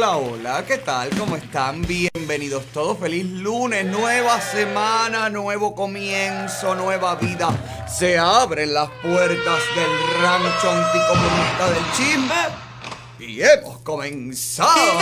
Hola, hola, ¿qué tal? ¿Cómo están? Bienvenidos todos. Feliz lunes, nueva semana, nuevo comienzo, nueva vida. Se abren las puertas del rancho anticomunista del chisme y hemos comenzado.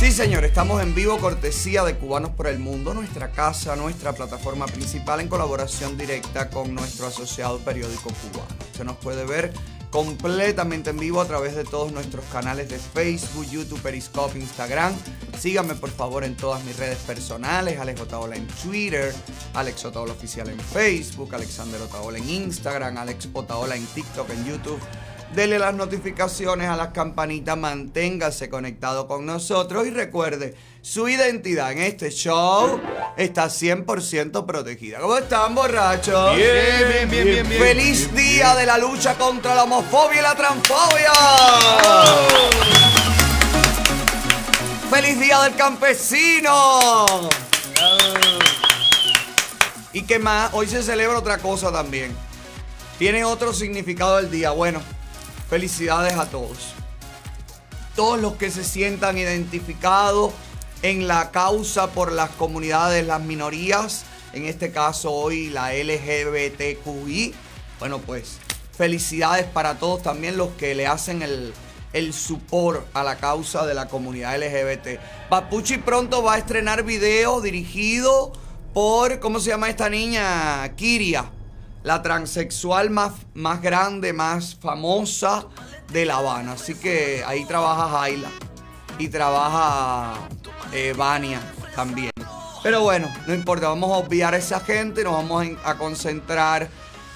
Sí, señor, estamos en vivo, cortesía de Cubanos por el Mundo, nuestra casa, nuestra plataforma principal en colaboración directa con nuestro asociado periódico cubano. Se nos puede ver completamente en vivo a través de todos nuestros canales de Facebook, YouTube, Periscope, Instagram. Síganme por favor en todas mis redes personales, Alex Otaola en Twitter, Alex Otaola Oficial en Facebook, Alexander Otaola en Instagram, Alex Otaola en TikTok, en YouTube dele las notificaciones a las campanitas, manténgase conectado con nosotros y recuerde, su identidad en este show está 100% protegida. ¿Cómo están, borrachos? Bien, bien, bien, bien. Feliz día de la lucha contra la homofobia y la transfobia. Feliz día del campesino. ¿Y qué más? Hoy se celebra otra cosa también. Tiene otro significado el día. Bueno, Felicidades a todos. Todos los que se sientan identificados en la causa por las comunidades, las minorías, en este caso hoy la LGBTQI. Bueno, pues felicidades para todos también los que le hacen el, el support a la causa de la comunidad LGBT. Papuchi pronto va a estrenar video dirigido por, ¿cómo se llama esta niña? Kiria la transexual más, más grande, más famosa de La Habana. Así que ahí trabaja Jaila y trabaja eh, Vania también. Pero bueno, no importa, vamos a obviar a esa gente, nos vamos a concentrar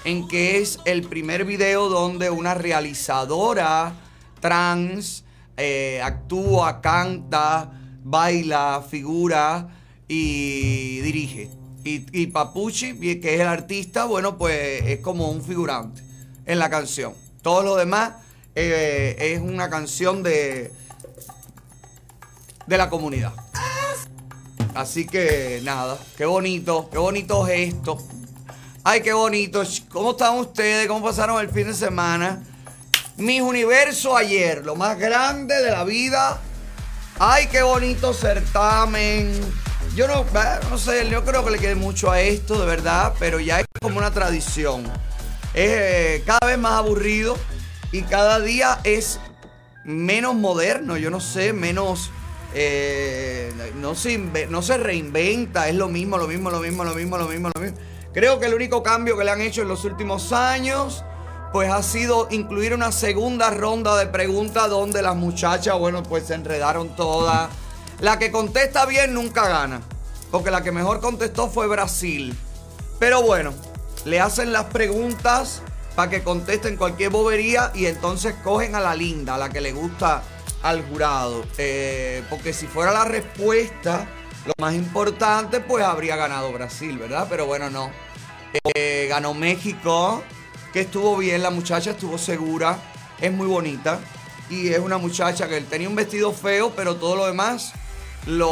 en que es el primer video donde una realizadora trans eh, actúa, canta, baila, figura y dirige. Y, Papuchi, que es el artista, bueno, pues es como un figurante en la canción. Todo lo demás eh, es una canción de, de la comunidad. Así que nada, qué bonito, qué bonito gesto. Ay, qué bonito. ¿Cómo están ustedes? ¿Cómo pasaron el fin de semana? Mis universo ayer, lo más grande de la vida. Ay, qué bonito certamen yo no, no sé, yo creo que le quede mucho a esto, de verdad, pero ya es como una tradición. Es eh, cada vez más aburrido y cada día es menos moderno, yo no sé, menos... Eh, no, se no se reinventa, es lo mismo, lo mismo, lo mismo, lo mismo, lo mismo, lo mismo. Creo que el único cambio que le han hecho en los últimos años, pues ha sido incluir una segunda ronda de preguntas donde las muchachas, bueno, pues se enredaron todas la que contesta bien nunca gana. Porque la que mejor contestó fue Brasil. Pero bueno, le hacen las preguntas para que contesten cualquier bobería y entonces cogen a la linda, a la que le gusta al jurado. Eh, porque si fuera la respuesta, lo más importante, pues habría ganado Brasil, ¿verdad? Pero bueno, no. Eh, ganó México, que estuvo bien, la muchacha estuvo segura, es muy bonita. Y es una muchacha que tenía un vestido feo, pero todo lo demás lo,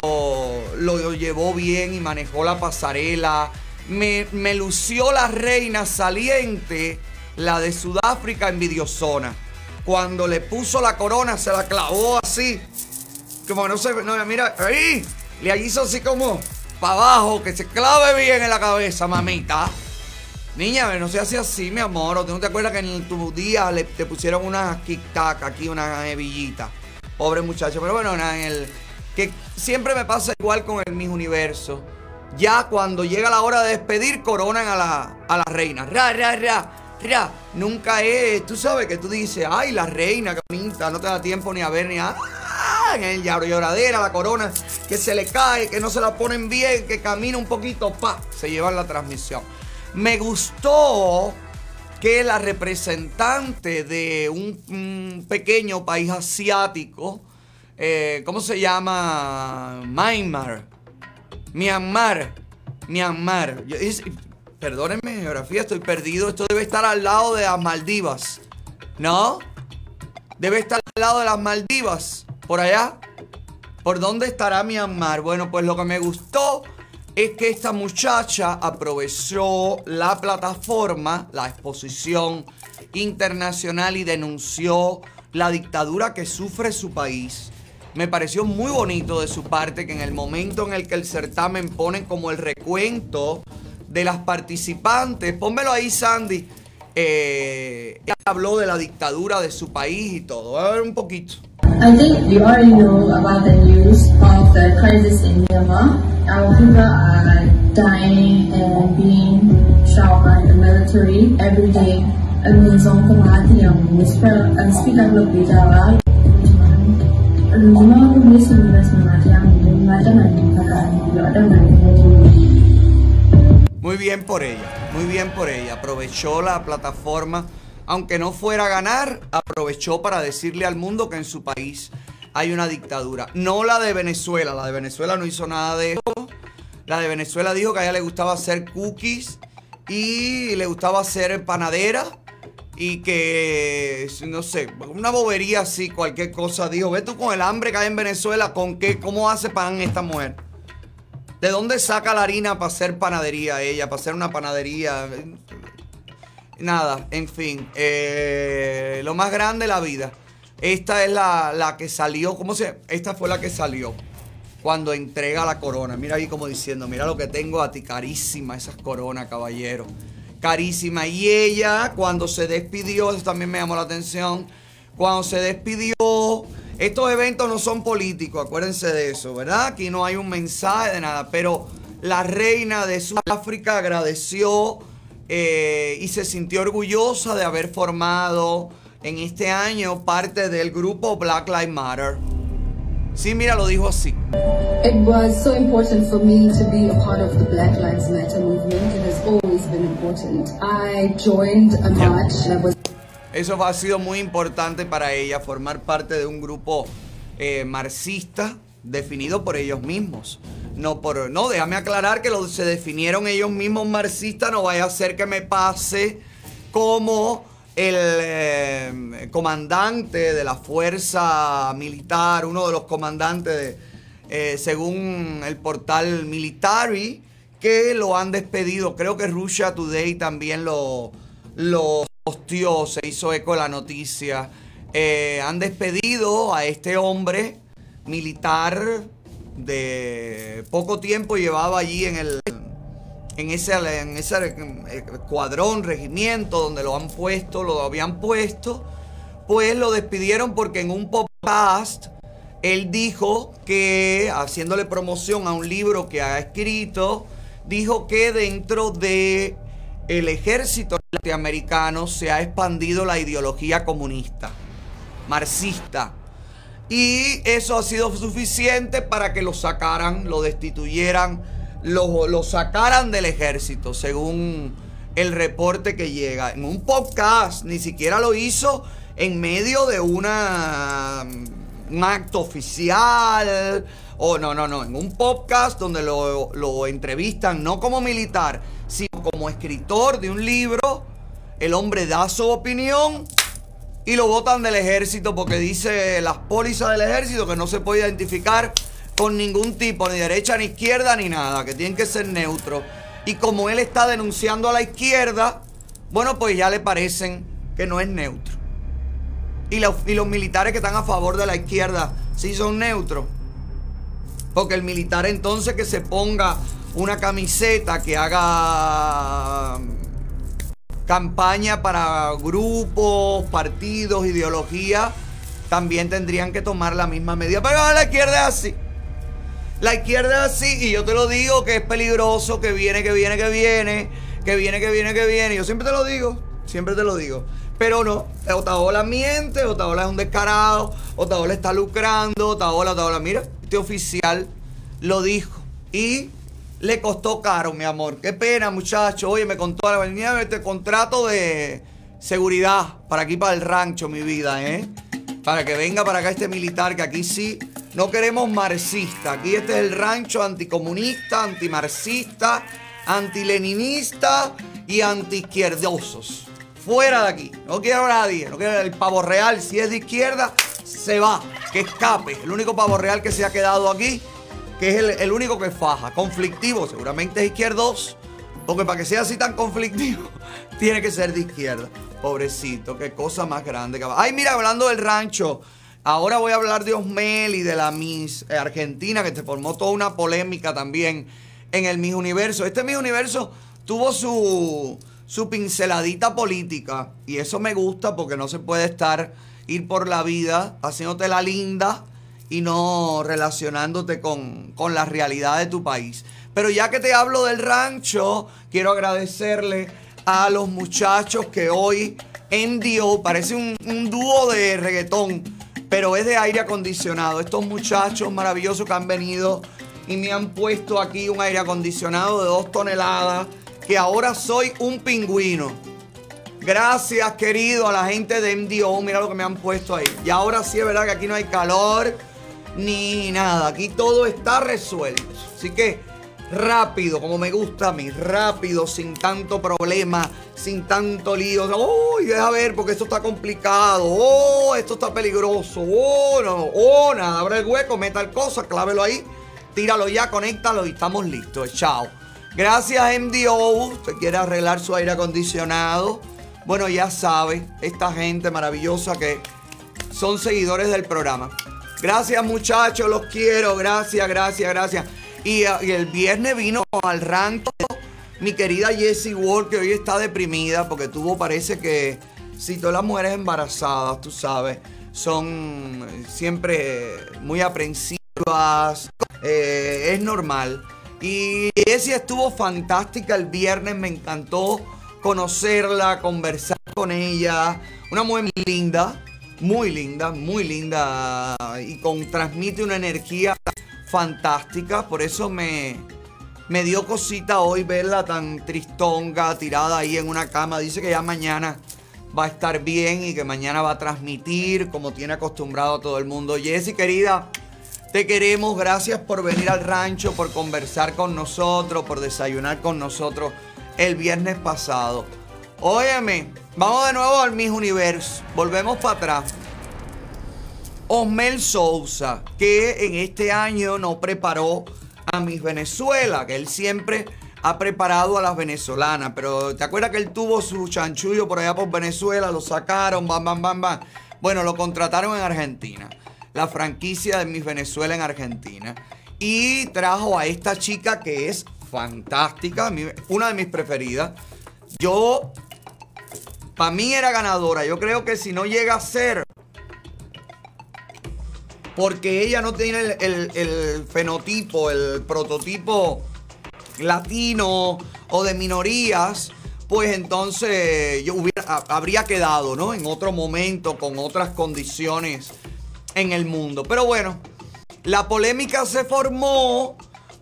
lo llevó bien y manejó la pasarela. Me, me, lució la reina saliente, la de Sudáfrica envidiosona. Cuando le puso la corona, se la clavó así. Como no se no, mira, ahí. Le hizo así como para abajo, que se clave bien en la cabeza, mamita. Niña, no se hace así, mi amor. ¿No te acuerdas que en tu día le, te pusieron una kick-tac aquí, una hebillita? Pobre muchacho. Pero bueno, en el, que siempre me pasa igual con el Miss Universo. Ya cuando llega la hora de despedir, coronan a la, a la reina. Ra, ra, ra, ra. Nunca es, tú sabes que tú dices, ay, la reina, bonita, no te da tiempo ni a ver ni a... En el lloradera, la corona, que se le cae, que no se la ponen bien, que camina un poquito, pa, se llevan la transmisión. Me gustó que la representante de un pequeño país asiático, eh, ¿cómo se llama? Myanmar. Myanmar. Myanmar. perdónenme, geografía, estoy perdido. Esto debe estar al lado de las Maldivas. ¿No? Debe estar al lado de las Maldivas. ¿Por allá? ¿Por dónde estará Myanmar? Bueno, pues lo que me gustó es que esta muchacha aprovechó la plataforma, la exposición internacional y denunció la dictadura que sufre su país. Me pareció muy bonito de su parte que en el momento en el que el certamen pone como el recuento de las participantes, pónmelo ahí Sandy, eh, habló de la dictadura de su país y todo. A ver un poquito. I think you already know about the news of the crisis in Myanmar. Our people are dying and being shot by the military every day. အမြင့်ဆုံးသမားတရားကို Mr. Speaker လုပ်ပေးကြပါ muy bien por ella, muy bien por ella. Aprovechó la plataforma, aunque no fuera a ganar, aprovechó para decirle al mundo que en su país hay una dictadura. No la de Venezuela, la de Venezuela no hizo nada de eso. La de Venezuela dijo que a ella le gustaba hacer cookies y le gustaba hacer panadera y que, no sé, una bobería así, cualquier cosa. Dijo, ve tú con el hambre que hay en Venezuela, ¿con qué? ¿Cómo hace pan esta mujer? ¿De dónde saca la harina para hacer panadería ella, para hacer una panadería? nada, en fin, eh, lo más grande de la vida. Esta es la, que salió, ¿cómo se? Esta fue la que salió cuando entrega la corona. Mira ahí como diciendo, mira lo que tengo a ti, carísima esas coronas, caballero. Carísima. Y ella, cuando se despidió, eso también me llamó la atención, cuando se despidió, estos eventos no son políticos, acuérdense de eso, ¿verdad? Aquí no hay un mensaje de nada, pero la reina de Sudáfrica agradeció eh, y se sintió orgullosa de haber formado en este año parte del grupo Black Lives Matter. Sí, mira, lo dijo así. It was so important for me to be a part of the Black Lives Matter movement. It has always been important. I joined a march that was Eso ha sido muy importante para ella, formar parte de un grupo eh, marxista definido por ellos mismos. No, por, no, déjame aclarar que lo, se definieron ellos mismos marxistas, no vaya a ser que me pase como el eh, comandante de la fuerza militar, uno de los comandantes, eh, según el portal Military, que lo han despedido. Creo que Russia Today también lo, lo posteó, se hizo eco la noticia. Eh, han despedido a este hombre militar de poco tiempo llevaba allí en el en ese, en ese eh, escuadrón, regimiento donde lo han puesto, lo habían puesto, pues lo despidieron porque en un podcast él dijo que, haciéndole promoción a un libro que ha escrito, dijo que dentro de el ejército norteamericano se ha expandido la ideología comunista, marxista. Y eso ha sido suficiente para que lo sacaran, lo destituyeran, lo, sacaran del ejército, según el reporte que llega. En un podcast, ni siquiera lo hizo en medio de una, un acto oficial. O no, no, no, en un podcast donde lo, lo entrevistan no como militar, sino como escritor de un libro. El hombre da su opinión y lo votan del ejército porque dice las pólizas del ejército que no se puede identificar con ningún tipo, ni derecha, ni izquierda, ni nada, que tienen que ser neutros. Y como él está denunciando a la izquierda, bueno, pues ya le parecen que no es neutro. Y los, militares que están a favor de la izquierda, sí son neutros. Porque el militar entonces que se ponga una camiseta que haga campaña para grupos, partidos, ideología, también tendrían que tomar la misma medida. Pero la izquierda es así. La izquierda así y yo te lo digo que es peligroso, que viene, que viene, que viene, que viene, que viene, que viene. Yo siempre te lo digo, siempre te lo digo. Pero no, Otaola miente, Otaola es un descarado, Otaola está lucrando, Otaola, Otaola, mira, este oficial lo dijo. Y le costó caro, mi amor. Qué pena, muchacho. Oye, me contó la venía este contrato de seguridad para aquí, para el rancho, mi vida, ¿eh? Para que venga para acá este militar, que aquí sí no queremos marxista. Aquí este es el rancho anticomunista, antimarxista, antileninista y antiizquierdosos. Fuera de aquí. No quiero a nadie. No quiero el pavo real. Si es de izquierda, se va. Que escape. El único pavo real que se ha quedado aquí que es el, único que faja. Conflictivo, seguramente es izquierdos. Porque para que sea así tan conflictivo, tiene que ser de izquierda. Pobrecito, qué cosa más grande. Ay, mira, hablando del rancho. Ahora voy a hablar de Osmel y de la Miss eh, Argentina, que se formó toda una polémica también en el Miss Universo. Este Miss Universo tuvo su, su pinceladita política. Y eso me gusta porque no se puede estar, ir por la vida haciéndote la linda y no relacionándote con, con la realidad de tu país. Pero ya que te hablo del rancho, quiero agradecerle a los muchachos que hoy MDO, parece un, un dúo de reggaetón, pero es de aire acondicionado. Estos muchachos maravillosos que han venido y me han puesto aquí un aire acondicionado de dos toneladas, que ahora soy un pingüino. Gracias, querido, a la gente de MDO. Mira lo que me han puesto ahí. Y ahora sí es verdad que aquí no hay calor ni nada. Aquí todo está resuelto. Así que rápido, como me gusta a mí. Rápido, sin tanto problema, sin tanto lío. Uy, deja ver porque esto está complicado. Oh, esto está peligroso. Oh, no. Oh, nada. Abre el hueco, meta el cosa, clávelo ahí. Tíralo ya, conéctalo y estamos listos. Chao. Gracias MDO. Usted quiere arreglar su aire acondicionado. Bueno, ya sabe, esta gente maravillosa que son seguidores del programa. Gracias muchachos, los quiero. Gracias, gracias, gracias. Y, ah, y el viernes vino al rancho mi querida Jessie Ward, que hoy está deprimida porque tuvo, parece que, si todas las mujeres embarazadas, tú sabes, son siempre muy aprensivas, eh, es normal. Y Jessie estuvo fantástica el viernes, me encantó conocerla, conversar con ella. Una mujer muy linda, muy linda, muy linda y con, transmite una energía fantástica. Por eso me, me dio cosita hoy verla tan tristonga, tirada ahí en una cama. Dice que ya mañana va a estar bien y que mañana va a transmitir como tiene acostumbrado a todo el mundo. Jessy, querida, te queremos. Gracias por venir al rancho, por conversar con nosotros, por desayunar con nosotros el viernes pasado. Óyeme, vamos de nuevo al Miss Universo. Volvemos para atrás. Osmel Sousa, que en este año no preparó a Miss Venezuela, que él siempre ha preparado a las venezolanas. Pero ¿te acuerdas que él tuvo su chanchullo por allá por Venezuela? Lo sacaron, bam, bam, bam, bam. Bueno, lo contrataron en Argentina. La franquicia de Miss Venezuela en Argentina. Y trajo a esta chica que es fantástica, una de mis preferidas. Yo, para mí era ganadora. Yo creo que si no llega a ser porque ella no tiene el, fenotipo, el prototipo latino o de minorías, pues entonces yo hubiera, ha- habría quedado, ¿no? En otro momento, con otras condiciones en el mundo. Pero bueno, la polémica se formó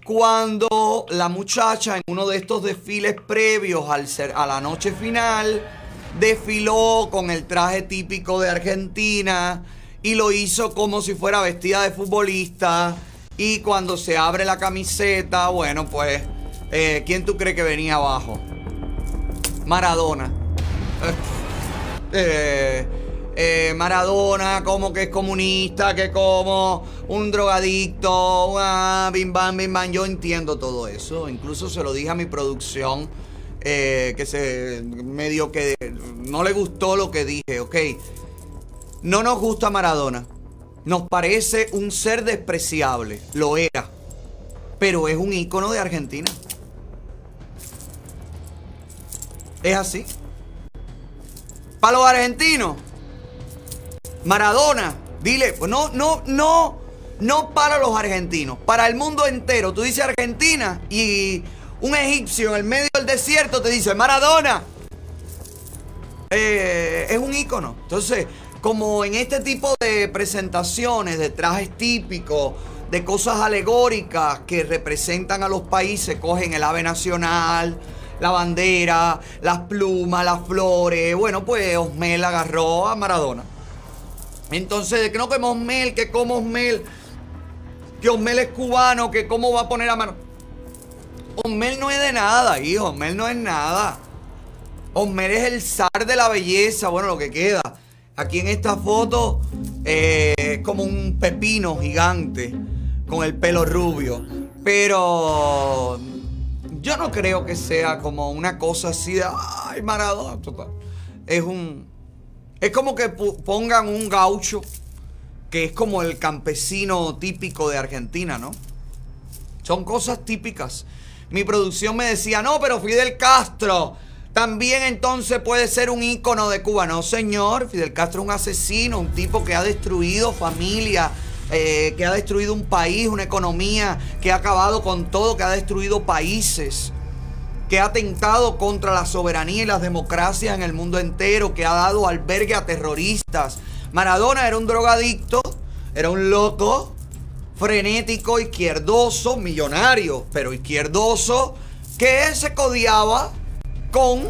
cuando la muchacha en uno de estos desfiles previos al ser, a la noche final desfiló con el traje típico de Argentina y lo hizo como si fuera vestida de futbolista y cuando se abre la camiseta, bueno, pues, eh, ¿quién tú crees que venía abajo? Maradona. Eh, eh, Maradona, como que es comunista, que como un drogadicto, ah, bim bam, bim bam. Yo entiendo todo eso. Incluso se lo dije a mi producción, eh, que se medio que no le gustó lo que dije, ok. No nos gusta Maradona. Nos parece un ser despreciable. Lo era. Pero es un ícono de Argentina. Es así. Para los argentinos, Maradona, dile, no, no, no, no para los argentinos, para el mundo entero. Tú dices Argentina y un egipcio en el medio del desierto te dice Maradona. Eh, es un ícono. Entonces, como en este tipo de presentaciones, de trajes típicos, de cosas alegóricas que representan a los países, cogen el ave nacional, la bandera, las plumas, las flores. Bueno, pues Osmel agarró a Maradona. Entonces, que no que Osmel, que como Osmel, que Osmel es cubano, que cómo va a poner a Maradona. Osmel no es de nada, hijo, Osmel no es nada. Osmel es el zar de la belleza, bueno, lo que queda. Aquí en esta foto eh, es como un pepino gigante, con el pelo rubio. Pero yo no creo que sea como una cosa así de, ay, Maradona. Total. Es un... Es como que pongan un gaucho que es como el campesino típico de Argentina, ¿no? Son cosas típicas. Mi producción me decía, no, pero Fidel Castro también entonces puede ser un ícono de Cuba. No, señor, Fidel Castro un asesino, un tipo que ha destruido familia, eh, que ha destruido un país, una economía, que ha acabado con todo, que ha destruido países, que ha atentado contra la soberanía y las democracias en el mundo entero, que ha dado albergue a terroristas. Maradona era un drogadicto, era un loco, frenético, izquierdoso, millonario, pero izquierdoso, que se codiaba con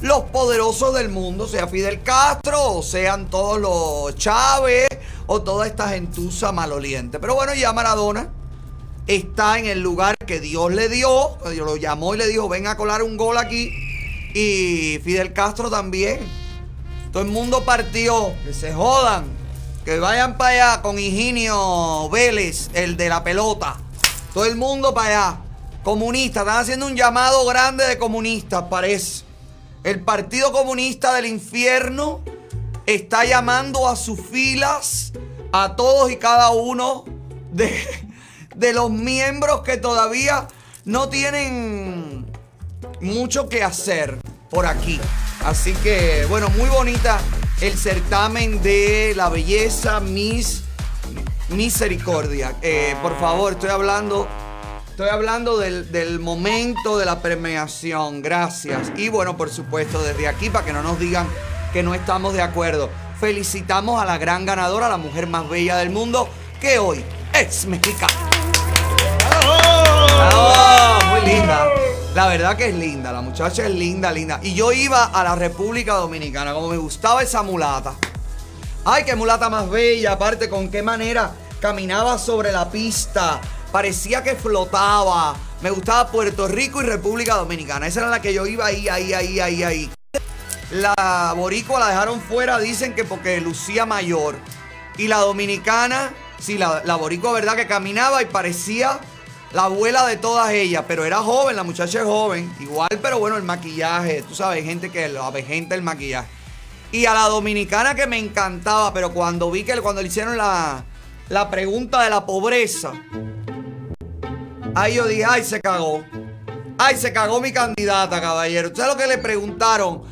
los poderosos del mundo, sea Fidel Castro, o sean todos los Chávez, o toda esta gentuza maloliente. Pero bueno, ya Maradona está en el lugar que Dios le dio, Dios lo llamó y le dijo, ven a colar un gol aquí, y Fidel Castro también. Todo el mundo partió, que se jodan, que vayan para allá con Higinio Vélez, el de la pelota. Todo el mundo para allá. Comunistas, están haciendo un llamado grande de comunistas, parece. El Partido Comunista del Infierno está llamando a sus filas a todos y cada uno de, de los miembros que todavía no tienen mucho que hacer por aquí. Así que, bueno, muy bonita el certamen de la belleza Miss Misericordia. Eh, por favor, estoy hablando. Estoy hablando del, del momento de la premiación. Gracias. Y bueno, por supuesto, desde aquí, para que no nos digan que no estamos de acuerdo. Felicitamos a la gran ganadora, la mujer más bella del mundo, que hoy es mexicana. ¡Bravo! Muy linda. La verdad que es linda, la muchacha es linda, linda. Y yo iba a la República Dominicana, como me gustaba esa mulata. Ay, qué mulata más bella, aparte con qué manera caminaba sobre la pista. Parecía que flotaba. Me gustaba Puerto Rico y República Dominicana. Esa era la que yo iba ahí, ahí, ahí, ahí, ahí. La boricua la dejaron fuera, dicen que porque lucía mayor. Y la dominicana, sí, la, la boricua, verdad, que caminaba y parecía la abuela de todas ellas. Pero era joven, la muchacha es joven. Igual, pero bueno, el maquillaje. Tú sabes, gente que lo avejenta el maquillaje. Y a la dominicana que me encantaba, pero cuando vi que cuando le hicieron la, la pregunta de la pobreza, ahí yo dije, ay, se cagó. Ay, se cagó mi candidata, caballero. ¿Sabes lo que le preguntaron?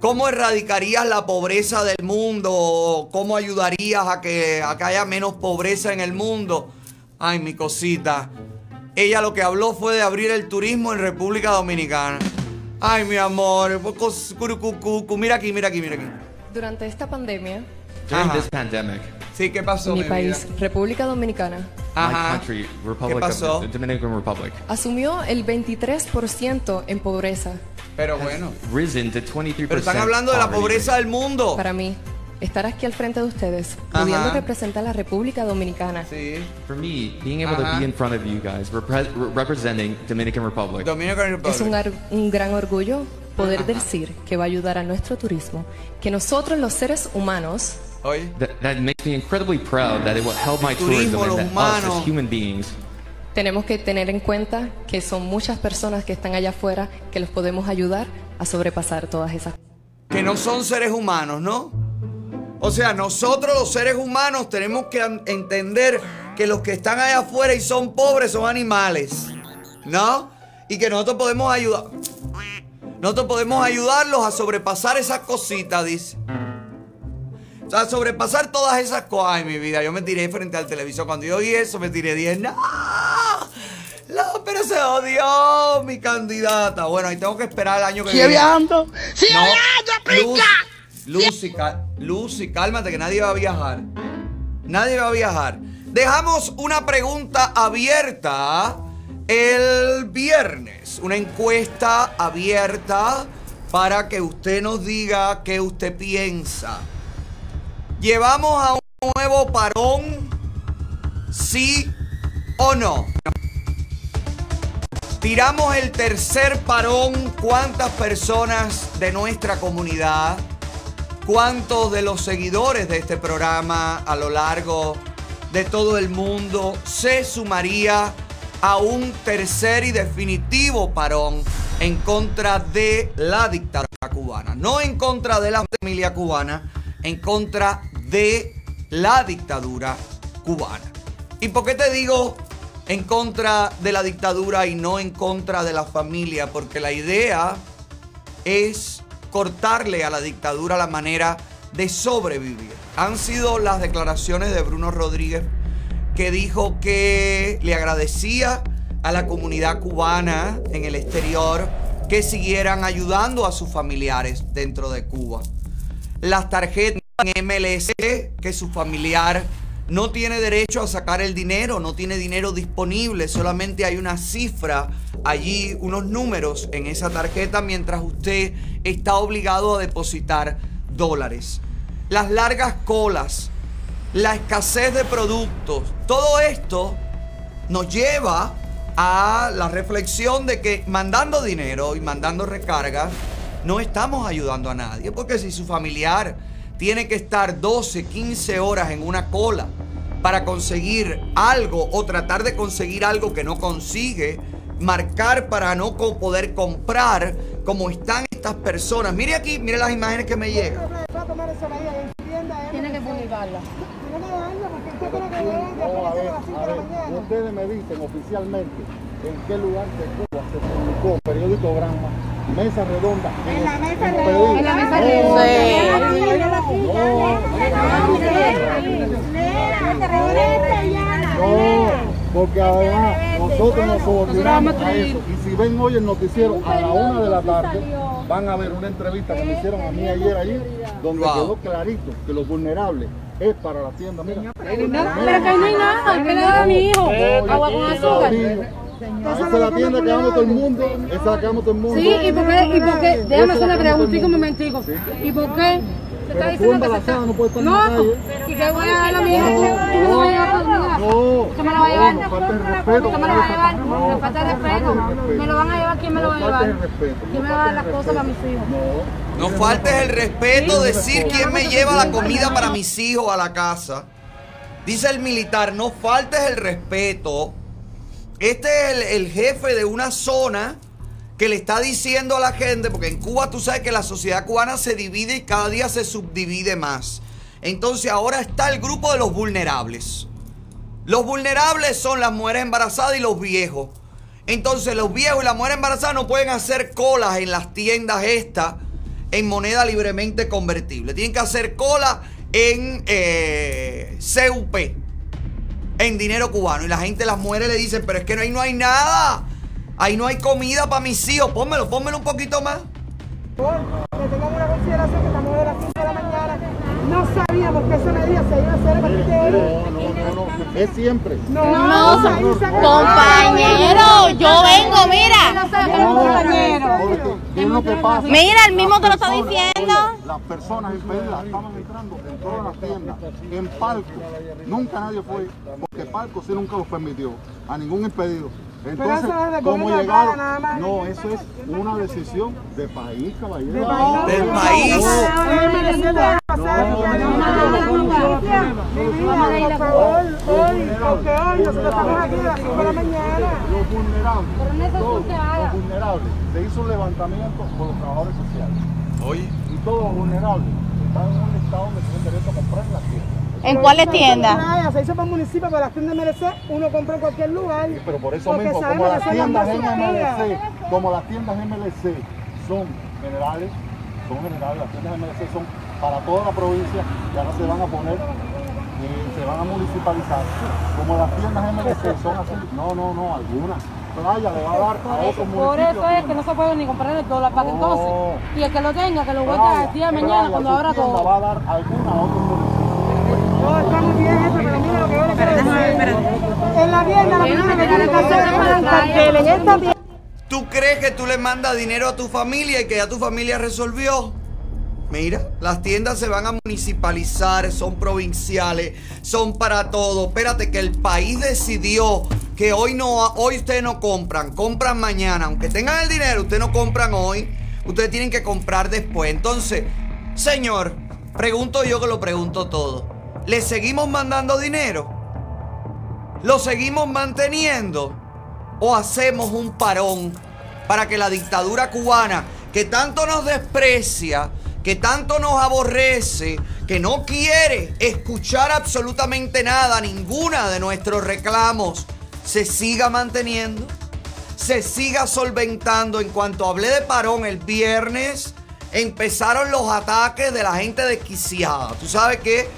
¿Cómo erradicarías la pobreza del mundo? ¿Cómo ayudarías a que, a que haya menos pobreza en el mundo? Ay, mi cosita. Ella lo que habló fue de abrir el turismo en República Dominicana. Ay, mi amor. curucucucu. Mira aquí, mira aquí, mira aquí. Durante esta pandemia, During Ajá. this pandemic, Sí, ¿qué pasó, mi mi país, vida? República Dominicana, my Ajá. country, ¿Qué Republic pasó? of the Dominican Republic, asumió el 23% en pobreza. Pero bueno. risen to 23%. Pero están hablando de la poverty pobreza rate. del mundo. Para mí, estar aquí al frente de ustedes, Ajá. pudiendo representar a la República Dominicana, Sí. For me, being able Ajá. to be in front of you guys, repre- re- representing Dominican Republic, Dominican Republic. es un, un gran orgullo poder Ajá. decir que va a ayudar a nuestro turismo, que nosotros los seres humanos. That, that makes me incredibly proud that it will help my tourism and that us humanos. as human beings tenemos que tener en cuenta que son muchas personas que están allá afuera que los podemos ayudar a sobrepasar todas esas que no son seres humanos, ¿no? O sea, nosotros los seres humanos tenemos que entender que los que están allá afuera y son pobres son animales, ¿no? Y que nosotros podemos ayudar. Nosotros podemos ayudarlos a sobrepasar esas cositas, dice. O sea, sobrepasar todas esas cosas. Ay, mi vida, yo me tiré frente al televisor. Cuando yo vi eso, me tiré 10. ¡No! No, pero se odió mi candidata. Bueno, ahí tengo que esperar el año que Sigue viene. viajando. Sigue No, viajando, Luz. Lucy, cal- Lucy, cálmate que nadie va a viajar. Nadie va a viajar. Dejamos una pregunta abierta el viernes. Una encuesta abierta para que usted nos diga qué usted piensa. ¿Llevamos a un nuevo parón? ¿Sí o no? Tiramos el tercer parón. ¿Cuántas personas de nuestra comunidad, cuántos de los seguidores de este programa a lo largo de todo el mundo se sumaría a un tercer y definitivo parón en contra de la dictadura cubana. No en contra de la familia cubana, en contra de la dictadura cubana. ¿Y por qué te digo en contra de la dictadura y no en contra de la familia? Porque la idea es cortarle a la dictadura la manera de sobrevivir. Han sido las declaraciones de Bruno Rodríguez que dijo que le agradecía a la comunidad cubana en el exterior que siguieran ayudando a sus familiares dentro de Cuba. Las tarjetas en MLS que su familiar no tiene derecho a sacar el dinero, no tiene dinero disponible, solamente hay una cifra allí, unos números en esa tarjeta mientras usted está obligado a depositar dólares. Las largas colas, la escasez de productos, todo esto nos lleva a la reflexión de que mandando dinero y mandando recargas no estamos ayudando a nadie, porque si su familiar tiene que estar 12, 15 horas en una cola para conseguir algo o tratar de conseguir algo que no consigue, marcar para no poder comprar, como están estas personas. Mire aquí, mire las imágenes que me llegan. Tiene que publicarla. Ustedes me dicen oficialmente en qué lugar de Cuba se publicó periódico Granma, mesa redonda. En la mesa redonda. En la mesa No, No, porque además nosotros nos subordinamos a eso. Y si ven hoy el noticiero a la una de la tarde, van a ver una entrevista que me hicieron a mí ayer allí, donde quedó clarito que los vulnerables es para la tienda. Mira, Pero que no hay nada. ¿Qué le da a mi hijo? Agua con azúcar. Esa es la tienda que vamos todo el mundo, esa es la que vamos todo el mundo. Sí, ¿y por qué? ¿Y por qué? Déjame hacer una preguntita un momentico. ¿Y por qué? Se está diciendo que se está... no estar la No. ¿y qué voy a dar a mi hijo? ¿Tú me lo vas a llevar a la No, ¿Qué me lo va a llevar? no, falta el respeto. ¿Qué me lo va a llevar? No, falta el respeto. ¿Me lo van a llevar? ¿Quién me lo va a No faltes llevar? el respeto. ¿Quién me va a dar las cosas para mis hijos? No faltes el respeto, decir quién me lleva la comida para mis hijos a la casa. Dice el militar, no faltes el respeto. Este es el, jefe de una zona que le está diciendo a la gente, porque en Cuba tú sabes que la sociedad cubana se divide y cada día se subdivide más. Entonces ahora está el grupo de los vulnerables. Los vulnerables son las mujeres embarazadas y los viejos. Entonces los viejos y las mujeres embarazadas no pueden hacer colas en las tiendas estas en moneda libremente convertible. Tienen que hacer cola en eh, CUP, en dinero cubano. Y la gente, las mujeres le dicen, pero es que ahí no hay nada. Ahí no hay comida para mis hijos. Pónmelo, pónmelo un poquito más. que tengamos una consideración que estamos de las 5 de la mañana. No sabíamos que medida se iba a hacer hoy. No, no, no, no, es siempre. No, No, compañero, yo vengo, mira. ¿qué es lo que pasa? Mira, el mismo te lo está diciendo. las personas impedidas estaban entrando en todas las tiendas, en palco. Nunca nadie fue, porque palco sí nunca los permitió, a ningún impedido. Entonces, eso es de como gobierno llegaron, acá, nada más. no, eso es una decisión de país, caballero. De país. Del país. Por favor, hoy, porque hoy nosotros estamos aquí a las 5 de la mañana. Los vulnerables, los vulnerables, se hizo un levantamiento por los trabajadores sociales. Oye. Y todos los vulnerables están en un estado donde tienen derecho a comprar la tienda. ¿En cuáles tiendas? Se hizo para el municipio, para las tiendas MLC, uno compra en cualquier lugar. Sí, pero por eso Porque mismo, como las tiendas. MLC, como las tiendas MLC son generales, son generales, las tiendas MLC son para toda la provincia y ahora se van a poner, eh, se van a municipalizar. Como las tiendas MLC son así, no, no, no, algunas. Playa le va a dar a otros Por eso es que no se puede ni comprar el dólar para que No. entonces. Y el que lo tenga, que lo vuelva el día de Playa, mañana cuando abra todo. va a dar alguna a otros municipios. No, está muy bien eso, pero mira lo que yo le quiero decir. En la tienda, lo primero que tienen que hacer es poner un cartel en esta tienda. ¿Tú crees que tú le mandas dinero a tu familia y que ya tu familia resolvió? Mira, las tiendas se van a municipalizar, son provinciales, son para todo. Espérate que el país decidió que hoy no, hoy ustedes no compran, compran mañana. Aunque tengan el dinero, ustedes no compran hoy, ustedes tienen que comprar después. Entonces, señor, pregunto yo que lo pregunto todo. ¿Le seguimos mandando dinero? ¿Lo seguimos manteniendo o hacemos un parón para que la dictadura cubana, que tanto nos desprecia, que tanto nos aborrece, que no quiere escuchar absolutamente nada, ninguna de nuestros reclamos, se siga manteniendo? se siga solventando. En cuanto hablé de parón el viernes, empezaron los ataques de la gente desquiciada. Tú sabes que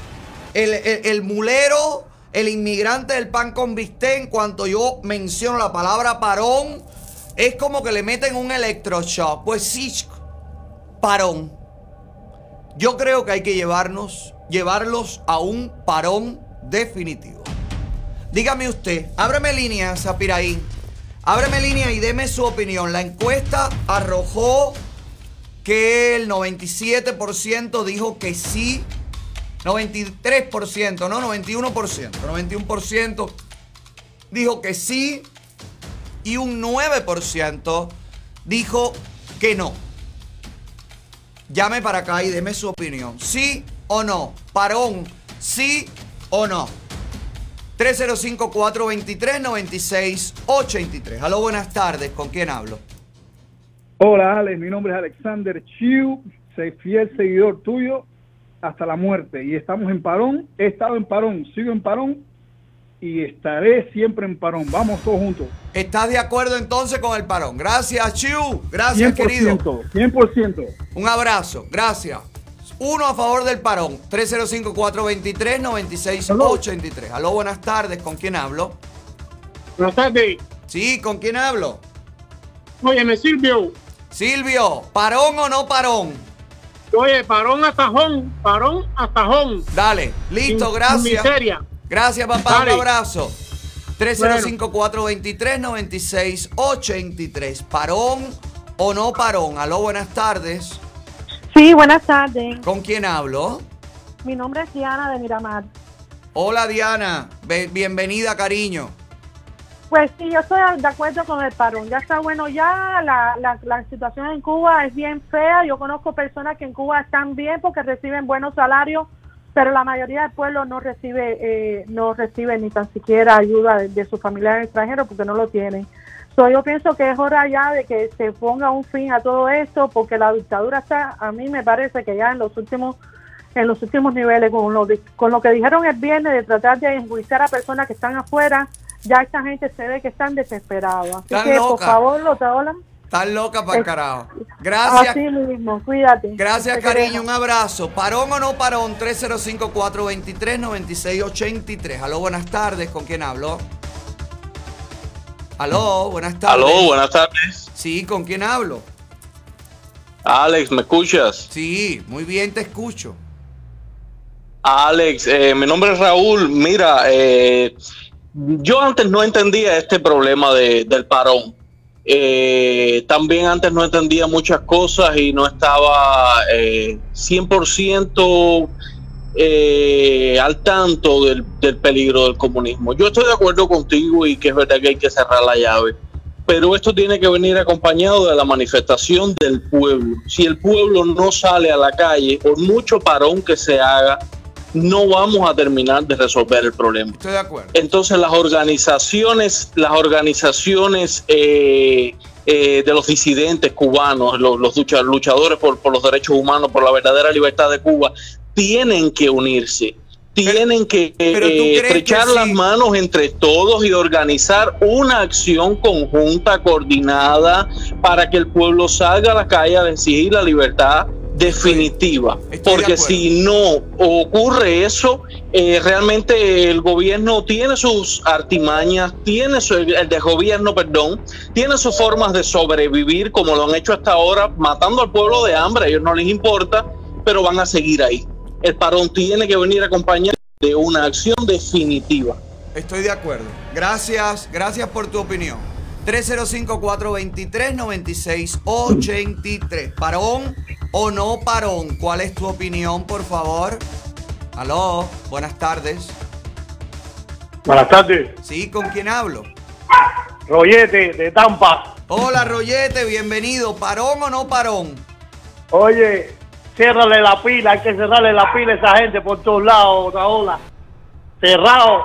el, mulero, el inmigrante del pan con bistec, en cuanto yo menciono la palabra parón, es como que le meten un electroshock. Pues sí, parón. Yo creo que hay que llevarnos, llevarlos a un parón definitivo. Dígame usted, ábreme línea, Zapiraín. Ábreme línea y deme su opinión. La encuesta arrojó que el 97% dijo que sí. 93%, no, 91%. 91% dijo que sí. Y un 9% dijo que no. Llame para acá y deme su opinión. ¿Sí o no? Parón, sí o no. 305-423-9683. Aló, buenas tardes. ¿Con quién hablo? Hola Alex, mi nombre es Alexander Chiu, soy fiel seguidor tuyo hasta la muerte y estamos en parón, he estado en parón, sigo en parón y estaré siempre en parón, vamos todos juntos. ¿Estás de acuerdo entonces con el parón? Gracias, Chiu. Gracias, 100%, querido. 100%. Un abrazo. Gracias. Uno a favor del parón. 305-423-9683. Aló, buenas tardes. ¿Con quién hablo? Buenas tardes. Sí, ¿con quién hablo? Óyeme, Silvio. Silvio, ¿parón o no parón? Oye, parón hasta jón, parón hasta jón. Dale, listo, Sin- gracias. sin miseria. Gracias, papá. Dale. Un abrazo. 305-423-9683. ¿Parón o no parón? Aló, buenas tardes. Sí, buenas tardes. ¿Con quién hablo? Mi nombre es Diana de Miramar. Hola, Diana. Bienvenida, cariño. Pues sí, yo estoy de acuerdo con el parón. Ya está bueno ya. La, la, la situación en Cuba es bien fea. Yo conozco personas que en Cuba están bien porque reciben buenos salarios, pero la mayoría del pueblo no recibe eh, no recibe ni tan siquiera ayuda de, sus familiares extranjeros porque no lo tienen. So, yo pienso que es hora ya de que se ponga un fin a todo esto porque la dictadura está, a mí me parece que ya en los últimos en los últimos niveles con lo, con lo que dijeron el viernes de tratar de enjuiciar a personas que están afuera, ya esta gente se ve que están desesperados. Así Están que, por locas. favor, lo hablan. Estás loca para Es- carajo. Gracias. Así mismo, cuídate. Gracias, cariño. Un abrazo. ¿Parón o no parón? 305-423-9683. Aló, buenas tardes. ¿Con quién hablo? Aló, buenas tardes. Aló, buenas tardes. Sí, ¿con quién hablo? Alex, ¿me escuchas? Sí, muy bien, te escucho. Alex, eh, mi nombre es Raúl. Mira, eh, yo antes no entendía este problema de- del parón. Eh, también antes no entendía muchas cosas y no estaba eh, 100% eh, al tanto del, del peligro del comunismo. Yo estoy de acuerdo contigo y que es verdad que hay que cerrar la llave. Pero esto tiene que venir acompañado de la manifestación del pueblo. Si el pueblo no sale a la calle, por mucho parón que se haga, no vamos a terminar de resolver el problema. Estoy de acuerdo. Entonces las organizaciones, las organizaciones eh, eh, de los disidentes cubanos, los, los lucha- luchadores por, por los derechos humanos, por la verdadera libertad de Cuba, tienen que unirse. Tienen que eh, pero eh, que estrechar sí. las manos entre todos y organizar una acción conjunta, coordinada, para que el pueblo salga a la calle a exigir la libertad definitiva. estoy de Porque si no ocurre eso, eh, realmente el gobierno tiene sus artimañas, tiene su, el desgobierno, perdón, tiene sus formas de sobrevivir como lo han hecho hasta ahora, matando al pueblo de hambre, a ellos no les importa, pero van a seguir ahí. El parón tiene que venir acompañado de una acción definitiva. Estoy de acuerdo. Gracias, gracias por tu opinión. 305-423-9683. ¿Parón o no parón? ¿Cuál es tu opinión, por favor? Aló, buenas tardes. Buenas tardes, Sí, ¿con quién hablo? Rollete de Tampa. Hola, Rollete, bienvenido. ¿Parón o no parón? Oye, ciérrale la pila, hay que cerrarle la pila a esa gente por todos lados, Raola. Cerrado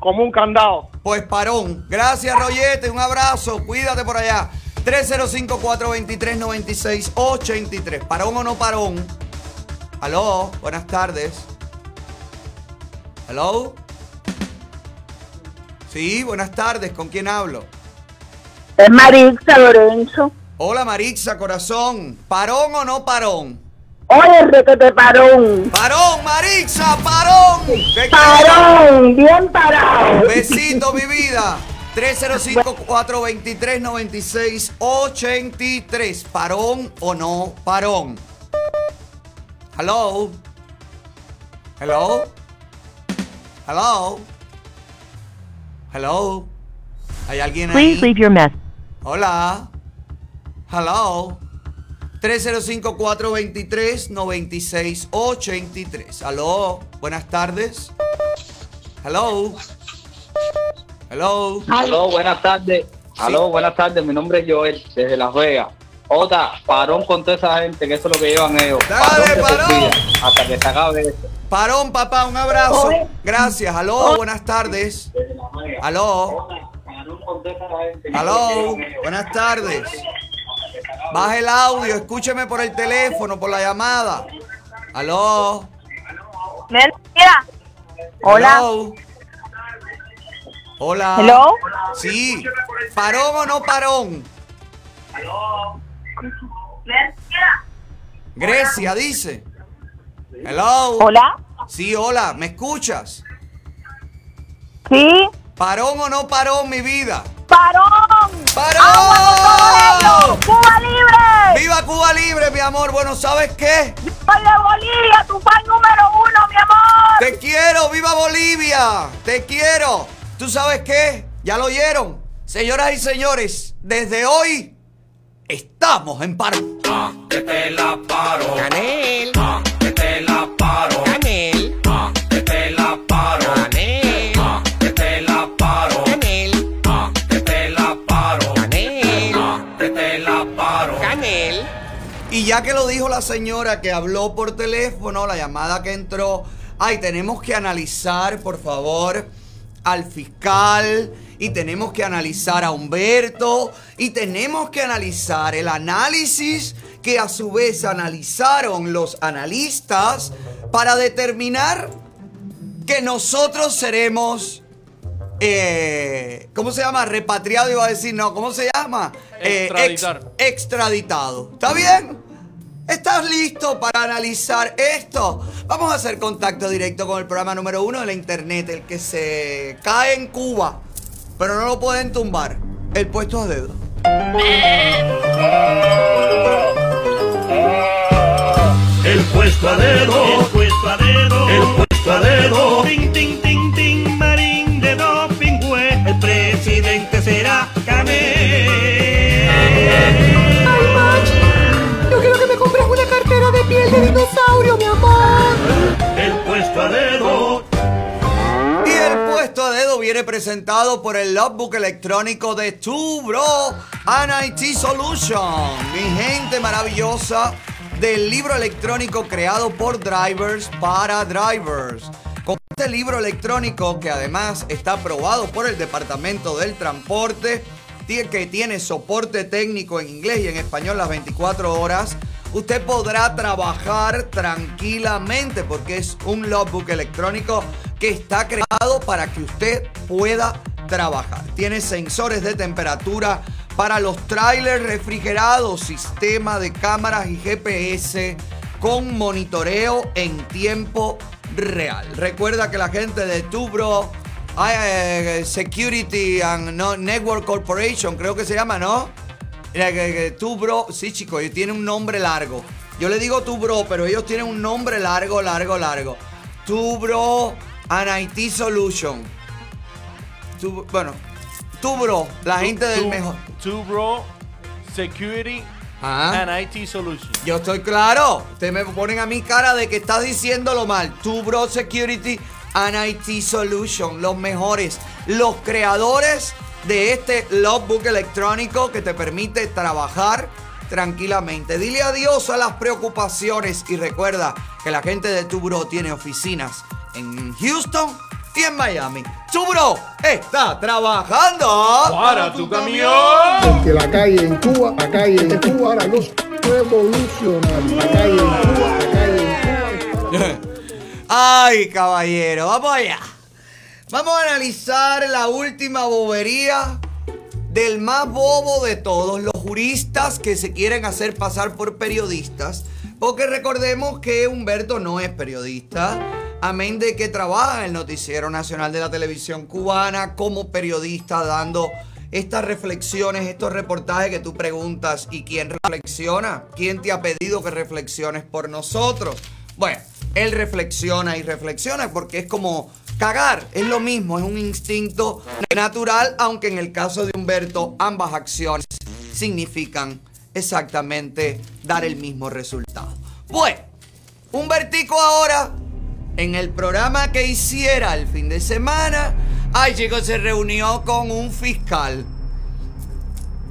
como un candado. Pues parón. Gracias, Rollete. Un abrazo. Cuídate por allá. 305-423-9683. ¿Parón o no parón? Aló, buenas tardes. Aló. Sí, buenas tardes. ¿Con quién hablo? Es Marixa Lorenzo. Hola, Marixa, corazón. ¿Parón o no parón? Oye, requete parón. Parón, Marixa, parón. Te Parón, bien parado. Besito, mi vida. 305-423-9683. ¿Parón o no parón? Hello. Hello. Hello. Hello. ¿Hay alguien ahí? Please leave your message. Hola. Hello. 305-423-9683. Aló. Buenas tardes. Hello. Hello. Aló, buenas tardes. Aló, buenas tardes. Mi nombre es Joel, desde Las Vegas. Otra, parón con toda esa gente, que eso es lo que llevan ellos. Dale, parón. vida, Hasta que se acabe esto. Parón, papá, un abrazo. Gracias. Aló, buenas tardes. Aló. Aló, buenas tardes. Baje el audio, escúcheme por el teléfono, por la llamada. Aló. Mira. Hola. Hello. Hola. Hello. Sí. ¿Parón o no parón? Grecia dice. Hello. Hola. Sí, hola. ¿Me escuchas? Sí. ¿Parón o no parón, mi vida? ¡Parón! ¡Parón! ¡Cuba libre! ¡Viva Cuba libre, mi amor! Bueno, ¿sabes qué? ¡Soy de Bolivia, tu fan número uno, mi amor! ¡Te quiero! ¡Viva Bolivia! ¡Te quiero! ¿Tú sabes qué? ¿Ya lo oyeron? Señoras y señores, desde hoy estamos en paro. que te la paro. Canel. que ya que lo dijo la señora que habló por teléfono, la llamada que entró, ay, tenemos que analizar, por favor, al fiscal y tenemos que analizar a Humberto y tenemos que analizar el análisis que a su vez analizaron los analistas para determinar que nosotros seremos eh, ¿cómo se llama? Repatriado iba a decir, no, ¿cómo se llama? Eh, ex- Extraditar. extraditado. ¿Está bien? ¿Estás listo para analizar esto? Vamos a hacer contacto directo con el programa número uno de la internet, el que se cae en Cuba, pero no lo pueden tumbar. El puesto a dedo. El puesto a dedo. El puesto a dedo. El puesto a dedo. Tin, tin, tin, tin, marín de doping fue. El presidente será Canel. De piel de dinosaurio, mi amor. El puesto a dedo. Y el puesto a dedo viene presentado por el logbook electrónico de Tu Bro and IT Solution. Mi gente maravillosa del libro electrónico creado por drivers para drivers. Con este libro electrónico que además está aprobado por el Departamento del Transporte, que tiene soporte técnico en inglés y en español las 24 horas, usted podrá trabajar tranquilamente porque es un logbook electrónico que está creado para que usted pueda trabajar. Tiene sensores de temperatura para los trailers refrigerados, sistema de cámaras y GPS con monitoreo en tiempo real. Recuerda que la gente de Tubro Security and no- Network Corporation, creo que se llama, ¿no? Tu Bro, sí, chicos, ellos tienen un nombre largo. Yo le digo Tu Bro, pero ellos tienen un nombre largo, largo, largo. Tu Bro and IT Solution. Tu- bueno, Tu Bro, la gente del Tu- mejor. Two Bro Security Ajá. and IT Solutions. Yo estoy claro. Ustedes me ponen a mi cara de que estás diciéndolo mal. Tu Bro Security and IT Solution. Los mejores. Los creadores de este logbook electrónico que te permite trabajar tranquilamente. Dile adiós a las preocupaciones y recuerda que la gente de Tu Bro tiene oficinas en Houston, y en Miami. Su bro está trabajando Para tu camión. Porque la calle en Cuba, la calle en Cuba, ahora los revolucionarios. La calle en Cuba, la calle en Cuba. Ay, caballero, vamos allá. Vamos a analizar la última bobería del más bobo de todos, los juristas que se quieren hacer pasar por periodistas. Porque recordemos que Humberto no es periodista, amén de que trabaja en el Noticiero Nacional de la Televisión Cubana como periodista dando estas reflexiones, estos reportajes que tú preguntas, ¿y quién reflexiona? ¿Quién te ha pedido que reflexiones por nosotros? Bueno, él reflexiona y reflexiona porque es como cagar, es lo mismo, es un instinto natural, aunque en el caso de Humberto ambas acciones significan exactamente dar el mismo resultado. Bueno, Humbertico ahora, en el programa que hiciera el fin de semana, ay se reunió con un fiscal.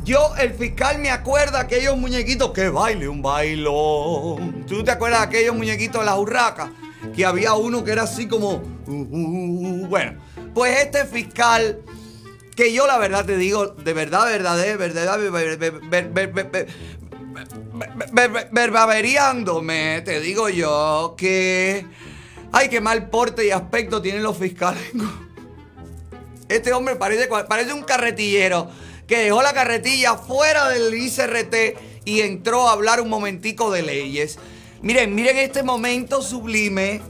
Yo, el fiscal, me acuerda aquellos muñequitos que baile un bailón. ¿Tú te acuerdas de aquellos muñequitos de las urracas? Que había uno que era así como. Uh, uh, uh, bueno, pues este fiscal, que yo la verdad te digo, de verdad, verdad, de verdad, verbaveriándome, te digo yo que. Ay, qué mal porte y aspecto tienen los fiscales. Este hombre parece, parece un carretillero que dejó la carretilla fuera del ICRT y entró a hablar un momentico de leyes. Miren, miren este momento sublime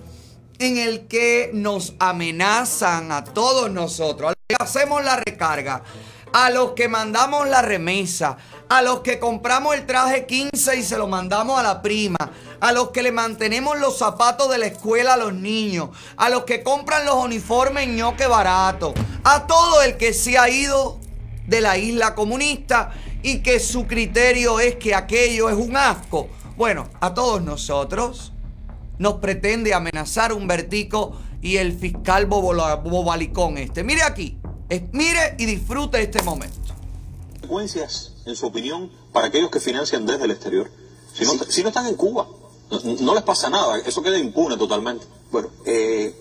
en el que nos amenazan a todos nosotros, a los que hacemos la recarga, a los que mandamos la remesa, a los que compramos el traje 15 y se lo mandamos a la prima, a los que le mantenemos los zapatos de la escuela a los niños, a los que compran los uniformes ñoque barato, a todo el que se ha ido de la isla comunista y que su criterio es que aquello es un asco. Bueno, a todos nosotros nos pretende amenazar un vertico y el fiscal bobalicón este. Mire aquí, es- mire y disfrute este momento. consecuencias, en su opinión, para aquellos que financian desde el exterior? Si no, si no están en Cuba, no, no les pasa nada, eso queda impune totalmente. Bueno, eh,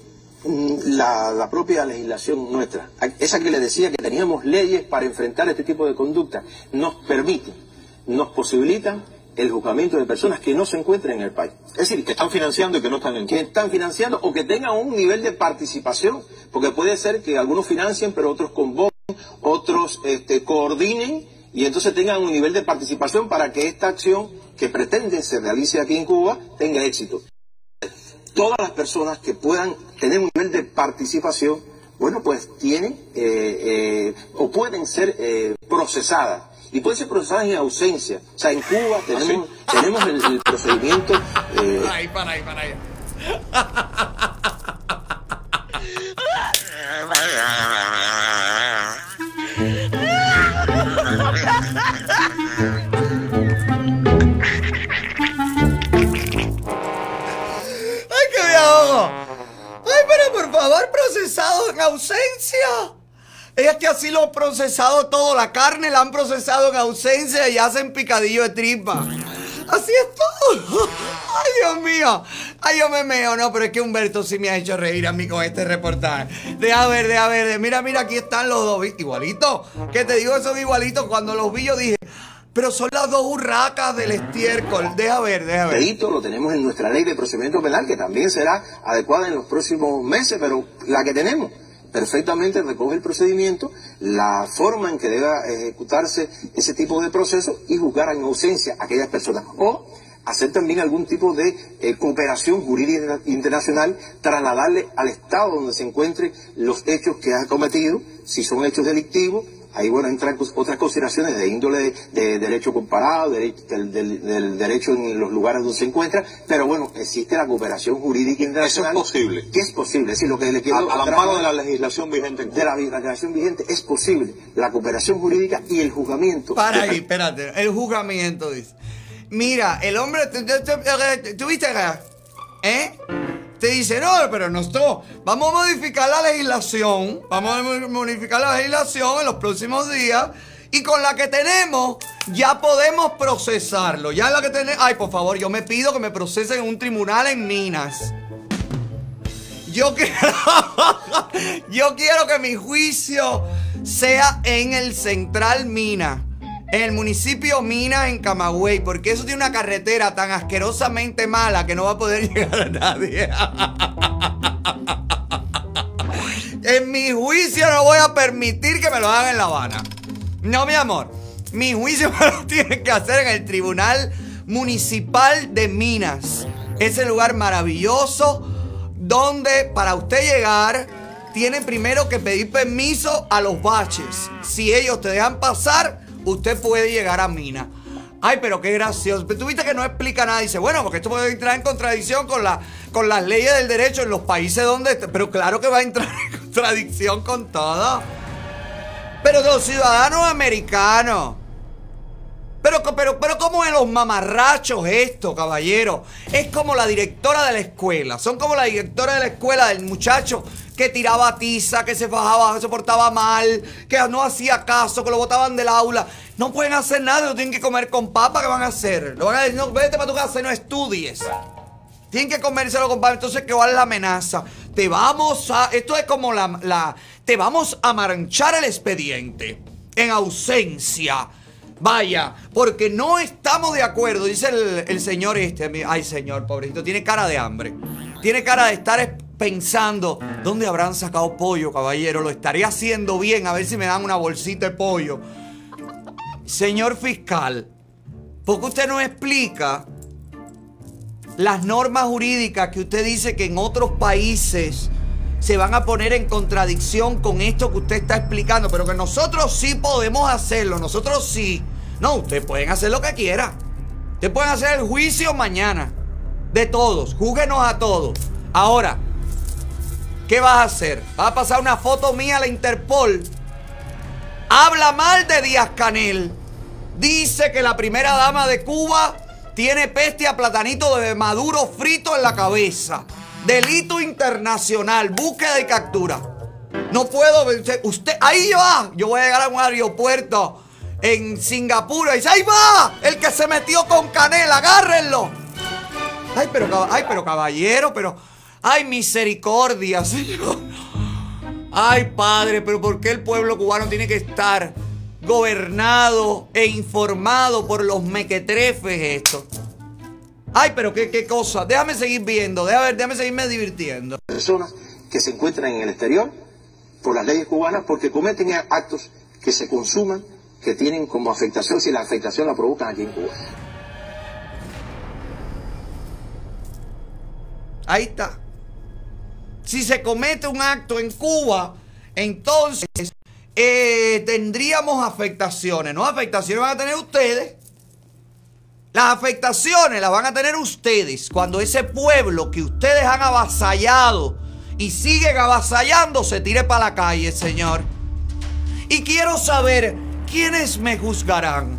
la, la propia legislación nuestra, esa que le decía que teníamos leyes para enfrentar este tipo de conducta, nos permite, nos posibilita el juzgamiento de personas que no se encuentran en el país. Es decir, que están financiando y que no están en que están financiando o que tengan un nivel de participación, porque puede ser que algunos financien, pero otros convoquen, otros este, coordinen y entonces tengan un nivel de participación para que esta acción que pretende se realice aquí en Cuba tenga éxito. Todas las personas que puedan tener un nivel de participación, bueno, pues tienen eh, eh, o pueden ser eh, procesadas. Y pueden ser procesadas en ausencia. O sea, en Cuba tenemos, tenemos el, el procedimiento... eh, Para ahí, para ahí, para ahí. favor, procesado en ausencia! Es que así lo han procesado todo, la carne la han procesado en ausencia y hacen picadillo de tripa. Así es todo. Ay, Dios mío. Ay, yo me meo, no, pero es que Humberto sí me ha hecho reír a mí con este reportaje. Deja ver, deja ver. Mira, mira, aquí están los dos. Igualitos. Que te digo, son igualitos. Cuando los vi, yo dije, pero son las dos hurracas del estiércol. Deja ver, deja ver. delito lo tenemos en nuestra ley de procedimiento penal, que también será adecuada en los próximos meses, pero la que tenemos perfectamente recoge el procedimiento, la forma en que deba ejecutarse ese tipo de proceso y juzgar en ausencia a aquellas personas. O hacer también algún tipo de eh, cooperación jurídica internacional, trasladarle al Estado donde se encuentren los hechos que ha cometido, si son hechos delictivos, Ahí, bueno, entran otras consideraciones de índole de, derecho comparado, de- del, del- del derecho en los lugares donde se encuentra, pero bueno, existe la cooperación jurídica internacional. Eso es posible. Que es posible, decir, lo que le quiero... Al, amparo de la legislación vigente en Cuba. de la legislación vigente es posible la cooperación jurídica y el juzgamiento. Para ahí, espérate. El juzgamiento dice. Mira, el hombre. ¿tú- tú- tú- ¿Tuviste acá? ¿Eh? Te dice, no, pero nosotros vamos a modificar la legislación. Vamos a mo- modificar la legislación en los próximos días. Y con la que tenemos, ya podemos procesarlo. Ya la que tenemos. Ay, por favor, yo me pido que me procesen en un tribunal en Minas. Yo quiero, yo quiero que mi juicio sea en el Central Mina, en el municipio Mina en Camagüey, porque eso tiene una carretera tan asquerosamente mala que no va a poder llegar a nadie. En mi juicio no voy a permitir que me lo hagan en La Habana. No, mi amor. Mi juicio me lo tienen que hacer en el Tribunal Municipal de Minas. Ese lugar maravilloso donde para usted llegar tiene primero que pedir permiso a los baches. Si ellos te dejan pasar, usted puede llegar a Minas. Ay, pero qué gracioso. Pero tú viste que no explica nada. Dice, bueno, porque esto puede entrar en contradicción con, la, con las leyes del derecho en los países donde... Pero claro que va a entrar en contradicción con todo. Pero de los ciudadanos americanos. Pero, pero, pero como en los mamarrachos esto, caballero. Es como la directora de la escuela. Son como la directora de la escuela del muchacho que tiraba tiza, que se fajaba, que se portaba mal, que no hacía caso, que lo botaban del aula. No pueden hacer nada, no tienen que comer con papa, ¿qué van a hacer? Lo van a decir, no, vete para tu casa y no estudies. Tienen que comérselo con papa. Entonces, ¿qué vale la amenaza? Te vamos a... Esto es como la... la te vamos a manchar el expediente en ausencia. Vaya, porque no estamos de acuerdo, dice el, el señor este. Ay, señor, pobrecito, tiene cara de hambre. Tiene cara de estar es- pensando, ¿dónde habrán sacado pollo, caballero? Lo estaré haciendo bien, a ver si me dan una bolsita de pollo. Señor fiscal, ¿por qué usted no explica las normas jurídicas que usted dice que en otros países se van a poner en contradicción con esto que usted está explicando, pero que nosotros sí podemos hacerlo, nosotros sí. No, ustedes pueden hacer lo que quieran. Ustedes pueden hacer el juicio mañana de todos, júguenos a todos. Ahora, ¿qué vas a hacer? ¿Vas a pasar una foto mía a la Interpol? Habla mal de Díaz Canel. Dice que la primera dama de Cuba tiene peste a platanito de Maduro frito en la cabeza. Delito internacional, búsqueda y captura. No puedo vencer. Usted, ahí va. Yo voy a llegar a un aeropuerto en Singapur y dice, ahí va, el que se metió con Canel, agárrenlo. Ay, pero, ay, pero caballero, pero, ay, misericordia, señor. Ay, padre, pero ¿por qué el pueblo cubano tiene que estar gobernado e informado por los mequetrefes esto? Ay, pero qué, qué cosa. Déjame seguir viendo, déjame, déjame seguirme divirtiendo. personas que se encuentran en el exterior por las leyes cubanas porque cometen actos que se consuman, que tienen como afectación, si la afectación la provocan aquí en Cuba. Ahí está. Si se comete un acto en Cuba, entonces eh, tendríamos afectaciones. ¿No? Afectaciones van a tener ustedes. Las afectaciones las van a tener ustedes cuando ese pueblo que ustedes han avasallado y siguen avasallando se tire para la calle, Señor. Y quiero saber quiénes me juzgarán.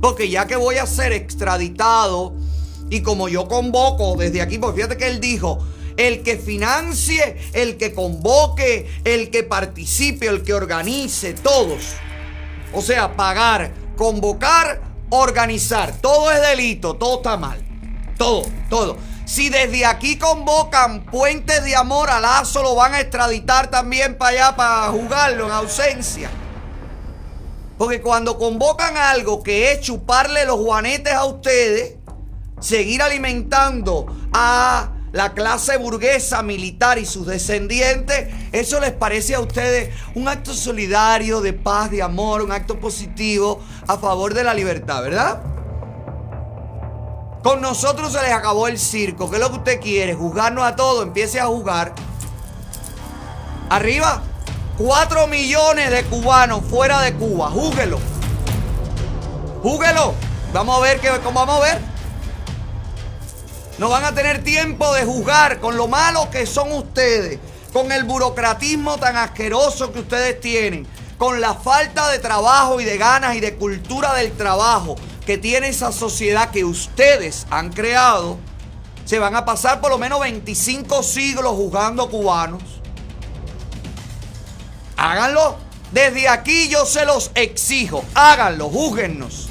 Porque ya que voy a ser extraditado y como yo convoco desde aquí, porque fíjate que él dijo, el que financie, el que convoque, el que participe, el que organice, todos. O sea, pagar, convocar, organizar. Todo es delito, todo está mal. Todo, todo. Si desde aquí convocan puentes de amor a Lazo, lo van a extraditar también para allá, para jugarlo en ausencia. Porque cuando convocan algo que es chuparle los juanetes a ustedes, seguir alimentando a la clase burguesa militar y sus descendientes, eso les parece a ustedes un acto solidario, de paz, de amor, un acto positivo a favor de la libertad, ¿verdad? Con nosotros se les acabó el circo. ¿Qué es lo que usted quiere? Juzgarnos a todos. Empiece a jugar. Arriba. 4 millones de cubanos fuera de Cuba. Júguelo. Júguelo. Vamos a ver qué, cómo vamos a ver. No van a tener tiempo de juzgar con lo malo que son ustedes, con el burocratismo tan asqueroso que ustedes tienen, con la falta de trabajo y de ganas y de cultura del trabajo que tiene esa sociedad que ustedes han creado. Se van a pasar por lo menos 25 siglos juzgando cubanos. Háganlo. Desde aquí yo se los exijo. Háganlo, júguennos.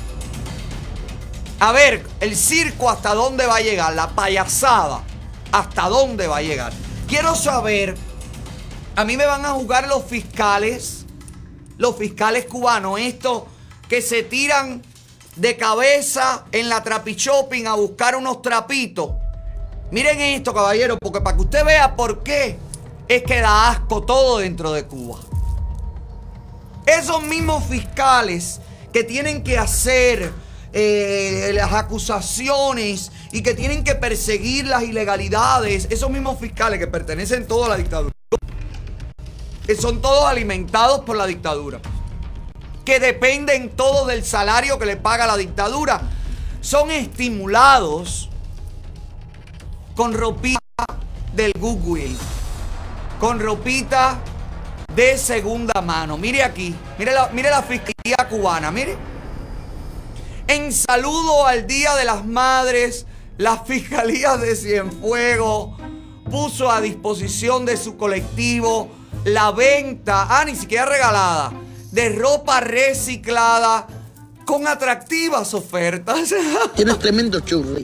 A ver, el circo hasta dónde va a llegar, la payasada hasta dónde va a llegar. Quiero saber, a mí me van a jugar los fiscales, los fiscales cubanos, estos que se tiran de cabeza en la trapichopping a buscar unos trapitos. Miren esto, caballero, porque para que usted vea por qué es que da asco todo dentro de Cuba. Esos mismos fiscales que tienen que hacer eh, las acusaciones y que tienen que perseguir las ilegalidades, esos mismos fiscales que pertenecen todos a la dictadura, que son todos alimentados por la dictadura, que dependen todos del salario que le paga la dictadura, son estimulados con ropita del Goodwill, con ropita de segunda mano. Mire aquí, mire la, mire la fiscalía cubana, mire. En saludo al Día de las Madres, la Fiscalía de Cienfuegos puso a disposición de su colectivo la venta, ah, ni siquiera regalada, de ropa reciclada con atractivas ofertas. Tienes tremendo churri.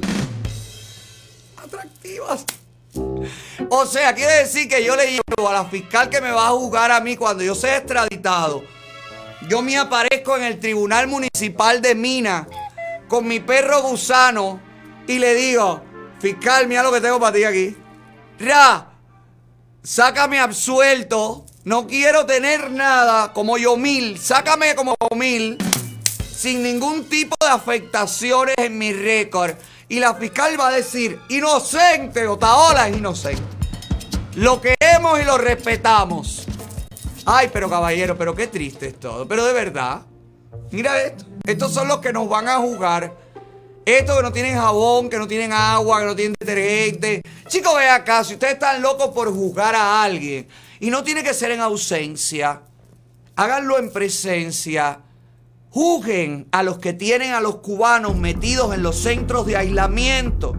Atractivas. O sea, quiere decir que yo le llevo a la fiscal que me va a juzgar a mí cuando yo sea extraditado. Yo me aparezco en el Tribunal Municipal de Mina con mi perro gusano y le digo, fiscal, mira lo que tengo para ti aquí. Ra, sácame absuelto. No quiero tener nada como yo mil. Sácame como mil sin ningún tipo de afectaciones en mi récord. Y la fiscal va a decir, inocente, Otaola es inocente. Lo queremos y lo respetamos. Ay, pero caballero, pero qué triste es todo. Pero de verdad, mira esto. Estos son los que nos van a jugar. Estos que no tienen jabón, que no tienen agua, que no tienen detergente. Chicos, ve acá, si ustedes están locos por juzgar a alguien, y no tiene que ser en ausencia, háganlo en presencia. Juzguen a los que tienen a los cubanos metidos en los centros de aislamiento.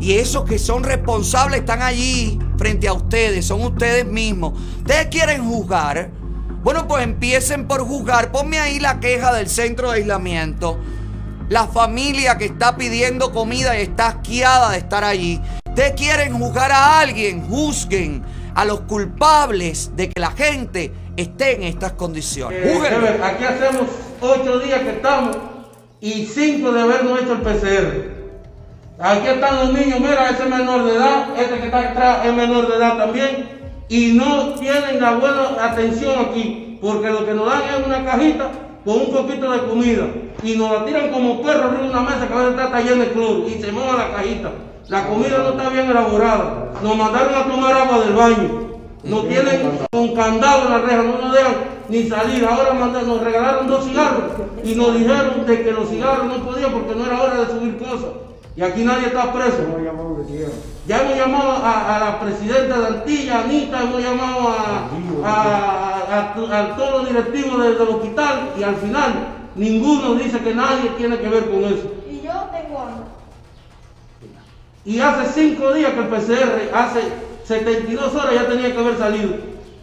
Y esos que son responsables están allí frente a ustedes, son ustedes mismos. Ustedes quieren juzgar. Bueno, pues empiecen por juzgar. Ponme ahí la queja del centro de aislamiento. La familia que está pidiendo comida y está asqueada de estar allí. Ustedes quieren juzgar a alguien, juzguen a los culpables de que la gente esté en estas condiciones. Eh, aquí hacemos ocho días que estamos y cinco de habernos hecho el PCR. Aquí están los niños, mira, ese es menor de edad, este que está atrás es menor de edad también, y no tienen la buena atención aquí, porque lo que nos dan es una cajita con un poquito de comida, y nos la tiran como perros en una mesa que a veces está llena de cloro, y se moja la cajita. La comida no está bien elaborada, nos mandaron a tomar agua del baño, nos tienen con candado en la reja, no nos dejan ni salir. Ahora nos regalaron dos cigarros y nos dijeron de que los cigarros no podían porque no era hora de subir cosas. Y aquí nadie está preso. Ya hemos llamado a, a la presidenta de Antilla, Anita, hemos llamado a, a, a- a- a todos los directivos del, del hospital y al final ninguno dice que nadie tiene que ver con eso. Y yo tengo hambre. Y hace cinco días que el PCR, hace 72 horas ya tenía que haber salido.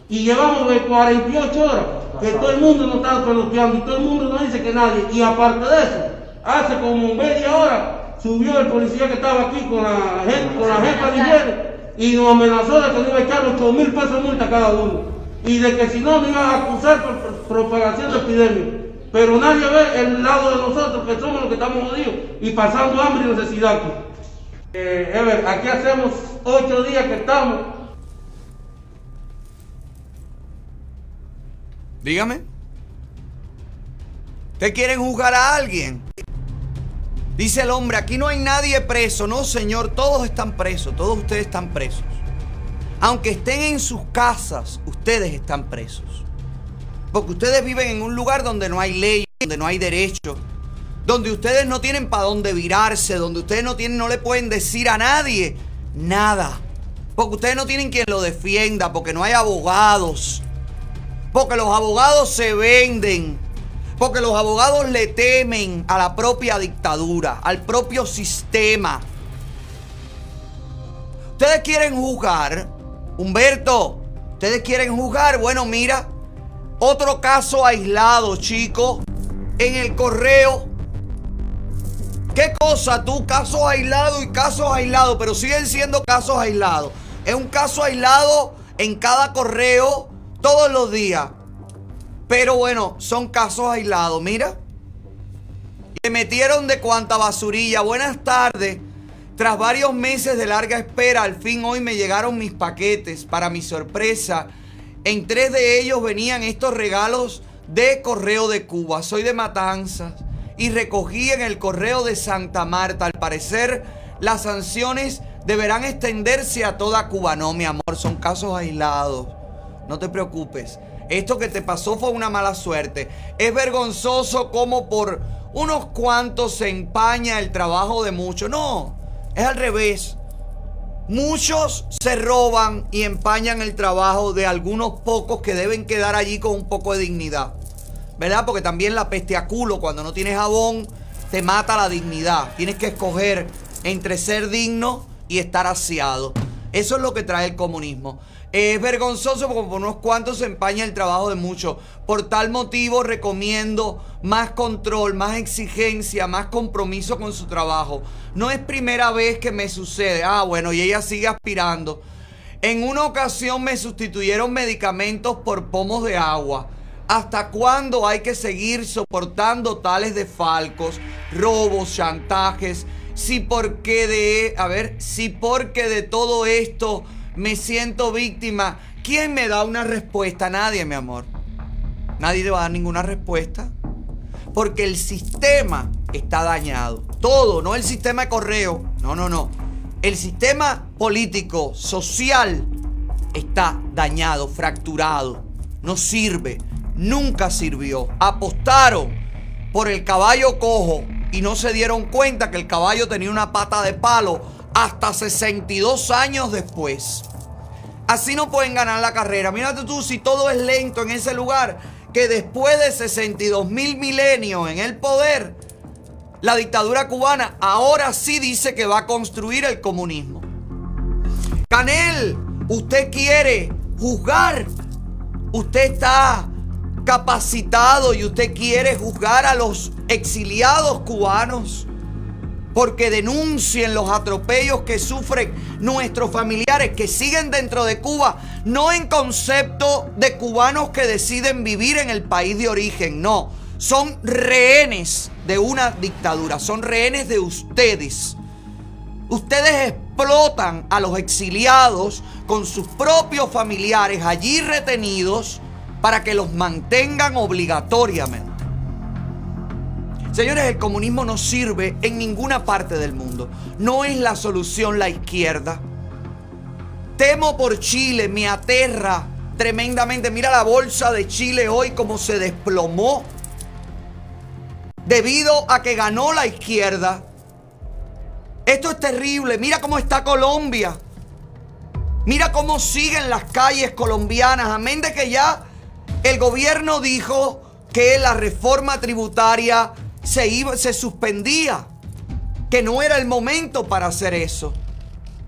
Y llevamos de 48 horas que todo el mundo nos está peloteando y todo el mundo nos dice que nadie. Y aparte de eso, hace como media hora subió el policía que estaba aquí con la gente, con la jefa de y nos amenazó de que nos iba a echar 8 mil pesos de multa cada uno. Y de que si no nos iban a acusar por propagación de epidemia. Pero nadie ve el lado de nosotros que somos los que estamos jodidos y pasando hambre y necesidad. Eh, Ever, aquí hacemos ocho días que estamos. Dígame. ¿Ustedes quieren juzgar a alguien? Dice el hombre, aquí no hay nadie preso. No, señor, todos están presos. Todos ustedes están presos. Aunque estén en sus casas, ustedes están presos. Porque ustedes viven en un lugar donde no hay ley, donde no hay derecho, donde ustedes no tienen para dónde virarse, donde ustedes no tienen, no le pueden decir a nadie nada. Porque ustedes no tienen quien lo defienda, porque no hay abogados. Porque los abogados se venden. Porque los abogados le temen a la propia dictadura, al propio sistema. Ustedes quieren jugar, Humberto, ustedes quieren jugar. Bueno, mira, otro caso aislado, chicos, en el correo. ¿Qué cosa tú? Casos aislados y casos aislados, pero siguen siendo casos aislados. Es un caso aislado en cada correo todos los días. Pero bueno, son casos aislados. Mira. Le metieron de cuanta basurilla. Buenas tardes. Tras varios meses de larga espera, al fin hoy me llegaron mis paquetes. Para mi sorpresa, en tres de ellos venían estos regalos de correo de Cuba. Soy de Matanzas y recogí en el correo de Santa Marta. Al parecer, las sanciones deberán extenderse a toda Cuba. No, mi amor, son casos aislados. No te preocupes. Esto que te pasó fue una mala suerte. Es vergonzoso como por unos cuantos se empaña el trabajo de muchos. No, es al revés. Muchos se roban y empañan el trabajo de algunos pocos que deben quedar allí con un poco de dignidad. ¿Verdad? Porque también la peste a culo, cuando no tienes jabón, te mata la dignidad. Tienes que escoger entre ser digno y estar aseado. Eso es lo que trae el comunismo. Es vergonzoso porque por unos cuantos se empaña el trabajo de muchos. Por tal motivo recomiendo más control, más exigencia, más compromiso con su trabajo. No es primera vez que me sucede. Ah, bueno, y ella sigue aspirando. En una ocasión me sustituyeron medicamentos por pomos de agua. ¿Hasta cuándo hay que seguir soportando tales desfalcos, robos, chantajes? Si porque de, a ver, si porque de todo esto me siento víctima, ¿quién me da una respuesta? Nadie, mi amor. Nadie te va a dar ninguna respuesta. Porque el sistema está dañado. Todo, no el sistema de correo. No, no, no. El sistema político, social, está dañado, fracturado. No sirve. Nunca sirvió. Apostaron por el caballo cojo y no se dieron cuenta que el caballo tenía una pata de palo hasta 62 años después. Así no pueden ganar la carrera. Mírate tú si todo es lento en ese lugar, que después de 62 mil milenios en el poder, la dictadura cubana ahora sí dice que va a construir el comunismo. Canel, usted quiere juzgar. Usted está capacitado y usted quiere juzgar a los exiliados cubanos porque denuncien los atropellos que sufren nuestros familiares que siguen dentro de Cuba, no en concepto de cubanos que deciden vivir en el país de origen, no, son rehenes de una dictadura, son rehenes de ustedes. Ustedes explotan a los exiliados con sus propios familiares allí retenidos para que los mantengan obligatoriamente. Señores, el comunismo no sirve en ninguna parte del mundo. No es la solución la izquierda. Temo por Chile, me aterra tremendamente. Mira la bolsa de Chile hoy como se desplomó. Debido a que ganó la izquierda. Esto es terrible. Mira cómo está Colombia. Mira cómo siguen las calles colombianas. Amén de que ya el gobierno dijo que la reforma tributaria se, iba, se suspendía, que no era el momento para hacer eso.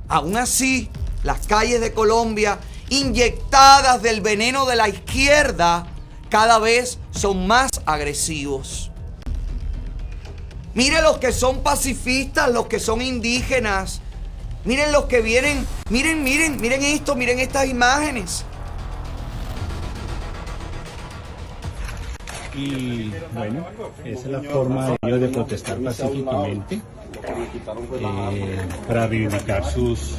Aún así, las calles de Colombia, inyectadas del veneno de la izquierda, cada vez son más agresivos. Miren los que son pacifistas, los que son indígenas. Miren los que vienen. Miren, miren, miren esto, miren estas imágenes. Y bueno, esa es la forma de ellos de protestar pacíficamente eh, para reivindicar sus,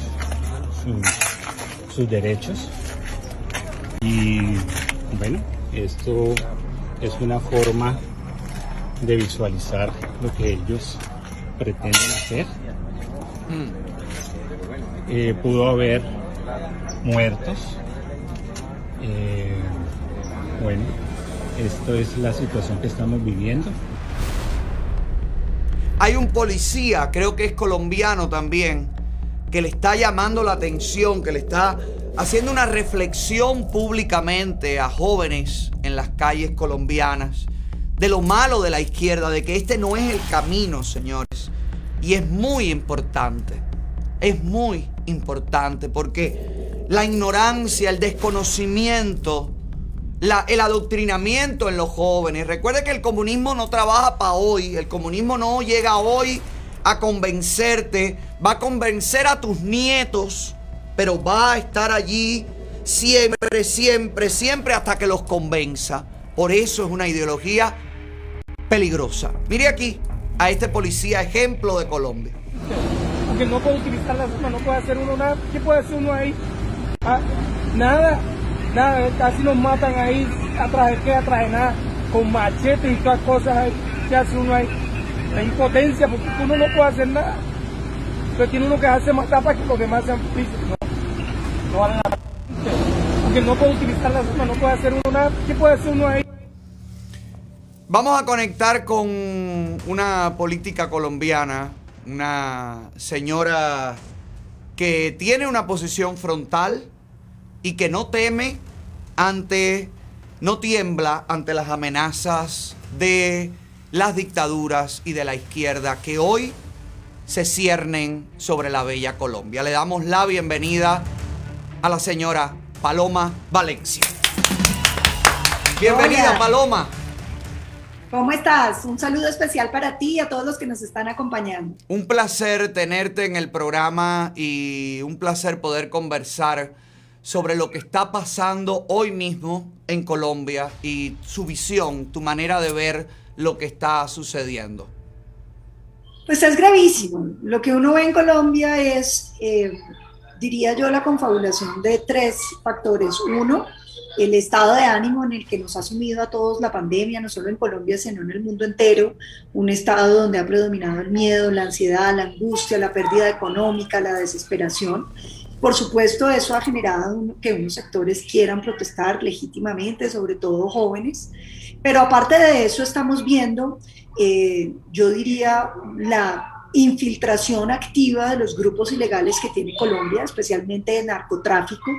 sus, sus derechos. Y bueno, esto es una forma de visualizar lo que ellos pretenden hacer. Eh, pudo haber muertos. Eh, bueno, esto es la situación que estamos viviendo. Hay un policía, creo que es colombiano también, que le está llamando la atención, que le está haciendo una reflexión públicamente a jóvenes en las calles colombianas de lo malo de la izquierda, de que este no es el camino, señores. Y es muy importante, es muy importante porque la ignorancia, el desconocimiento, el adoctrinamiento en los jóvenes. Recuerde que el comunismo no trabaja para hoy, el comunismo no llega hoy a convencerte, va a convencer a tus nietos pero va a estar allí siempre, siempre, siempre hasta que los convenza. Por eso es una ideología peligrosa. Mire aquí a este policía ejemplo de Colombia. Porque no puede utilizar las armas, no puede hacer uno nada. ¿Qué puede hacer uno ahí? Ah, nada, nada, casi nos matan ahí, atrás de qué, atrás de nada, con machetes y todas cosas. ¿Qué hace uno ahí? La impotencia, porque uno no puede hacer nada. Pero tiene uno que dejarse matar para que los demás sean felices. No, no vale pena. Porque no puede utilizar las armas, no puede hacer uno nada. ¿Qué puede hacer uno ahí? Vamos a conectar con una política colombiana, una señora que tiene una posición frontal y que no teme ante, no tiembla ante las amenazas de las dictaduras y de la izquierda que hoy se ciernen sobre la bella Colombia. Le damos la bienvenida a la señora Paloma Valencia. Bienvenida, Hola. Paloma. ¿Cómo estás? Un saludo especial para ti y a todos los que nos están acompañando. Un placer tenerte en el programa y un placer poder conversar sobre lo que está pasando hoy mismo en Colombia y su visión, tu manera de ver lo que está sucediendo. Pues es gravísimo. Lo que uno ve en Colombia es, eh, diría yo, la confabulación de tres factores. Uno, el estado de ánimo en el que nos ha sumido a todos la pandemia, no solo en Colombia, sino en el mundo entero. Un estado donde ha predominado el miedo, la ansiedad, la angustia, la pérdida económica, la desesperación. Por supuesto, eso ha generado que unos sectores quieran protestar legítimamente, sobre todo jóvenes. Pero aparte de eso, estamos viendo, eh, yo diría, la infiltración activa de los grupos ilegales que tiene Colombia, especialmente de narcotráfico,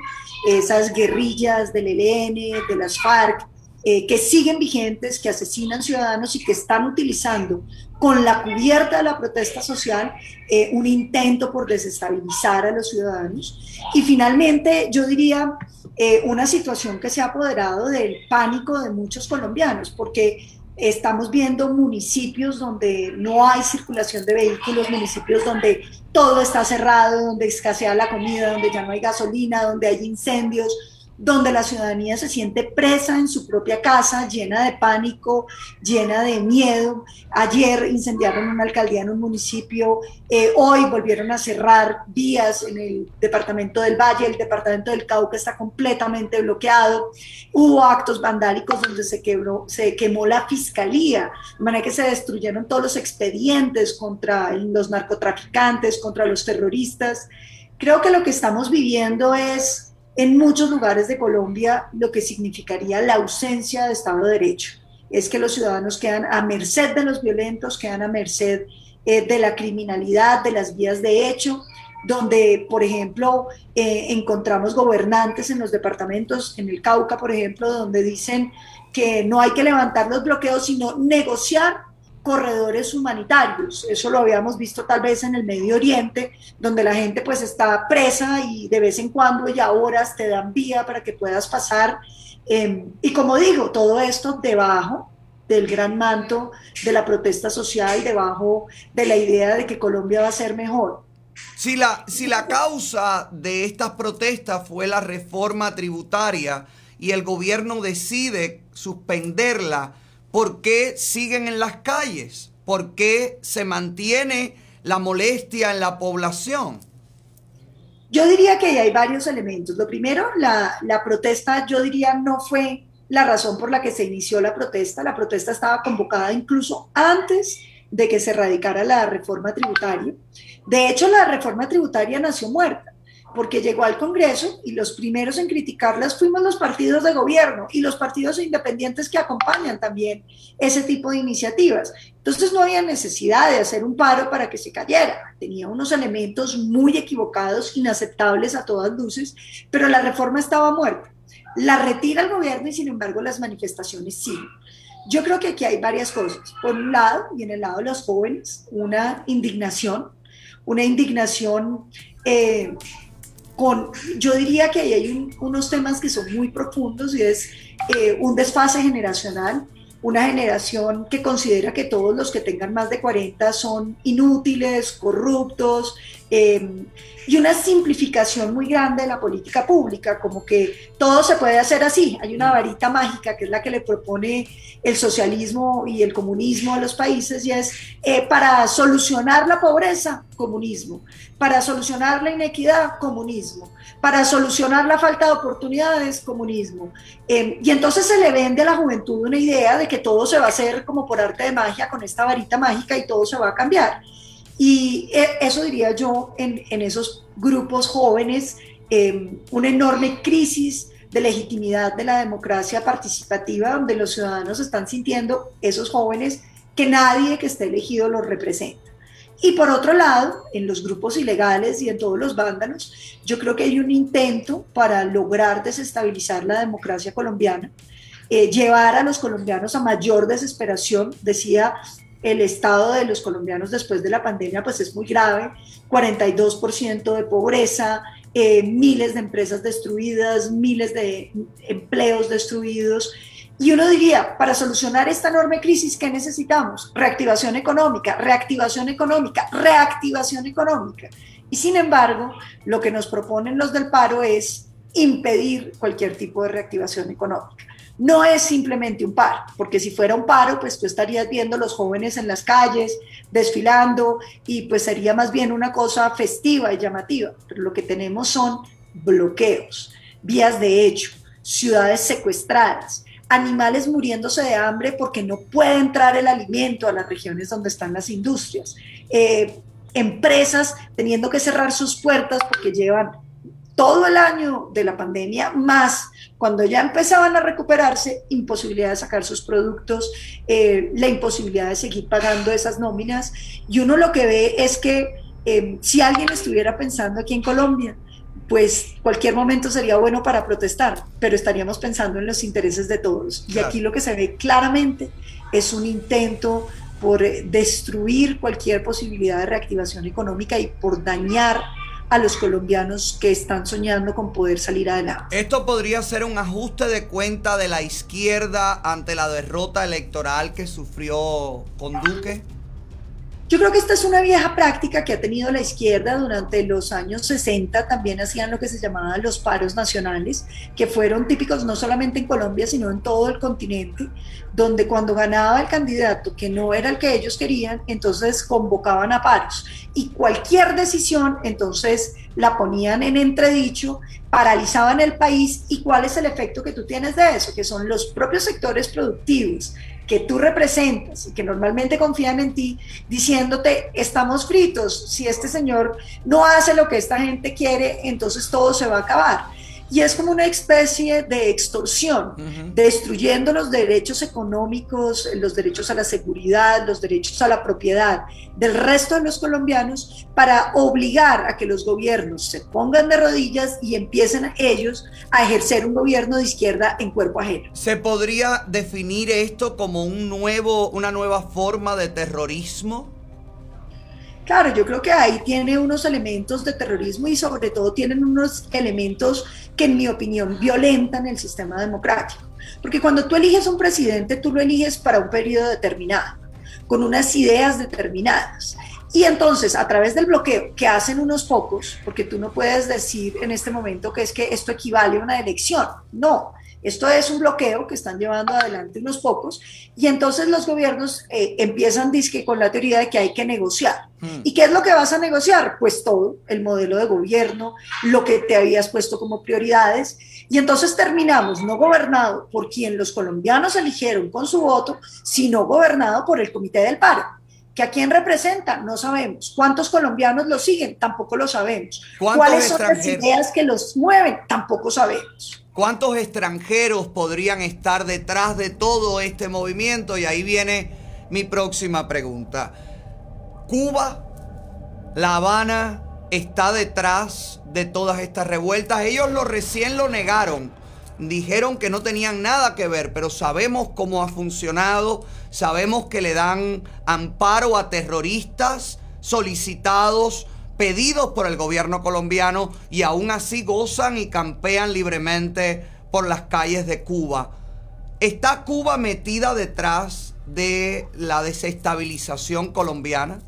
esas guerrillas del ELN, de las FARC, eh, que siguen vigentes, que asesinan ciudadanos y que están utilizando con la cubierta de la protesta social eh, un intento por desestabilizar a los ciudadanos. Y finalmente, yo diría, eh, una situación que se ha apoderado del pánico de muchos colombianos, porque estamos viendo municipios donde no hay circulación de vehículos, municipios donde todo está cerrado, donde escasea la comida, donde ya no hay gasolina, donde hay incendios, donde la ciudadanía se siente presa en su propia casa, llena de pánico, llena de miedo. Ayer incendiaron una alcaldía en un municipio, eh, hoy volvieron a cerrar vías en el departamento del Valle, el departamento del Cauca está completamente bloqueado. Hubo actos vandálicos donde se, se quemó la fiscalía, de manera que se destruyeron todos los expedientes contra los narcotraficantes, contra los terroristas. Creo que lo que estamos viviendo es en muchos lugares de Colombia lo que significaría la ausencia de Estado de Derecho. Es que los ciudadanos quedan a merced de los violentos, quedan a merced eh, de la criminalidad, de las vías de hecho, donde, por ejemplo, eh, encontramos gobernantes en los departamentos, en el Cauca, por ejemplo, donde dicen que no hay que levantar los bloqueos, sino negociar corredores humanitarios. Eso lo habíamos visto tal vez en el Medio Oriente, donde la gente pues está presa y de vez en cuando y a horas te dan vía para que puedas pasar. Eh, y como digo, todo esto debajo del gran manto de la protesta social, debajo de la idea de que Colombia va a ser mejor. Si la, si la causa de estas protestas fue la reforma tributaria y el gobierno decide suspenderla, ¿por qué siguen en las calles? ¿Por qué se mantiene la molestia en la población? Yo diría que hay varios elementos. Lo primero, la, la, protesta, yo diría, no fue la razón por la que se inició la protesta. La protesta estaba convocada incluso antes de que se radicara la reforma tributaria. De hecho, la reforma tributaria nació muerta porque llegó al Congreso y los primeros en criticarlas fuimos los partidos de gobierno y los partidos independientes que acompañan también ese tipo de iniciativas. Entonces no había necesidad de hacer un paro para que se cayera. Tenía unos elementos muy equivocados, inaceptables a todas luces, pero la reforma estaba muerta. La retira el gobierno y sin embargo las manifestaciones siguen. Yo creo que aquí hay varias cosas. Por un lado, y en el lado de los jóvenes, una indignación, una indignación eh, yo diría que ahí hay un, unos temas que son muy profundos y es eh, un desfase generacional, una generación que considera que todos los que tengan más de 40 son inútiles, corruptos, eh, y una simplificación muy grande de la política pública, como que todo se puede hacer así. Hay una varita mágica que es la que le propone el socialismo y el comunismo a los países y es eh, para solucionar la pobreza, comunismo, para solucionar la inequidad, comunismo, para solucionar la falta de oportunidades, comunismo. Eh, y entonces se le vende a la juventud una idea de que todo se va a hacer como por arte de magia con esta varita mágica y todo se va a cambiar. Y eh, eso diría yo en, en esos grupos jóvenes, eh, una enorme crisis de legitimidad de la democracia participativa, donde los ciudadanos están sintiendo, esos jóvenes, que nadie que esté elegido los representa. Y por otro lado, en los grupos ilegales y en todos los vándalos, yo creo que hay un intento para lograr desestabilizar la democracia colombiana, eh, llevar a los colombianos a mayor desesperación. Decía el estado de los colombianos después de la pandemia pues es muy grave, 42% de pobreza, eh, miles de empresas destruidas, miles de empleos destruidos. Y uno diría, para solucionar esta enorme crisis, ¿qué necesitamos? Reactivación económica, reactivación económica, reactivación económica. Y sin embargo, lo que nos proponen los del paro es impedir cualquier tipo de reactivación económica no es simplemente un paro, porque si fuera un paro, pues tú estarías viendo los jóvenes en las calles, desfilando, y pues sería más bien una cosa festiva y llamativa. Pero lo que tenemos son bloqueos, vías de hecho, ciudades secuestradas, animales muriéndose de hambre porque no puede entrar el alimento a las regiones donde están las industrias, eh, empresas teniendo que cerrar sus puertas porque llevan todo el año de la pandemia, más cuando ya empezaban a recuperarse, imposibilidad de sacar sus productos, eh, la imposibilidad de seguir pagando esas nóminas. Y uno lo que ve es que eh, si alguien estuviera pensando aquí en Colombia, pues cualquier momento sería bueno para protestar, pero estaríamos pensando en los intereses de todos. Y aquí lo que se ve claramente es un intento por eh, destruir cualquier posibilidad de reactivación económica y por dañar a los colombianos que están soñando con poder salir adelante. Esto podría ser un ajuste de cuenta de la izquierda ante la derrota electoral que sufrió con Duque. Yo creo que esta es una vieja práctica que ha tenido la izquierda durante los años 60. También hacían lo que se llamaban los paros nacionales, que fueron típicos no solamente en Colombia, sino en todo el continente, donde cuando ganaba el candidato que no era el que ellos querían, entonces convocaban a paros. Y cualquier decisión, entonces la ponían en entredicho, paralizaban el país. ¿Y cuál es el efecto que tú tienes de eso? Que son los propios sectores productivos que tú representas y que normalmente confían en ti, diciéndote, estamos fritos, si este señor no hace lo que esta gente quiere, entonces todo se va a acabar. Y es como una especie de extorsión, destruyendo los derechos económicos, los derechos a la seguridad, los derechos a la propiedad del resto de los colombianos para obligar a que los gobiernos se pongan de rodillas y empiecen ellos a ejercer un gobierno de izquierda en cuerpo ajeno. ¿Se podría definir esto como un nuevo, una nueva forma de terrorismo? Claro, yo creo que ahí tiene unos elementos de terrorismo y sobre todo tienen unos elementos que en mi opinión violentan el sistema democrático. Porque cuando tú eliges un presidente, tú lo eliges para un periodo determinado, con unas ideas determinadas. Y entonces, a través del bloqueo que hacen unos pocos, porque tú no puedes decir en este momento que es que esto equivale a una elección, no, esto es un bloqueo que están llevando adelante unos pocos y entonces los gobiernos eh, empiezan disque con la teoría de que hay que negociar. Hmm. ¿Y qué es lo que vas a negociar? Pues todo, el modelo de gobierno, lo que te habías puesto como prioridades y entonces terminamos no gobernado por quien los colombianos eligieron con su voto, sino gobernado por el Comité del Paro. ¿Que a quién representa? No sabemos. ¿Cuántos colombianos lo siguen? Tampoco lo sabemos. ¿Cuántos ¿Cuáles son las ideas que los mueven? Tampoco sabemos. ¿Cuántos extranjeros podrían estar detrás de todo este movimiento? Y ahí viene mi próxima pregunta. Cuba, La Habana, está detrás de todas estas revueltas. Ellos lo recién lo negaron. Dijeron que no tenían nada que ver, pero sabemos cómo ha funcionado. Sabemos que le dan amparo a terroristas solicitados, pedidos por el gobierno colombiano y aún así gozan y campean libremente por las calles de Cuba. ¿Está Cuba metida detrás de la desestabilización colombiana?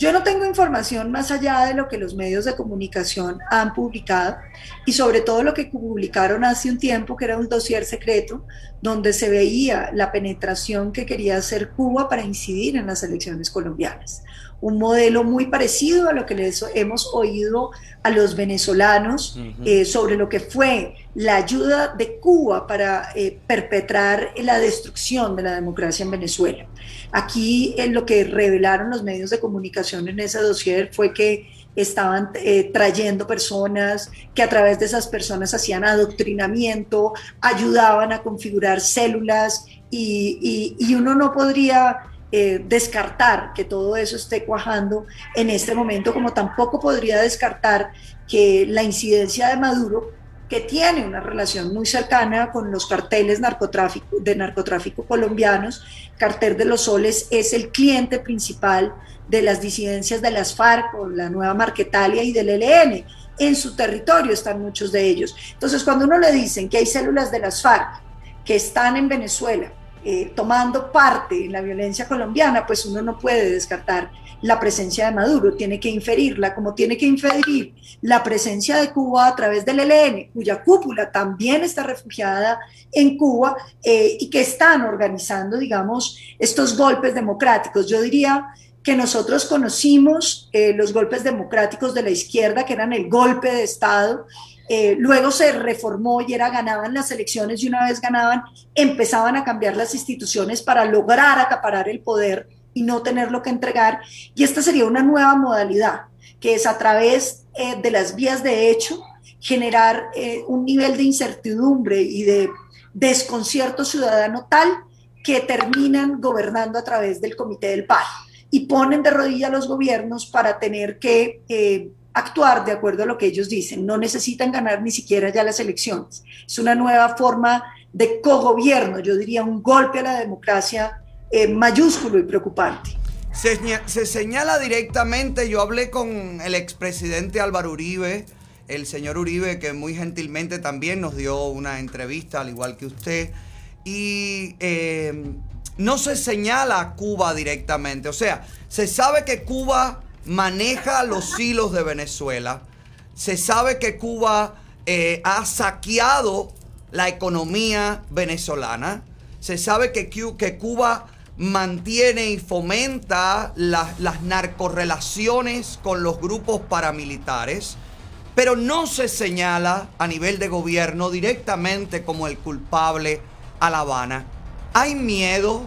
Yo no tengo información más allá de lo que los medios de comunicación han publicado y sobre todo lo que publicaron hace un tiempo, que era un dossier secreto, donde se veía la penetración que quería hacer Cuba para incidir en las elecciones colombianas. Un modelo muy parecido a lo que les hemos oído a los venezolanos eh, sobre lo que fue la ayuda de Cuba para eh, perpetrar la destrucción de la democracia en Venezuela. Aquí eh, lo que revelaron los medios de comunicación en ese dossier fue que estaban eh, trayendo personas que a través de esas personas hacían adoctrinamiento, ayudaban a configurar células y, uno no podría descartar que todo eso esté cuajando en este momento, como tampoco podría descartar que la incidencia de Maduro que tiene una relación muy cercana con los carteles narcotráfico, de narcotráfico colombianos. Cartel de los Soles es el cliente principal de las disidencias de las FARC o la nueva Marquetalia y del ELN. En su territorio están muchos de ellos. Entonces, cuando uno le dicen que hay células de las FARC que están en Venezuela eh, tomando parte en la violencia colombiana, pues uno no puede descartar la presencia de Maduro, tiene que inferirla, como tiene que inferir la presencia de Cuba a través del ELN, cuya cúpula también está refugiada en Cuba eh, y que están organizando, digamos, estos golpes democráticos. Yo diría que nosotros conocimos eh, los golpes democráticos de la izquierda, que eran el golpe de Estado, eh, luego se reformó y era ganaban las elecciones y una vez ganaban empezaban a cambiar las instituciones para lograr acaparar el poder y no tenerlo que entregar. Y esta sería una nueva modalidad, que es a través eh, de las vías de hecho generar eh, un nivel de incertidumbre y de desconcierto ciudadano tal que terminan gobernando a través del Comité del Paro y ponen de rodillas a los gobiernos para tener que actuar de acuerdo a lo que ellos dicen. No necesitan ganar ni siquiera ya las elecciones. Es una nueva forma de cogobierno, yo diría un golpe a la democracia eh, mayúsculo y preocupante. Se, ña- se señala directamente, yo hablé con el expresidente Álvaro Uribe, el señor Uribe que muy gentilmente también nos dio una entrevista, al igual que usted, y eh, no se señala a Cuba directamente, o sea, se sabe que Cuba maneja los hilos de Venezuela, se sabe que Cuba eh, ha saqueado la economía venezolana, se sabe que, que Cuba mantiene y fomenta la- las narcorrelaciones con los grupos paramilitares, pero no se señala a nivel de gobierno directamente como el culpable a La Habana. ¿Hay miedo?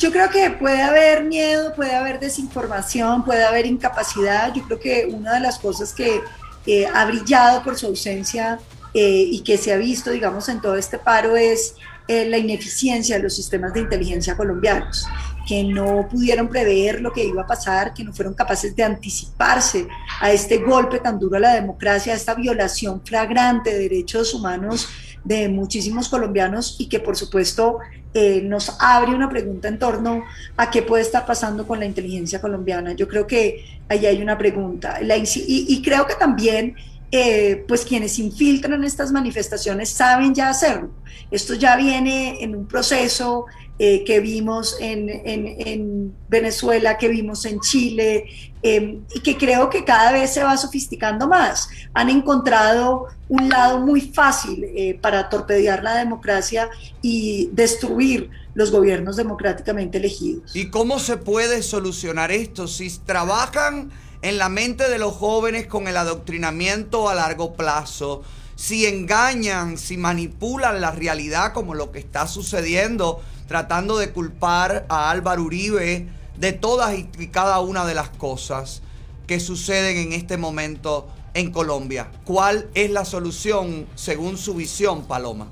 Yo creo que puede haber miedo, puede haber desinformación, puede haber incapacidad. Yo creo que una de las cosas que eh, ha brillado por su ausencia eh, y que se ha visto, digamos, en todo este paro es eh, la ineficiencia de los sistemas de inteligencia colombianos, que no pudieron prever lo que iba a pasar, que no fueron capaces de anticiparse a este golpe tan duro a la democracia, a esta violación flagrante de derechos humanos de muchísimos colombianos y que por supuesto eh, nos abre una pregunta en torno a qué puede estar pasando con la inteligencia colombiana. Yo creo que ahí hay una pregunta. La y, y creo que también, eh, pues quienes infiltran estas manifestaciones saben ya hacerlo. Esto ya viene en un proceso eh, que vimos en, en- en Venezuela, que vimos en Chile, eh, y que creo que cada vez se va sofisticando más. Han encontrado un lado muy fácil eh, para torpedear la democracia y destruir los gobiernos democráticamente elegidos. ¿Y cómo se puede solucionar esto? Si trabajan en la mente de los jóvenes con el adoctrinamiento a largo plazo, si engañan, si manipulan la realidad como lo que está sucediendo, tratando de culpar a Álvaro Uribe de todas y cada una de las cosas que suceden en este momento en Colombia. ¿Cuál es la solución según su visión, Paloma?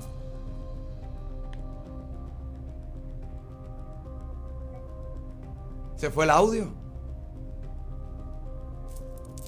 ¿Se fue el audio?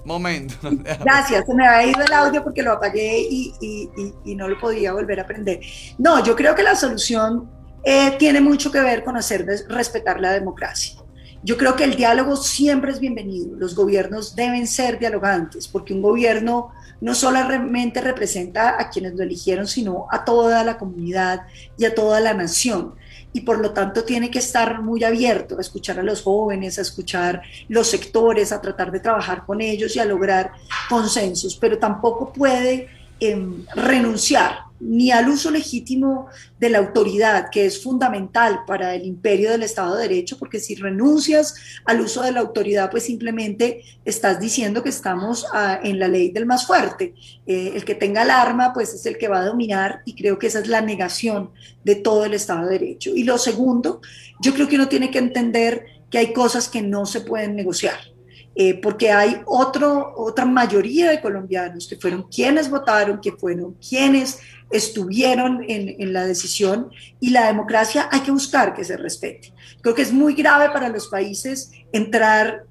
Momento. Gracias, se me había ido el audio porque lo apagué y, no lo podía volver a aprender. No, yo creo que la solución eh, tiene mucho que ver con hacer respetar la democracia. Yo creo que el diálogo siempre es bienvenido. Los gobiernos deben ser dialogantes porque un gobierno no solamente representa a quienes lo eligieron, sino a toda la comunidad y a toda la nación. y por lo tanto tiene que estar muy abierto a escuchar a los jóvenes, a escuchar los sectores, a tratar de trabajar con ellos y a lograr consensos, pero tampoco puede em, renunciar ni al uso legítimo de la autoridad, que es fundamental para el imperio del Estado de Derecho, porque si renuncias al uso de la autoridad, pues simplemente estás diciendo que estamos ah, en la ley del más fuerte. Eh, el que tenga el arma, pues es el que va a dominar y creo que esa es la negación de todo el Estado de Derecho. Y lo segundo, yo creo que uno tiene que entender que hay cosas que no se pueden negociar. Eh, porque hay otro, otra mayoría de colombianos que fueron quienes votaron, que fueron quienes estuvieron en, la decisión y la democracia hay que buscar que se respete. Creo que es muy grave para los países entrar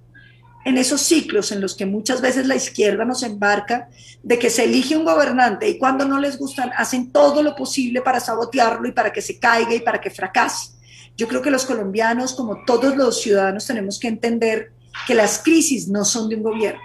en esos ciclos en los que muchas veces la izquierda nos embarca de que se elige un gobernante y cuando no les gustan hacen todo lo posible para sabotearlo y para que se caiga y para que fracase. Yo creo que los colombianos, como todos los ciudadanos, tenemos que entender que las crisis no son de un gobierno.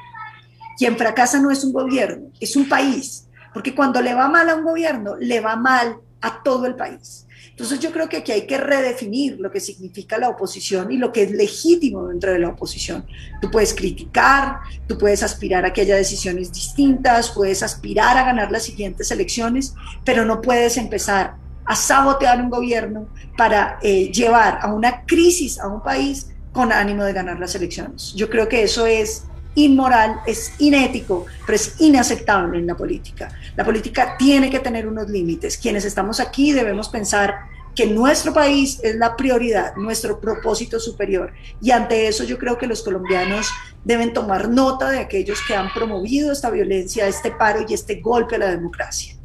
Quien fracasa no es un gobierno, es un país, porque cuando le va mal a un gobierno, le va mal a todo el país. Entonces yo creo que aquí hay que redefinir lo que significa la oposición y lo que es legítimo dentro de la oposición. Tú puedes criticar, tú puedes aspirar a que haya decisiones distintas, puedes aspirar a ganar las siguientes elecciones, pero no puedes empezar a sabotear un gobierno para eh, llevar a una crisis a un país con ánimo de ganar las elecciones. Yo creo que eso es inmoral, es inético, pero es inaceptable en la política. La política tiene que tener unos límites. Quienes estamos aquí debemos pensar que nuestro país es la prioridad, nuestro propósito superior. Y ante eso yo creo que los colombianos deben tomar nota de aquellos que han promovido esta violencia, este paro y este golpe a la democracia.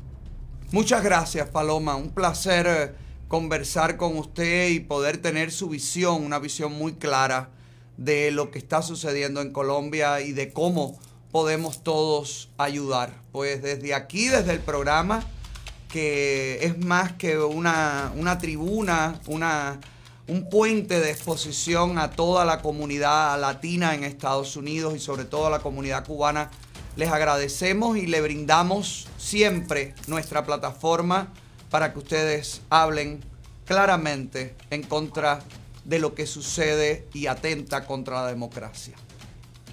Muchas gracias, Paloma. Un placer eh, conversar con usted y poder tener su visión, una visión muy clara de lo que está sucediendo en Colombia y de cómo podemos todos ayudar. Pues desde aquí, desde el programa, que es más que una, una tribuna, una, un puente de exposición a toda la comunidad latina en Estados Unidos y sobre todo a la comunidad cubana, les agradecemos y le brindamos siempre nuestra plataforma para que ustedes hablen claramente en contra de lo que sucede y atenta contra la democracia.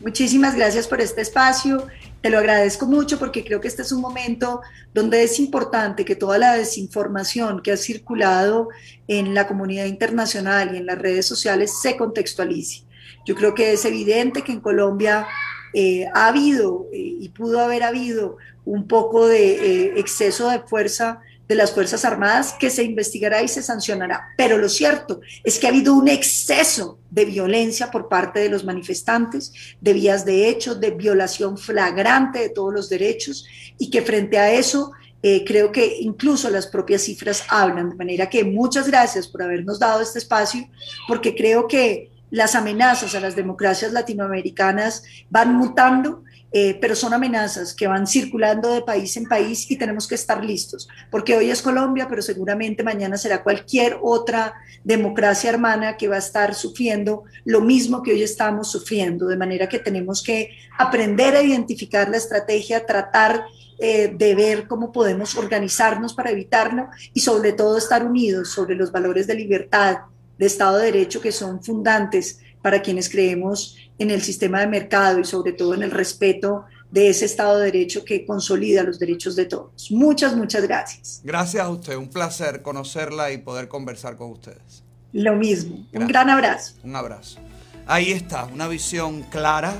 Muchísimas gracias por este espacio. Te lo agradezco mucho porque creo que este es un momento donde es importante que toda la desinformación que ha circulado en la comunidad internacional y en las redes sociales se contextualice. Yo creo que es evidente que en Colombia eh, ha habido eh, y pudo haber habido un poco de eh, exceso de fuerza de las Fuerzas Armadas que se investigará y se sancionará. Pero lo cierto es que ha habido un exceso de violencia por parte de los manifestantes, de vías de hecho, de violación flagrante de todos los derechos y que frente a eso eh, creo que incluso las propias cifras hablan. De manera que muchas gracias por habernos dado este espacio porque creo que las amenazas a las democracias latinoamericanas van mutando eh, pero son amenazas que van circulando de país en país y tenemos que estar listos, porque hoy es Colombia, pero seguramente mañana será cualquier otra democracia hermana que va a estar sufriendo lo mismo que hoy estamos sufriendo, de manera que tenemos que aprender a identificar la estrategia, tratar eh, de ver cómo podemos organizarnos para evitarlo y sobre todo estar unidos sobre los valores de libertad, de Estado de Derecho que son fundantes para quienes creemos en el sistema de mercado y sobre todo en el respeto de ese Estado de Derecho que consolida los derechos de todos. Muchas, muchas gracias. Gracias a usted, un placer conocerla y poder conversar con ustedes. Lo mismo, un gran abrazo. Un abrazo. Ahí está, una visión clara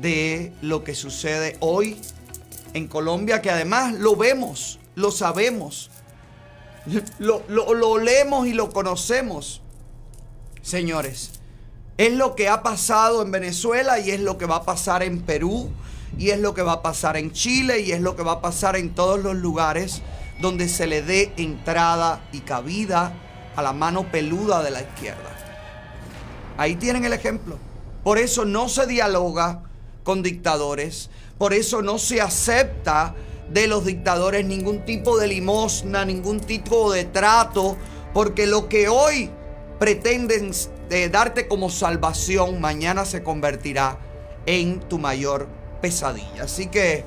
de lo que sucede hoy en Colombia, que además lo vemos, lo sabemos, lo, lo, lo leemos y lo conocemos. Señores, es lo que ha pasado en Venezuela y es lo que va a pasar en Perú y es lo que va a pasar en Chile y es lo que va a pasar en todos los lugares donde se le dé entrada y cabida a la mano peluda de la izquierda. Ahí tienen el ejemplo. Por eso no se dialoga con dictadores, por eso no se acepta de los dictadores ningún tipo de limosna, ningún tipo de trato, porque lo que hoy pretenden de darte como salvación, mañana se convertirá en tu mayor pesadilla. Así que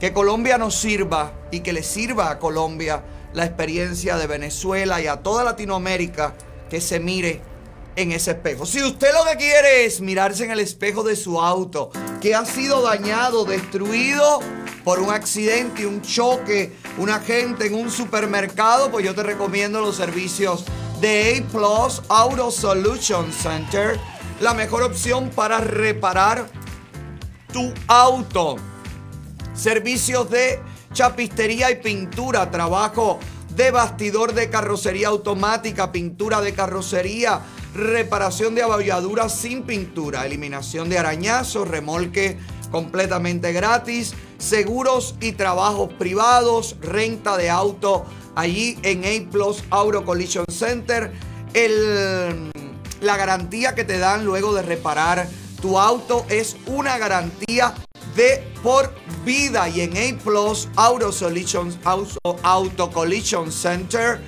que Colombia nos sirva y que le sirva a Colombia la experiencia de Venezuela y a toda Latinoamérica que se mire en ese espejo. Si usted lo que quiere es mirarse en el espejo de su auto que ha sido dañado, destruido por un accidente, un choque, un agente en un supermercado, pues yo te recomiendo los servicios de A Plus Auto Solution Center, la mejor opción para reparar tu auto. Servicios de chapistería y pintura, trabajo de bastidor de carrocería automática, pintura de carrocería, reparación de abolladuras sin pintura, eliminación de arañazos, remolque completamente gratis, seguros y trabajos privados, renta de auto allí en A Plus Auto Collision Center. El, la garantía que te dan luego de reparar tu auto es una garantía de por vida y en A Plus Auto Auto, Auto Collision Center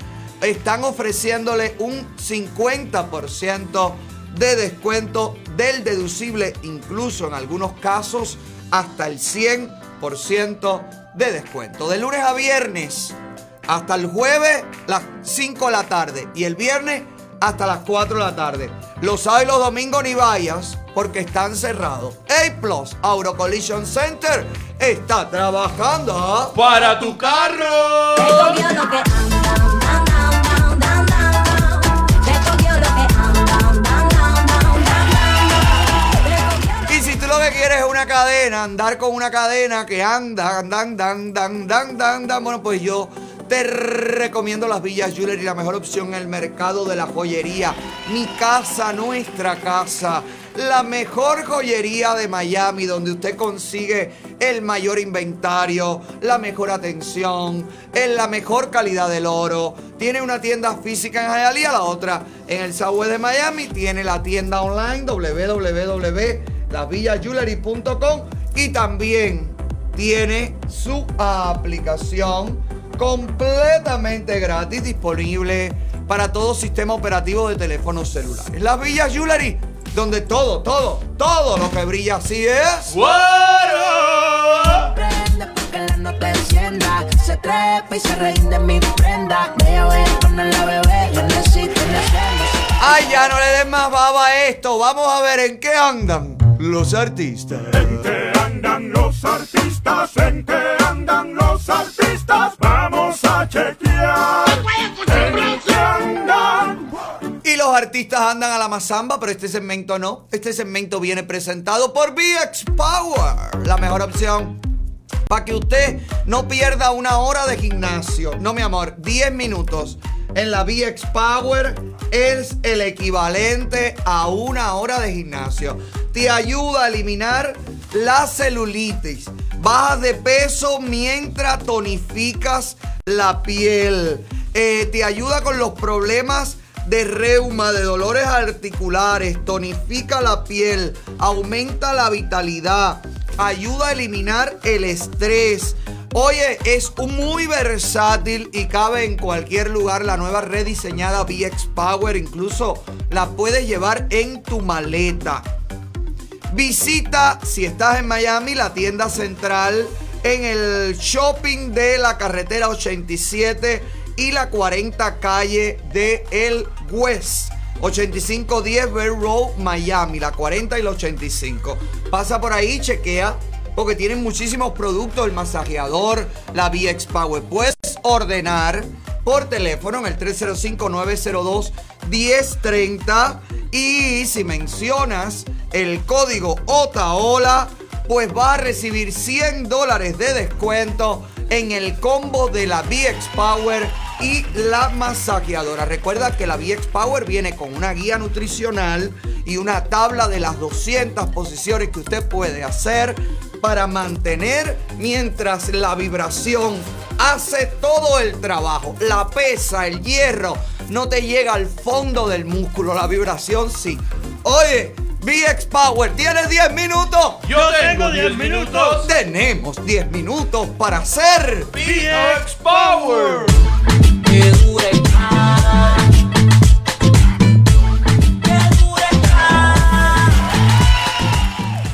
están ofreciéndole un 50% de descuento del deducible, incluso en algunos casos hasta el 100% de descuento. De lunes a viernes hasta el jueves las 5 de la tarde y el viernes hasta las 4 de la tarde. Los sábados y los domingos ni vayas porque están cerrados. A Plus Auto Collision Center está trabajando para tu carro. Que quieres es una cadena, andar con una cadena que anda, andan, dan, dan, dan, dan, dan, bueno, pues yo te recomiendo las Villas Jewelry, la mejor opción en el mercado de la joyería. Mi casa, nuestra casa. La mejor joyería de Miami, donde usted consigue el mayor inventario, la mejor atención, en la mejor calidad del oro. Tiene una tienda física en Hialeah, la otra en el Subway de Miami. Tiene la tienda online www.lasvillasjewelry.com y también tiene su aplicación completamente gratis disponible para todo sistema operativo de teléfonos celulares. Las Villas Jewelry, donde todo, todo, todo lo que brilla así es. La. Se trepa y se mi prenda. La bebé. Yo necesito cena. Ay, ya no le den más baba a esto. Vamos a ver en qué andan los artistas. andan los artistas? ¿En qué andan los artistas? Vamos a chequear. ¿En qué andan? Y los artistas andan a la mazamba, pero este segmento no. Este segmento viene presentado por VX Power, la mejor opción para que usted no pierda una hora de gimnasio. No, mi amor, 10 minutos en la VX Power es el equivalente a una hora de gimnasio. Te ayuda a eliminar la celulitis. Bajas de peso mientras tonificas la piel. Eh, te ayuda con los problemas de reuma, de dolores articulares, tonifica la piel, aumenta la vitalidad, ayuda a eliminar el estrés. Oye, es muy versátil y cabe en cualquier lugar la nueva rediseñada VX Power, incluso la puedes llevar en tu maleta. Visita, si estás en Miami, la tienda central en el shopping de la carretera 87 y la 40 calle de El West. 8510 Bell Road, Miami, la 40 y la 85. Pasa por ahí, chequea, porque tienen muchísimos productos, el masajeador, la VX Power. Puedes ordenar por teléfono en el 305-902-1030 y si mencionas el código OTAOLA, pues vas a recibir 100 dólares de descuento en el combo de la VX Power y la masajeadora. Recuerda que la VX Power viene con una guía nutricional y una tabla de las 200 posiciones que usted puede hacer para mantener mientras la vibración hace todo el trabajo. La pesa, el hierro, no te llega al fondo del músculo, la vibración sí. Oye, VX Power, ¿tienes 10 minutos? Yo tengo 10 minutos. Tenemos 10 minutos para hacer VX Power.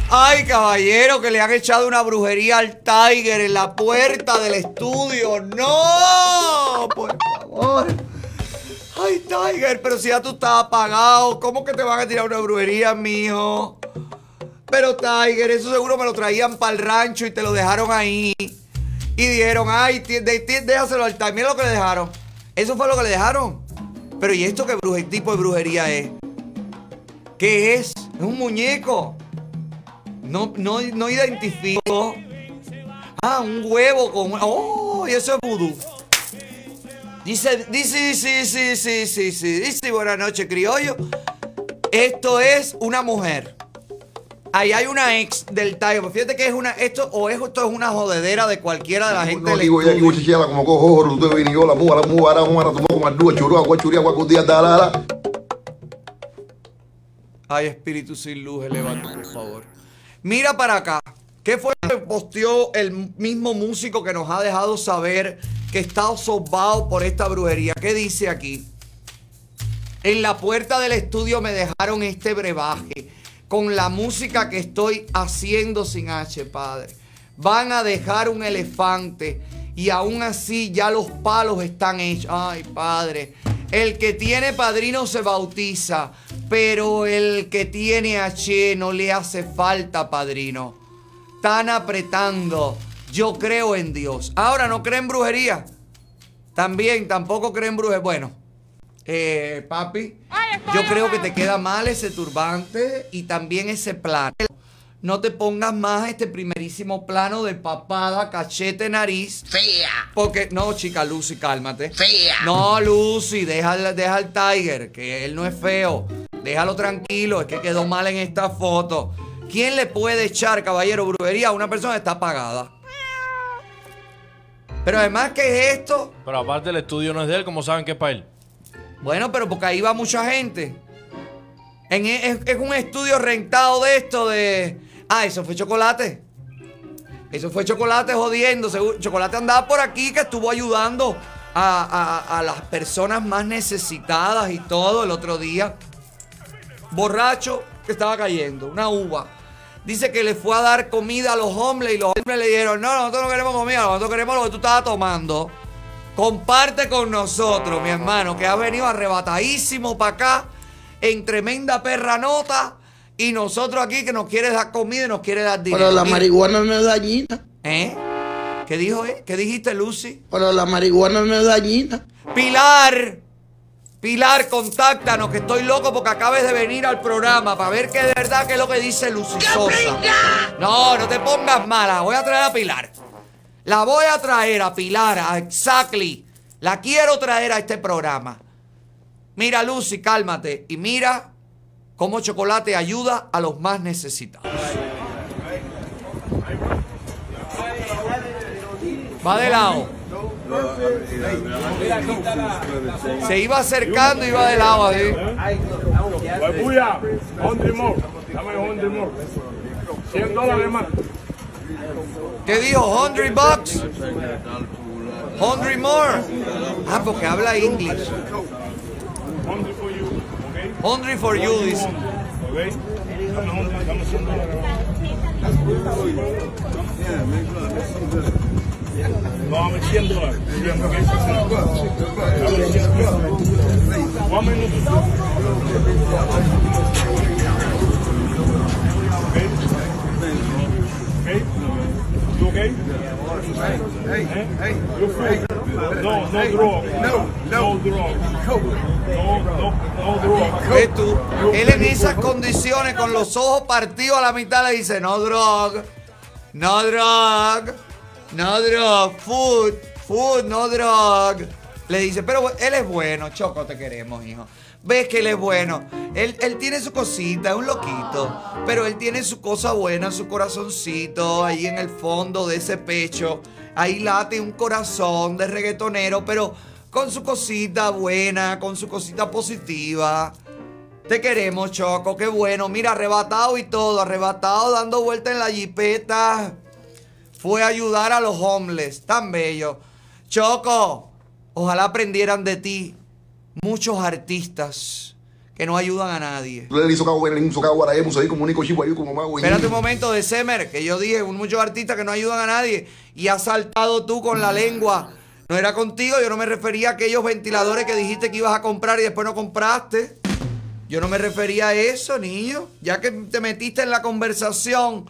Ay, Ay, caballero, que le han echado una brujería al Tiger en la puerta del estudio. ¡No! Por favor. Ay, Tiger, pero si ya tú estás apagado, ¿cómo que te van a tirar una brujería, mijo? Pero Tiger, eso seguro me lo traían para el rancho y te lo dejaron ahí. Y dijeron, ay, déjaselo al Tiger. Mira lo que le dejaron. Eso fue lo que le dejaron. Pero ¿y esto qué bruje- tipo de brujería es? ¿Qué es? Es un muñeco. No, no, no identifico. Ah, un huevo con. Oh, y eso es vudú. Dice, dice, sí, sí, sí, sí. Dice, buenas noches, criollo. Esto es una mujer. Ahí hay una ex del Tiger. Fíjate que es una. Esto, o es, esto es una jodedera de cualquiera de la gente. No digo ya estudio. muchachada como cojo oro, usted vino yo la muga, la muga, la muga, la tomó como ardua, churua, guachuria, guacutia, dalala. Ay, espíritu sin luz, elevando, por favor. Mira para acá. ¿Qué fue lo que posteó el mismo músico que nos ha dejado saber que está sobado por esta brujería? ¿Qué dice aquí? En la puerta del estudio me dejaron este brebaje con la música que estoy haciendo sin H, padre. Van a dejar un elefante y aún así ya los palos están hechos. Ay, padre. El que tiene padrino se bautiza, pero el que tiene H no le hace falta padrino. Están apretando. Yo creo en Dios. Ahora no creen brujería. También tampoco creen brujería. Bueno, eh, papi, yo creo que te queda mal ese turbante y también ese plano. No te pongas más este primerísimo plano de papada, cachete, nariz. Fea. Porque, no, chica, Lucy, cálmate. Fea. No, Lucy, deja, deja al Tiger, que él no es feo. Déjalo tranquilo, es que quedó mal en esta foto. ¿Quién le puede echar, caballero, brujería a una persona que está apagada? Pero además, ¿qué es esto? Pero aparte el estudio no es de él, como saben que es para él. Bueno, pero porque ahí va mucha gente. En- e, es, es un estudio rentado de esto de... Ah, eso fue chocolate. Eso fue chocolate jodiendo. Chocolate andaba por aquí que estuvo ayudando a, a- a las personas más necesitadas y todo el otro día. Borracho que estaba cayendo, una uva. Dice que le fue a dar comida a los hombres y los hombres le dijeron, no, nosotros no queremos comida, nosotros queremos lo que tú estabas tomando. Comparte con nosotros, mi hermano, que ha venido arrebatadísimo para acá en tremenda perra nota y nosotros aquí que nos quiere dar comida y nos quiere dar dinero. Pero la marihuana no es dañina. ¿Eh? ¿Qué dijo, eh? ¿Qué dijiste, Lucy? Pero la marihuana no es dañina. Pilar, Pilar, contáctanos, que estoy loco porque acabes de venir al programa para ver que de verdad que es lo que dice Lucy Sosa. No, no te pongas mala, voy a traer a Pilar. La voy a traer a Pilar, a Exactly. La quiero traer a este programa. Mira, Lucy, cálmate. Y mira cómo Chocolate ayuda a los más necesitados. Va de lado. Se iba acercando y iba de lado así. Buya, 100 more. Dame 100 more. 100 dólares más. ¿Qué dijo? ¿100 bucks? 100 more. Ah, porque habla inglés. 100 for you, dice. ¿Ok? Dame 100, dame 100 dólares No, dame 100 dólares. 100, ¿ok? Dame 100. One minute. Okay? You okay? Hey, hey, free? No, no drug. No, no drug. No, no, no drug. ¿Ves tú? Él en esas condiciones, con los ojos partidos a la mitad, le dice, no drug, no drug, no drug, food, food, no drug. Le dice, pero él es bueno, Choco, te queremos, hijo. Ves que él es bueno. Él, él tiene su cosita, es un loquito. Pero él tiene su cosa buena, su corazoncito, ahí en el fondo de ese pecho. Ahí late un corazón de reggaetonero, pero con su cosita buena, con su cosita positiva. Te queremos, Choco, qué bueno. Mira, arrebatado y todo, arrebatado, dando vuelta en la jipeta. Fue a ayudar a los homeless, tan bello. Choco, ojalá aprendieran de ti muchos artistas que no ayudan a nadie. Espérate un momento de Semer, que yo dije, muchos artistas que no ayudan a nadie y has saltado tú con la lengua. No era contigo, yo no me refería a aquellos ventiladores que dijiste que ibas a comprar y después no compraste. Yo no me refería a eso, niño. Ya que te metiste en la conversación,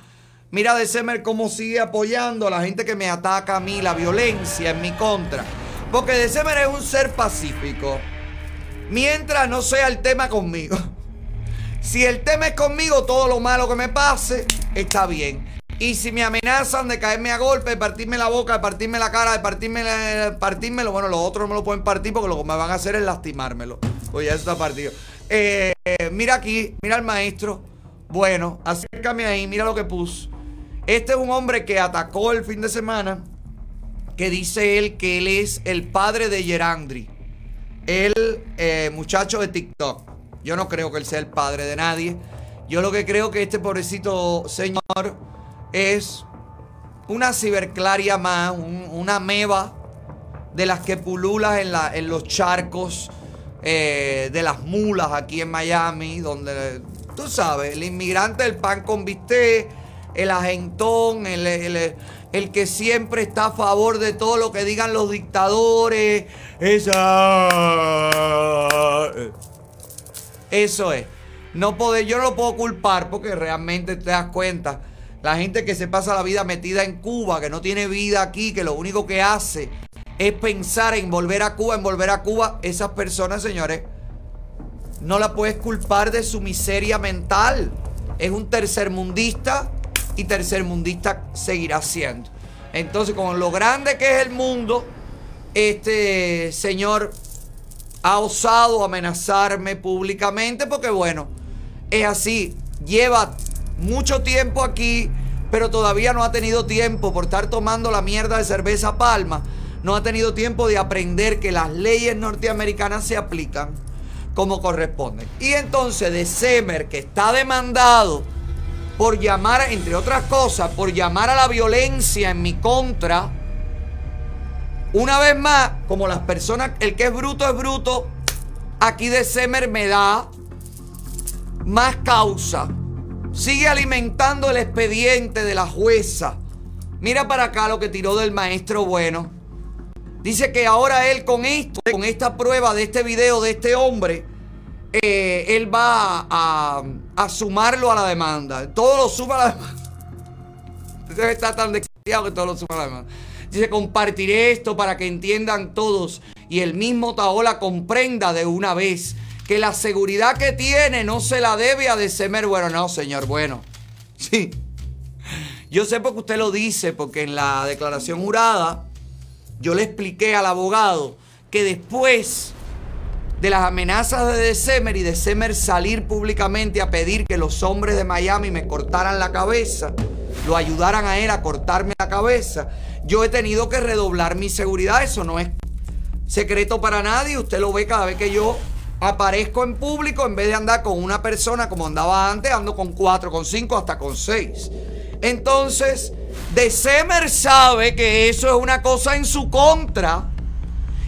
mira de Semer cómo sigue apoyando a la gente que me ataca a mí, la violencia en mi contra. Porque de es un ser pacífico. Mientras no sea el tema conmigo. Si el tema es conmigo, todo lo malo que me pase, está bien. Y si me amenazan de caerme a golpe, de partirme la boca, de partirme la cara, de partirme la- partírmelo, bueno, los otros no me lo pueden partir porque lo que me van a hacer es lastimármelo. Pues ya eso está partido. Eh, mira aquí, mira al maestro. Bueno, acércame ahí, mira lo que puso. Este es un hombre que atacó el fin de semana, que dice él que él es el padre de Gerandri. El eh, muchacho de TikTok. Yo no creo que él sea el padre de nadie. Yo lo que creo que este pobrecito señor es una ciberclaria más, un- una meba de las que pululas en, la- en los charcos eh, de las mulas aquí en Miami, donde tú sabes, el inmigrante del pan con bistec, el agentón, el, el- el que siempre está a favor de todo lo que digan los dictadores. Esa. Eso es. No poder, yo no lo puedo culpar porque realmente te das cuenta. La gente que se pasa la vida metida en Cuba, que no tiene vida aquí, que lo único que hace es pensar en volver a Cuba, en volver a Cuba, esas personas, señores, no la puedes culpar de su miseria mental. Es un tercermundista y tercermundista seguirá siendo. Entonces, con lo grande que es el mundo, este señor ha osado amenazarme públicamente porque bueno, es así, lleva mucho tiempo aquí, pero todavía no ha tenido tiempo por estar tomando la mierda de cerveza palma, no ha tenido tiempo de aprender que las leyes norteamericanas se aplican como corresponde. Y entonces de Semer, que está demandado por llamar, entre otras cosas, por llamar a la violencia en mi contra, una vez más, como las personas, el que es bruto es bruto, aquí de Semer me da más causa. Sigue alimentando el expediente de la jueza. Mira para acá lo que tiró del maestro bueno. Dice que ahora él con esto, con esta prueba de este video de este hombre, eh, él va a, sumarlo a la demanda. Todo lo suma a la demanda. Entonces está tan desquiciado que todo lo suma a la demanda. Dice, compartiré esto para que entiendan todos y el mismo Taola comprenda de una vez que la seguridad que tiene no se la debe a de Semer Bueno. No, señor Bueno. Sí. Yo sé porque usted lo dice, porque en la declaración jurada yo le expliqué al abogado que después de las amenazas de December y December salir públicamente a pedir que los hombres de Miami me cortaran la cabeza, lo ayudaran a él a cortarme la cabeza, yo he tenido que redoblar mi seguridad. Eso no es secreto para nadie. Usted lo ve cada vez que yo aparezco en público, en vez de andar con una persona como andaba antes, ando con cuatro, con cinco, hasta con seis. Entonces, December sabe que eso es una cosa en su contra.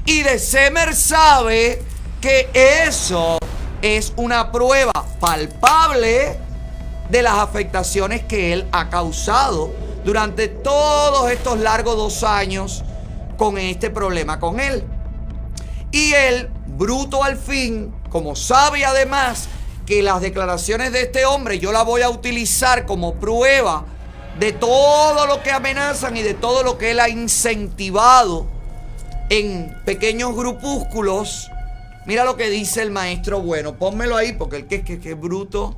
Y December sabe que eso es una prueba palpable de las afectaciones que él ha causado durante todos estos largos dos años con este problema con él. Y él, bruto al fin, como sabe además que las declaraciones de este hombre yo las voy a utilizar como prueba de todo lo que amenazan y de todo lo que él ha incentivado en pequeños grupúsculos. Mira lo que dice el maestro bueno. Pónmelo ahí porque el que, que, que bruto.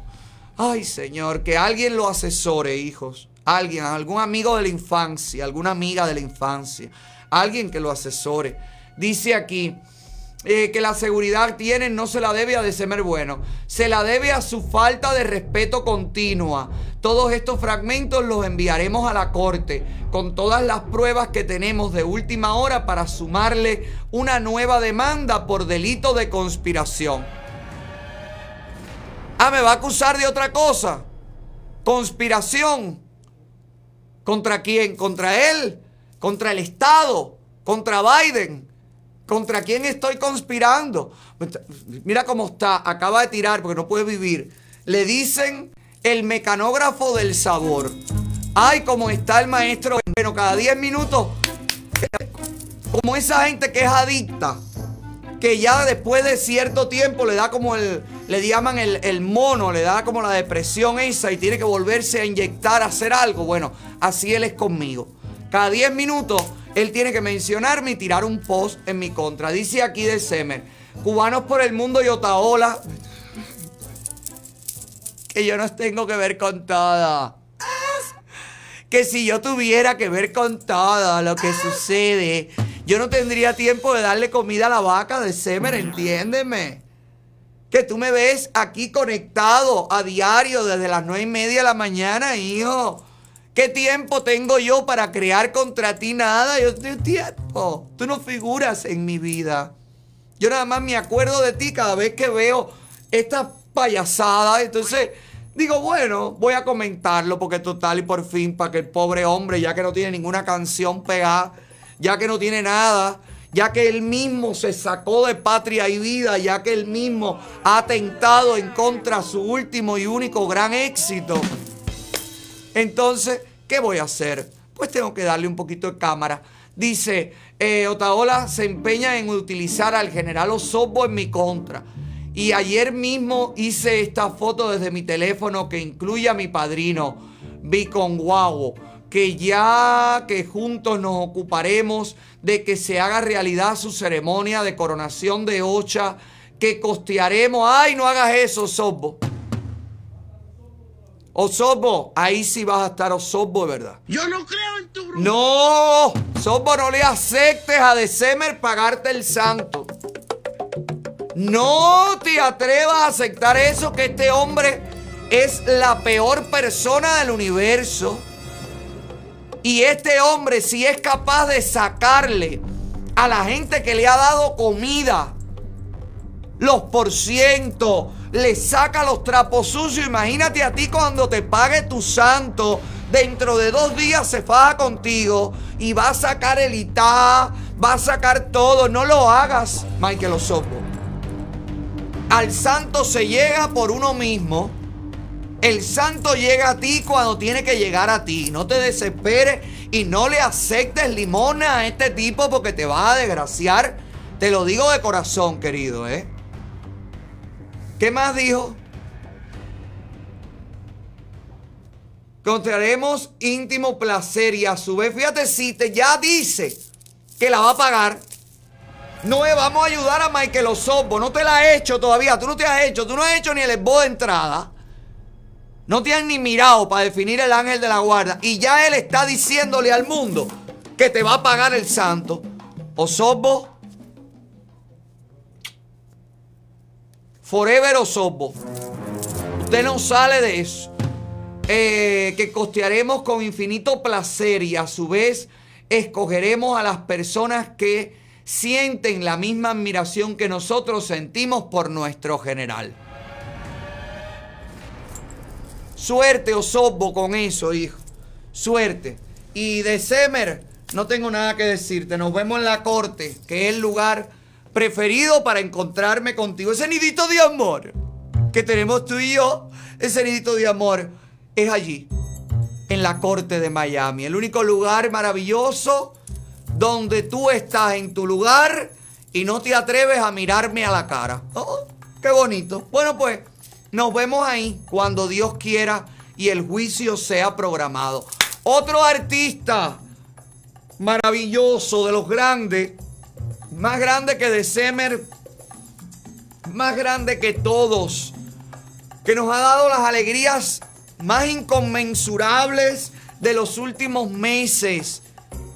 Ay, Señor, que alguien lo asesore, hijos. Alguien, algún amigo de la infancia, alguna amiga de la infancia. Alguien que lo asesore. Dice aquí eh, que la seguridad tienen no se la debe a December Bueno. Se la debe a su falta de respeto continua. Todos estos fragmentos los enviaremos a la corte con todas las pruebas que tenemos de última hora para sumarle una nueva demanda por delito de conspiración. Ah, me va a acusar de otra cosa. Conspiración. ¿Contra quién? ¿Contra él? ¿Contra el Estado? ¿Contra Biden? ¿Contra quién estoy conspirando? Mira cómo está, acaba de tirar porque no puede vivir. Le dicen el mecanógrafo del sabor. Ay, cómo está el maestro. Bueno, cada 10 minutos, como esa gente que es adicta, que ya después de cierto tiempo le da como el, le llaman el, el mono, le da como la depresión esa y tiene que volverse a inyectar, a hacer algo. Bueno, así él es conmigo. Cada 10 minutos él tiene que mencionarme y tirar un post en mi contra. Dice aquí de Semer, cubanos por el mundo y Otaola, que yo no tengo que ver con todo. Que si yo tuviera que ver con todo lo que sucede, yo no tendría tiempo de darle comida a la vaca de Semer, entiéndeme. Que tú me ves aquí conectado a diario desde las nueve y media de la mañana, hijo. ¿Qué tiempo tengo yo para crear contra ti nada? Yo tengo tiempo. Tú no figuras en mi vida. Yo nada más me acuerdo de ti cada vez que veo esta payasada. Entonces digo, bueno, voy a comentarlo porque total y por fin para que el pobre hombre, ya que no tiene ninguna canción pegada, ya que no tiene nada, ya que él mismo se sacó de patria y vida, ya que él mismo ha atentado en contra su último y único gran éxito. Entonces, ¿qué voy a hacer? Pues tengo que darle un poquito de cámara. Dice, eh, Otaola se empeña en utilizar al general Osorbo en mi contra. Y ayer mismo hice esta foto desde mi teléfono que incluye a mi padrino, Viconguago, que ya que juntos nos ocuparemos de que se haga realidad su ceremonia de coronación de Ocha, que costearemos. ¡Ay, no hagas eso, Osorbo! Osorbo, ahí sí vas a estar Osorbo de verdad. Yo no creo en tu bruja. No, Osorbo, no le aceptes a December pagarte el santo. No te atrevas a aceptar eso, que este hombre es la peor persona del universo. Y este hombre, si es capaz de sacarle a la gente que le ha dado comida, los por ciento, le saca los trapos sucios. Imagínate a ti cuando te pague tu santo. Dentro de dos días se faja contigo y va a sacar el itá, va a sacar todo. No lo hagas, Michael Osopo. Al santo se llega por uno mismo. El santo llega a ti cuando tiene que llegar a ti. No te desesperes y no le aceptes limona a este tipo porque te va a desgraciar. Te lo digo de corazón, querido, ¿eh? ¿Qué más dijo? Encontraremos íntimo placer y a su vez, fíjate, si te ya dice que la va a pagar, no vamos a ayudar a Michael Osorbo, no te la ha hecho todavía, tú no te has hecho, tú no has hecho ni el esbo de entrada. No te han ni mirado para definir el ángel de la guarda. Y ya él está diciéndole al mundo que te va a pagar el santo. Osorbo. Forever Osorbo. Usted no sale de eso. Eh, que costearemos con infinito placer y a su vez escogeremos a las personas que sienten la misma admiración que nosotros sentimos por nuestro general. Suerte, Osorbo, con eso, hijo. Suerte. Y de Semer, no tengo nada que decirte. Nos vemos en la corte, que es el lugar preferido para encontrarme contigo. Ese nidito de amor que tenemos tú y yo, ese nidito de amor, es allí, en la corte de Miami. El único lugar maravilloso donde tú estás en tu lugar y no te atreves a mirarme a la cara. Oh, qué bonito. Bueno, pues nos vemos ahí cuando Dios quiera y el juicio sea programado. Otro artista maravilloso de los grandes, más grande que de Semer, más grande que todos, que nos ha dado las alegrías más inconmensurables de los últimos meses.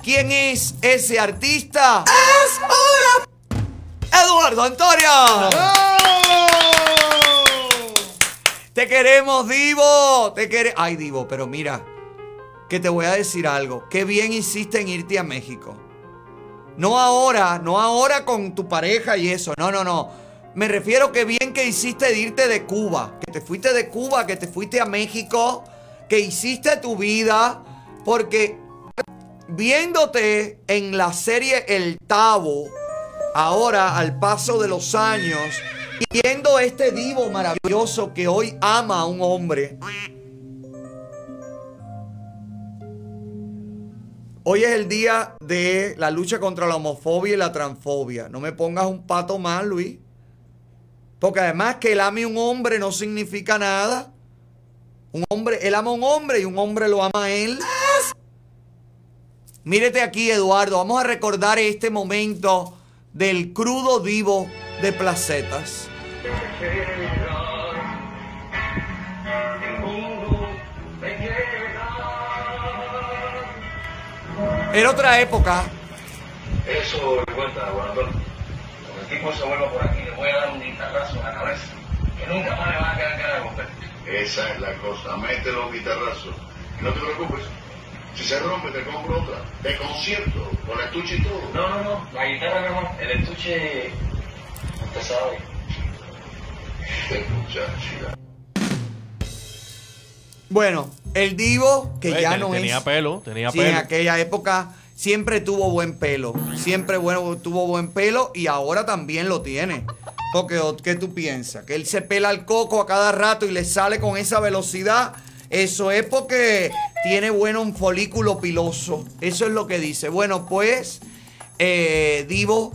¿Quién es ese artista? ¡Es ahora! ¡Eduardo Antonio! Te queremos, Divo. Te queremos. Ay, Divo, pero mira, que te voy a decir algo. Qué bien hiciste en irte a México. No ahora, no ahora con tu pareja y eso. No, no, no. Me refiero que bien que hiciste irte de Cuba. Que te fuiste de Cuba, que te fuiste a México. Que hiciste tu vida. Porque viéndote en la serie El Tavo, ahora al paso de los años viendo este divo maravilloso que hoy ama a un hombre. Hoy es el día de la lucha contra la homofobia y la transfobia. No me pongas un pato más, Luis. Porque además que él ame a un hombre no significa nada. Un hombre, él ama a un hombre y un hombre lo ama a él. Mírete aquí, Eduardo. Vamos a recordar este momento del crudo divo de placetas. Era otra época. Eso le cuenta, Juan Antonio. Cuando el tipo se vuelva por aquí, le voy a dar un guitarrazo en la cabeza. Que nunca más le van a quedar cara de romper. Esa es la cosa, mételo guitarrazo. Y no te preocupes, si se rompe te compro otra, de concierto, con estuche y todo. No, no, no, la guitarra mi amor, el estuche, usted sabe. Muchacha. Bueno, el divo, que Oye, ya ten- no tenía es. pelo, tenía Sí, en pelo. aquella época siempre tuvo buen pelo. Siempre bueno, tuvo buen pelo y ahora también lo tiene. Porque, ¿o ¿qué tú piensas? Que él se pela el coco a cada rato y le sale con esa velocidad. Eso es porque tiene bueno un folículo piloso. Eso es lo que dice. Bueno, pues, eh, Divo,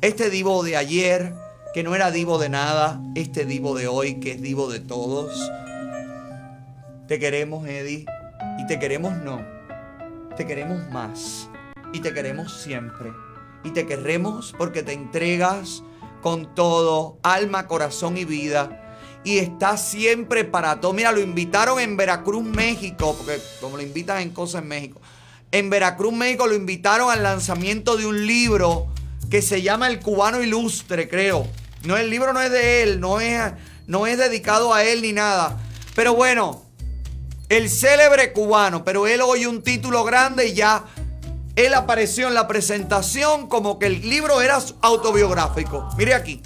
este Divo de ayer, que no era Divo de nada, este Divo de hoy, que es Divo de todos. Te queremos, Eddie. Y te queremos no. Te queremos más. Y te queremos siempre. Y te queremos porque te entregas con todo, alma, corazón y vida. Y estás siempre para todo. Mira, lo invitaron en Veracruz, México, porque como lo invitan en cosas en México. En Veracruz, México, lo invitaron al lanzamiento de un libro que se llama El Cubano Ilustre, creo. No, el libro no es de él, no es, no es dedicado a él ni nada. Pero bueno, el célebre cubano, pero él oye un título grande y ya él apareció en la presentación como que el libro era autobiográfico. Mire aquí.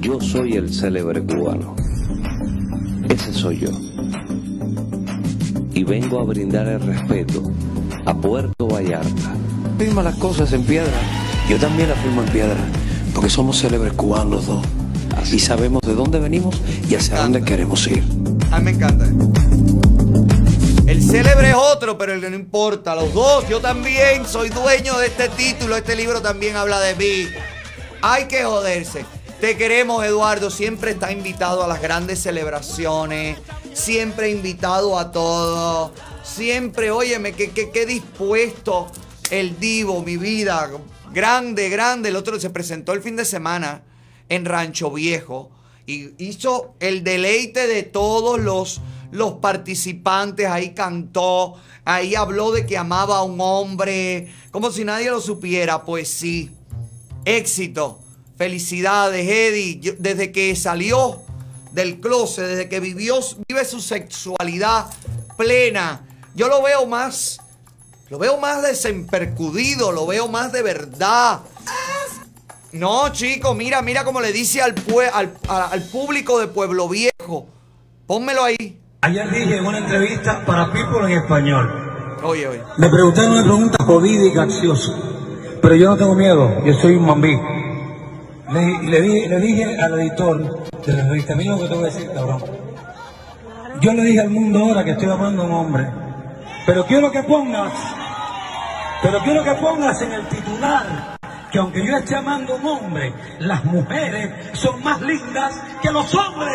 Yo soy el célebre cubano. Ese soy yo. Y vengo a brindar el respeto a Puerto Vallarta. Firma las cosas en piedra. Yo también las firmo en piedra. Porque somos célebres cubanos los dos. Y sabemos de dónde venimos y hacia dónde queremos ir. A mí me encanta. El célebre es otro, pero el que no importa. Los dos, yo también soy dueño de este título. Este libro también habla de mí. Hay que joderse. Te queremos, Eduardo. Siempre está invitado a las grandes celebraciones. Siempre invitado a todo. Siempre, óyeme, que, que, que dispuesto el Divo, mi vida. Grande, grande. El otro se presentó el fin de semana en Rancho Viejo y hizo el deleite de todos los, los participantes. Ahí cantó, ahí habló de que amaba a un hombre, como si nadie lo supiera. Pues sí, éxito. Felicidades, Eddie. Desde que salió del closet, desde que vivió, vive su sexualidad plena, yo lo veo más, lo veo más desempercudido, lo veo más de verdad. No, chico, mira, mira cómo le dice al, pue- al, a- al público de Pueblo Viejo. Pónmelo ahí. Ayer dije en una entrevista para People en español. Oye, oye. Me preguntaron una pregunta jodida y graciosa. Pero yo no tengo miedo, yo soy un mambí. Le dije al editor de la revista, mira lo que te voy a decir, cabrón. Yo le dije al mundo ahora que estoy amando a un hombre. Pero quiero que pongas, pero quiero que pongas en el titular que aunque yo esté amando a un hombre, las mujeres son más lindas que los hombres.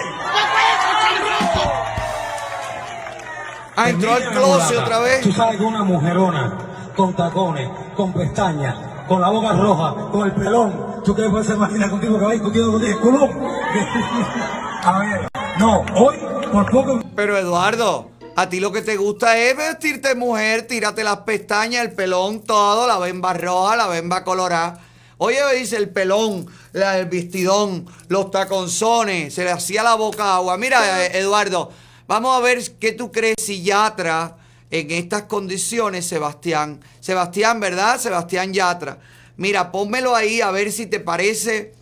Ah, entró al closet otra vez. Tú sabes que una mujerona con tacones, con pestañas, con la boca roja, con el pelón. ¿Tú qué puedes imaginar contigo que va discutiendo contigo? Culón. A ver, no, hoy por poco. Pero Eduardo, a ti lo que te gusta es vestirte mujer, tírate las pestañas, el pelón, todo, la bemba roja, la bemba colorada. Oye, dice el pelón, la- el vestidón, los taconzones, se le hacía la boca agua. Mira, eh, Eduardo, vamos a ver qué tú crees si Yatra, en estas condiciones, Sebastián. Sebastián, ¿verdad? Sebastián Yatra. Mira, pónmelo ahí a ver si te parece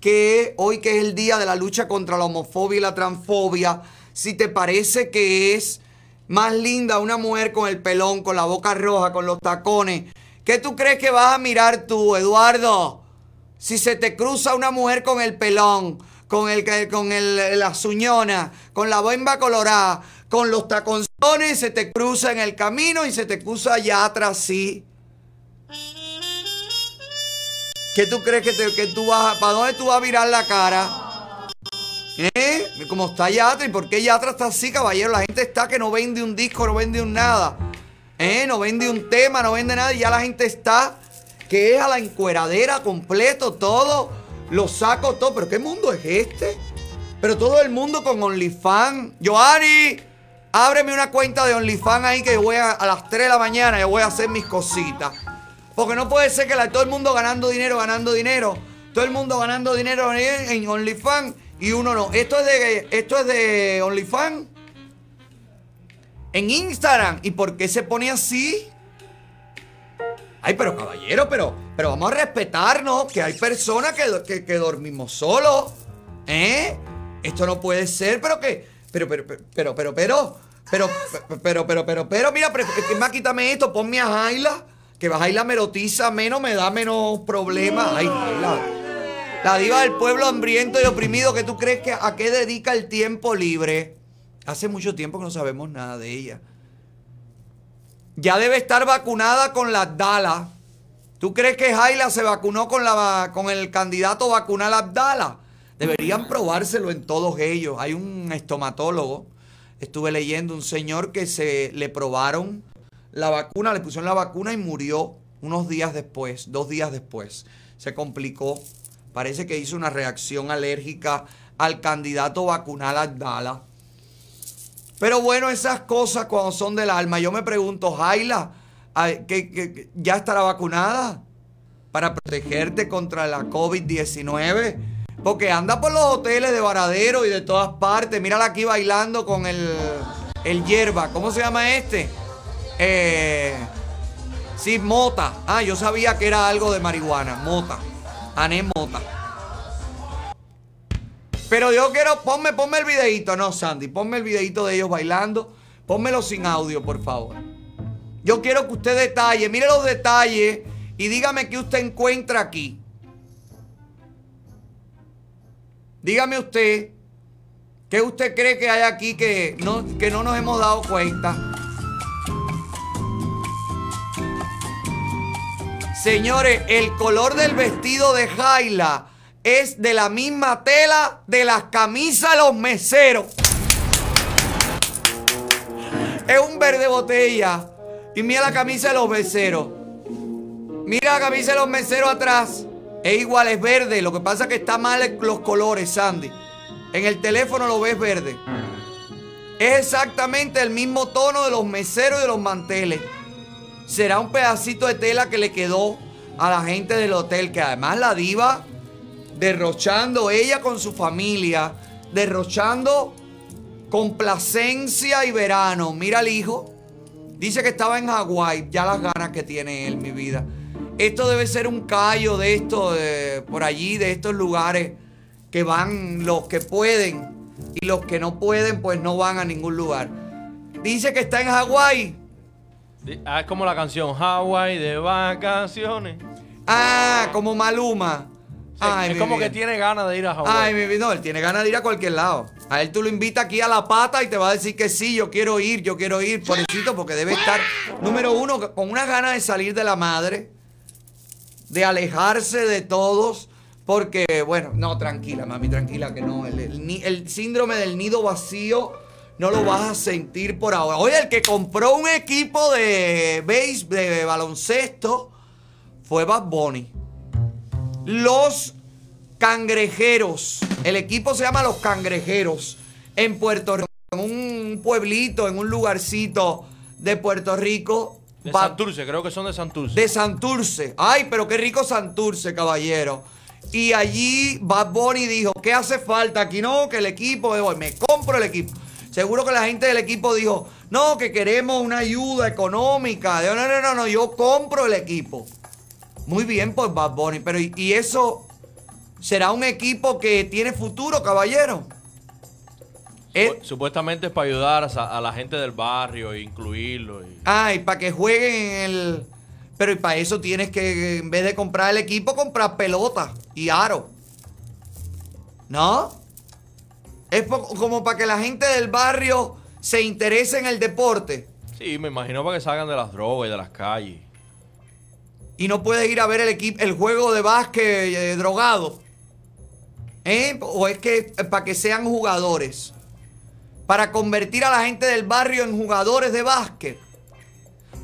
que hoy que es el día de la lucha contra la homofobia y la transfobia, si te parece que es más linda una mujer con el pelón, con la boca roja, con los tacones. ¿Qué tú crees que vas a mirar tú, Eduardo? Si se te cruza una mujer con el pelón, con el con el, las uñonas, con la bomba colorada, con los taconzones, se te cruza en el camino y se te cruza allá atrás, sí. ¿Qué tú crees que, te- que tú vas a, para dónde tú vas a virar la cara? ¿Eh? Como está Yatra, ¿y por qué Yatra está así, caballero? La gente está que no vende un disco, no vende un nada. ¿Eh? No vende un tema, no vende nada y ya la gente está que es a la encueradera completo, todo. Lo saco todo. ¿Pero qué mundo es este? Pero todo el mundo con OnlyFans. Joanny, ábreme una cuenta de OnlyFans ahí que voy a, las 3 de la mañana y voy a hacer mis cositas. Porque no puede ser que la- todo el mundo ganando dinero, ganando dinero. Todo el mundo ganando dinero en OnlyFans y uno no. Esto es de, esto es de OnlyFans. En Instagram. ¿Y por qué se pone así? Ay, pero caballero, pero, pero vamos a respetarnos. Que hay personas que, que, dormimos solos. ¿Eh? Esto no puede ser, pero que. Pero, pero, pero, pero, pero. Pero, pero, pero, pero, pero, pero mira, más quítame esto, ponme a Jaila. Que Jaila me rotiza menos, me da menos problemas. Ay, Jaila. La diva del pueblo hambriento y oprimido, que tú crees que a qué dedica el tiempo libre? Hace mucho tiempo que no sabemos nada de ella. Ya debe estar vacunada con la Abdala. ¿Tú crees que Jaila se vacunó con, la, con el candidato vacunal Abdala? Deberían probárselo en todos ellos. Hay un estomatólogo, estuve leyendo, un señor que se le probaron la vacuna, le pusieron la vacuna y murió unos días después, dos días después. Se complicó. Parece que hizo una reacción alérgica al candidato vacunal Abdala. Pero bueno, esas cosas cuando son del alma. Yo me pregunto, Jaila, ay, ¿que, que- que ya estará vacunada para protegerte contra la COVID-19? Porque anda por los hoteles de Varadero y de todas partes. Mírala aquí bailando con el, el hierba. ¿Cómo se llama este? Eh, sí, mota. Ah, yo sabía que era algo de marihuana. Mota. Ané Mota. Pero yo quiero, ponme, ponme el videito, no, Sandy, ponme el videito de ellos bailando. Pónmelo sin audio, por favor. Yo quiero que usted detalle, mire los detalles y dígame qué usted encuentra aquí. Dígame usted, ¿qué usted cree que hay aquí que no, que no nos hemos dado cuenta? Señores, el color del vestido de Jaila es de la misma tela de las camisas de los meseros. Es un verde botella. Y mira la camisa de los meseros. Mira la camisa de los meseros atrás. Es igual, es verde. Lo que pasa es que está mal los colores, Sandy. En el teléfono lo ves verde. Es exactamente el mismo tono de los meseros y de los manteles. Será un pedacito de tela que le quedó a la gente del hotel. Que además la diva derrochando ella con su familia, derrochando complacencia y verano. Mira al hijo. Dice que estaba en Hawái. Ya las ganas que tiene él, mi vida. Esto debe ser un callo de esto, de- por allí, de estos lugares que van los que pueden y los que no pueden, pues no van a ningún lugar. Dice que está en Hawái. Ah, es como la canción Hawaii de vacaciones. Ah, como Maluma. Ay, es mi como vida. que tiene ganas de ir a Hawái. Ay, mi vida, no, él tiene ganas de ir a cualquier lado. A él tú lo invitas aquí a la pata y te va a decir que sí, yo quiero ir, yo quiero ir, pobrecito, porque debe estar, número uno, con una ganas de salir de la madre, de alejarse de todos, porque, bueno, no, tranquila, mami, tranquila, que no, el, el ni- el síndrome del nido vacío no lo vas a sentir por ahora. Oye, el que compró un equipo de base, de baloncesto, fue Bad Bunny. Los Cangrejeros. El equipo se llama Los Cangrejeros. En Puerto Rico. En un pueblito, en un lugarcito de Puerto Rico. De Bad- Santurce, creo que son de Santurce. de Santurce. Ay, pero qué rico Santurce, caballero. Y allí Bad Bunny dijo, ¿qué hace falta aquí? No, que el equipo, me compro el equipo. Seguro que la gente del equipo dijo, no, que queremos una ayuda económica. No, no, no, no, yo compro el equipo. Muy bien por Bad Bunny, pero ¿y, y eso será un equipo que tiene futuro, caballero? Eh, Supuestamente es para ayudar a, a la gente del barrio e incluirlo. y- Ay, para que jueguen en el. Pero y para eso tienes que, en vez de comprar el equipo, comprar pelota y aro. ¿No? Es como para que la gente del barrio se interese en el deporte. Sí, me imagino para que salgan de las drogas y de las calles. Y no puedes ir a ver el equipo, el juego de básquet eh, drogado. ¿Eh? O es que para que sean jugadores. Para convertir a la gente del barrio en jugadores de básquet.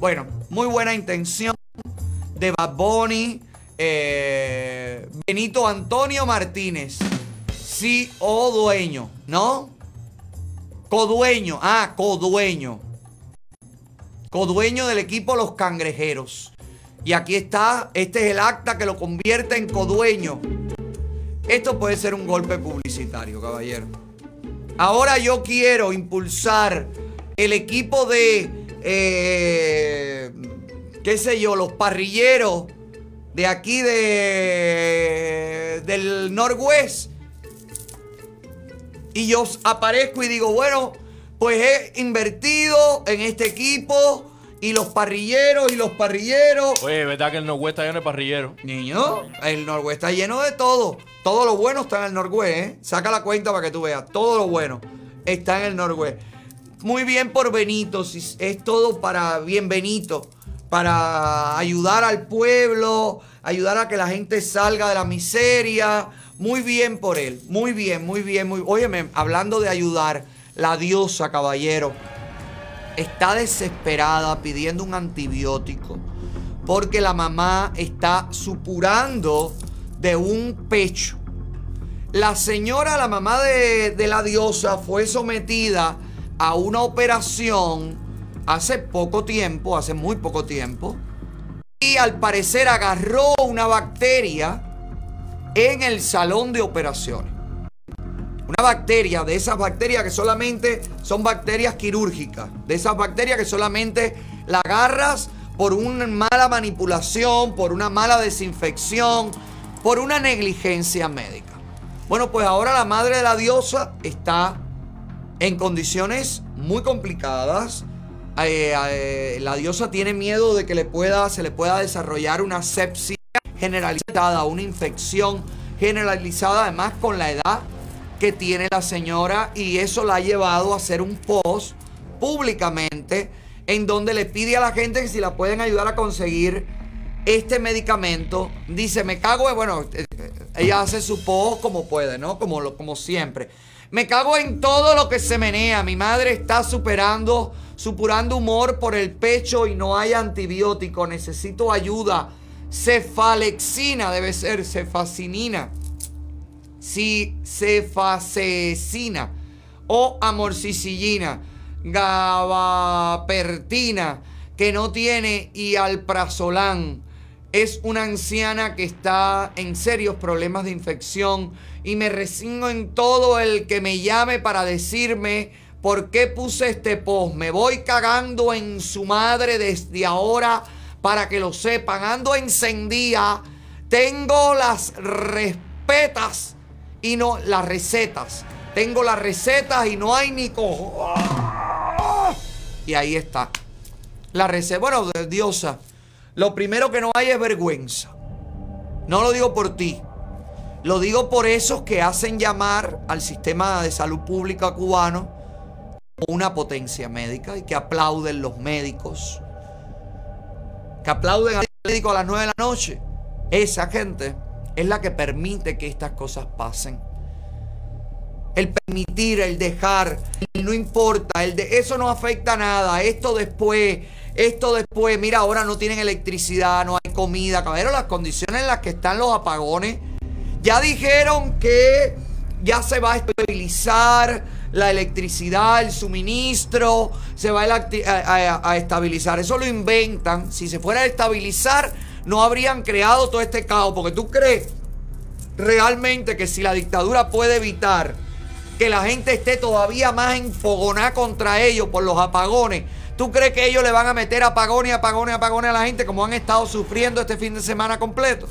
Bueno, muy buena intención de Bad Bunny, eh, Benito Antonio Martínez, sí o dueño, ¿no? Codueño, ah, codueño. Codueño del equipo Los Cangrejeros. Y aquí está, este es el acta que lo convierte en codueño. Esto puede ser un golpe publicitario, caballero. Ahora yo quiero impulsar el equipo de, eh, qué sé yo, los parrilleros de aquí de, del Northwest. Y yo aparezco y digo, bueno, pues he invertido en este equipo y los parrilleros y los parrilleros. Oye, ¿verdad que el Norwest está lleno de parrilleros? Niño, el Norwest está lleno de todo. Todo lo bueno está en el Norwest, ¿eh? Saca la cuenta para que tú veas. Todo lo bueno está en el Norwest. Muy bien por Benito. Es todo para bien Benito. Para ayudar al pueblo. Ayudar a que la gente salga de la miseria. Muy bien por él. Muy bien, muy bien, muy Óyeme, hablando de ayudar. La diosa, caballero. Está desesperada pidiendo un antibiótico. Porque la mamá está supurando de un pecho. La señora, la mamá de, de la diosa, fue sometida a una operación hace poco tiempo, hace muy poco tiempo. Y al parecer agarró una bacteria en el salón de operaciones. Una bacteria, de esas bacterias que solamente son bacterias quirúrgicas. De esas bacterias que solamente la agarras por una mala manipulación, por una mala desinfección, por una negligencia médica. Bueno, pues ahora la madre de la diosa está en condiciones muy complicadas. Eh, eh, la diosa tiene miedo de que le pueda, se le pueda desarrollar una sepsia generalizada, una infección generalizada, además con la edad que tiene la señora y eso la ha llevado a hacer un post públicamente en donde le pide a la gente que si la pueden ayudar a conseguir este medicamento. Dice, me cago en, bueno, eh, ella hace su post como puede, ¿no? Como, lo- como siempre. Me cago en todo lo que se menea. Mi madre está superando, supurando humor por el pecho y no hay antibiótico. Necesito ayuda. Cefalexina debe ser, cefacinina si cefacecina o amorcicillina, gabapertina, que no tiene y alprazolam. Es una anciana que está en serios problemas de infección y me resigno en todo el que me llame para decirme por qué puse este post. Me voy cagando en su madre desde ahora para que lo sepan. Ando encendida. Tengo las respetas y no las recetas. Tengo las recetas y no hay ni cojo. Y ahí está. La receta. Bueno, diosa. Lo primero que no hay es vergüenza. No lo digo por ti. Lo digo por esos que hacen llamar al sistema de salud pública cubano una potencia médica y que aplauden los médicos. Que aplauden al médico a las 9 de la noche. Esa gente es la que permite que estas cosas pasen. El permitir, el dejar, no importa, el de eso no afecta nada. Esto después, esto después, mira, ahora no tienen electricidad, no hay comida. Caballero, las condiciones en las que están los apagones. Ya dijeron que ya se va a estabilizar la electricidad, el suministro, se va a, estabilizar. Eso lo inventan. Si se fuera a estabilizar, no habrían creado todo este caos. Porque tú crees realmente que si la dictadura puede evitar que la gente esté todavía más enfogonada contra ellos por los apagones, ¿tú crees que ellos le van a meter apagones, apagones, apagones a la gente como han estado sufriendo este fin de semana completo?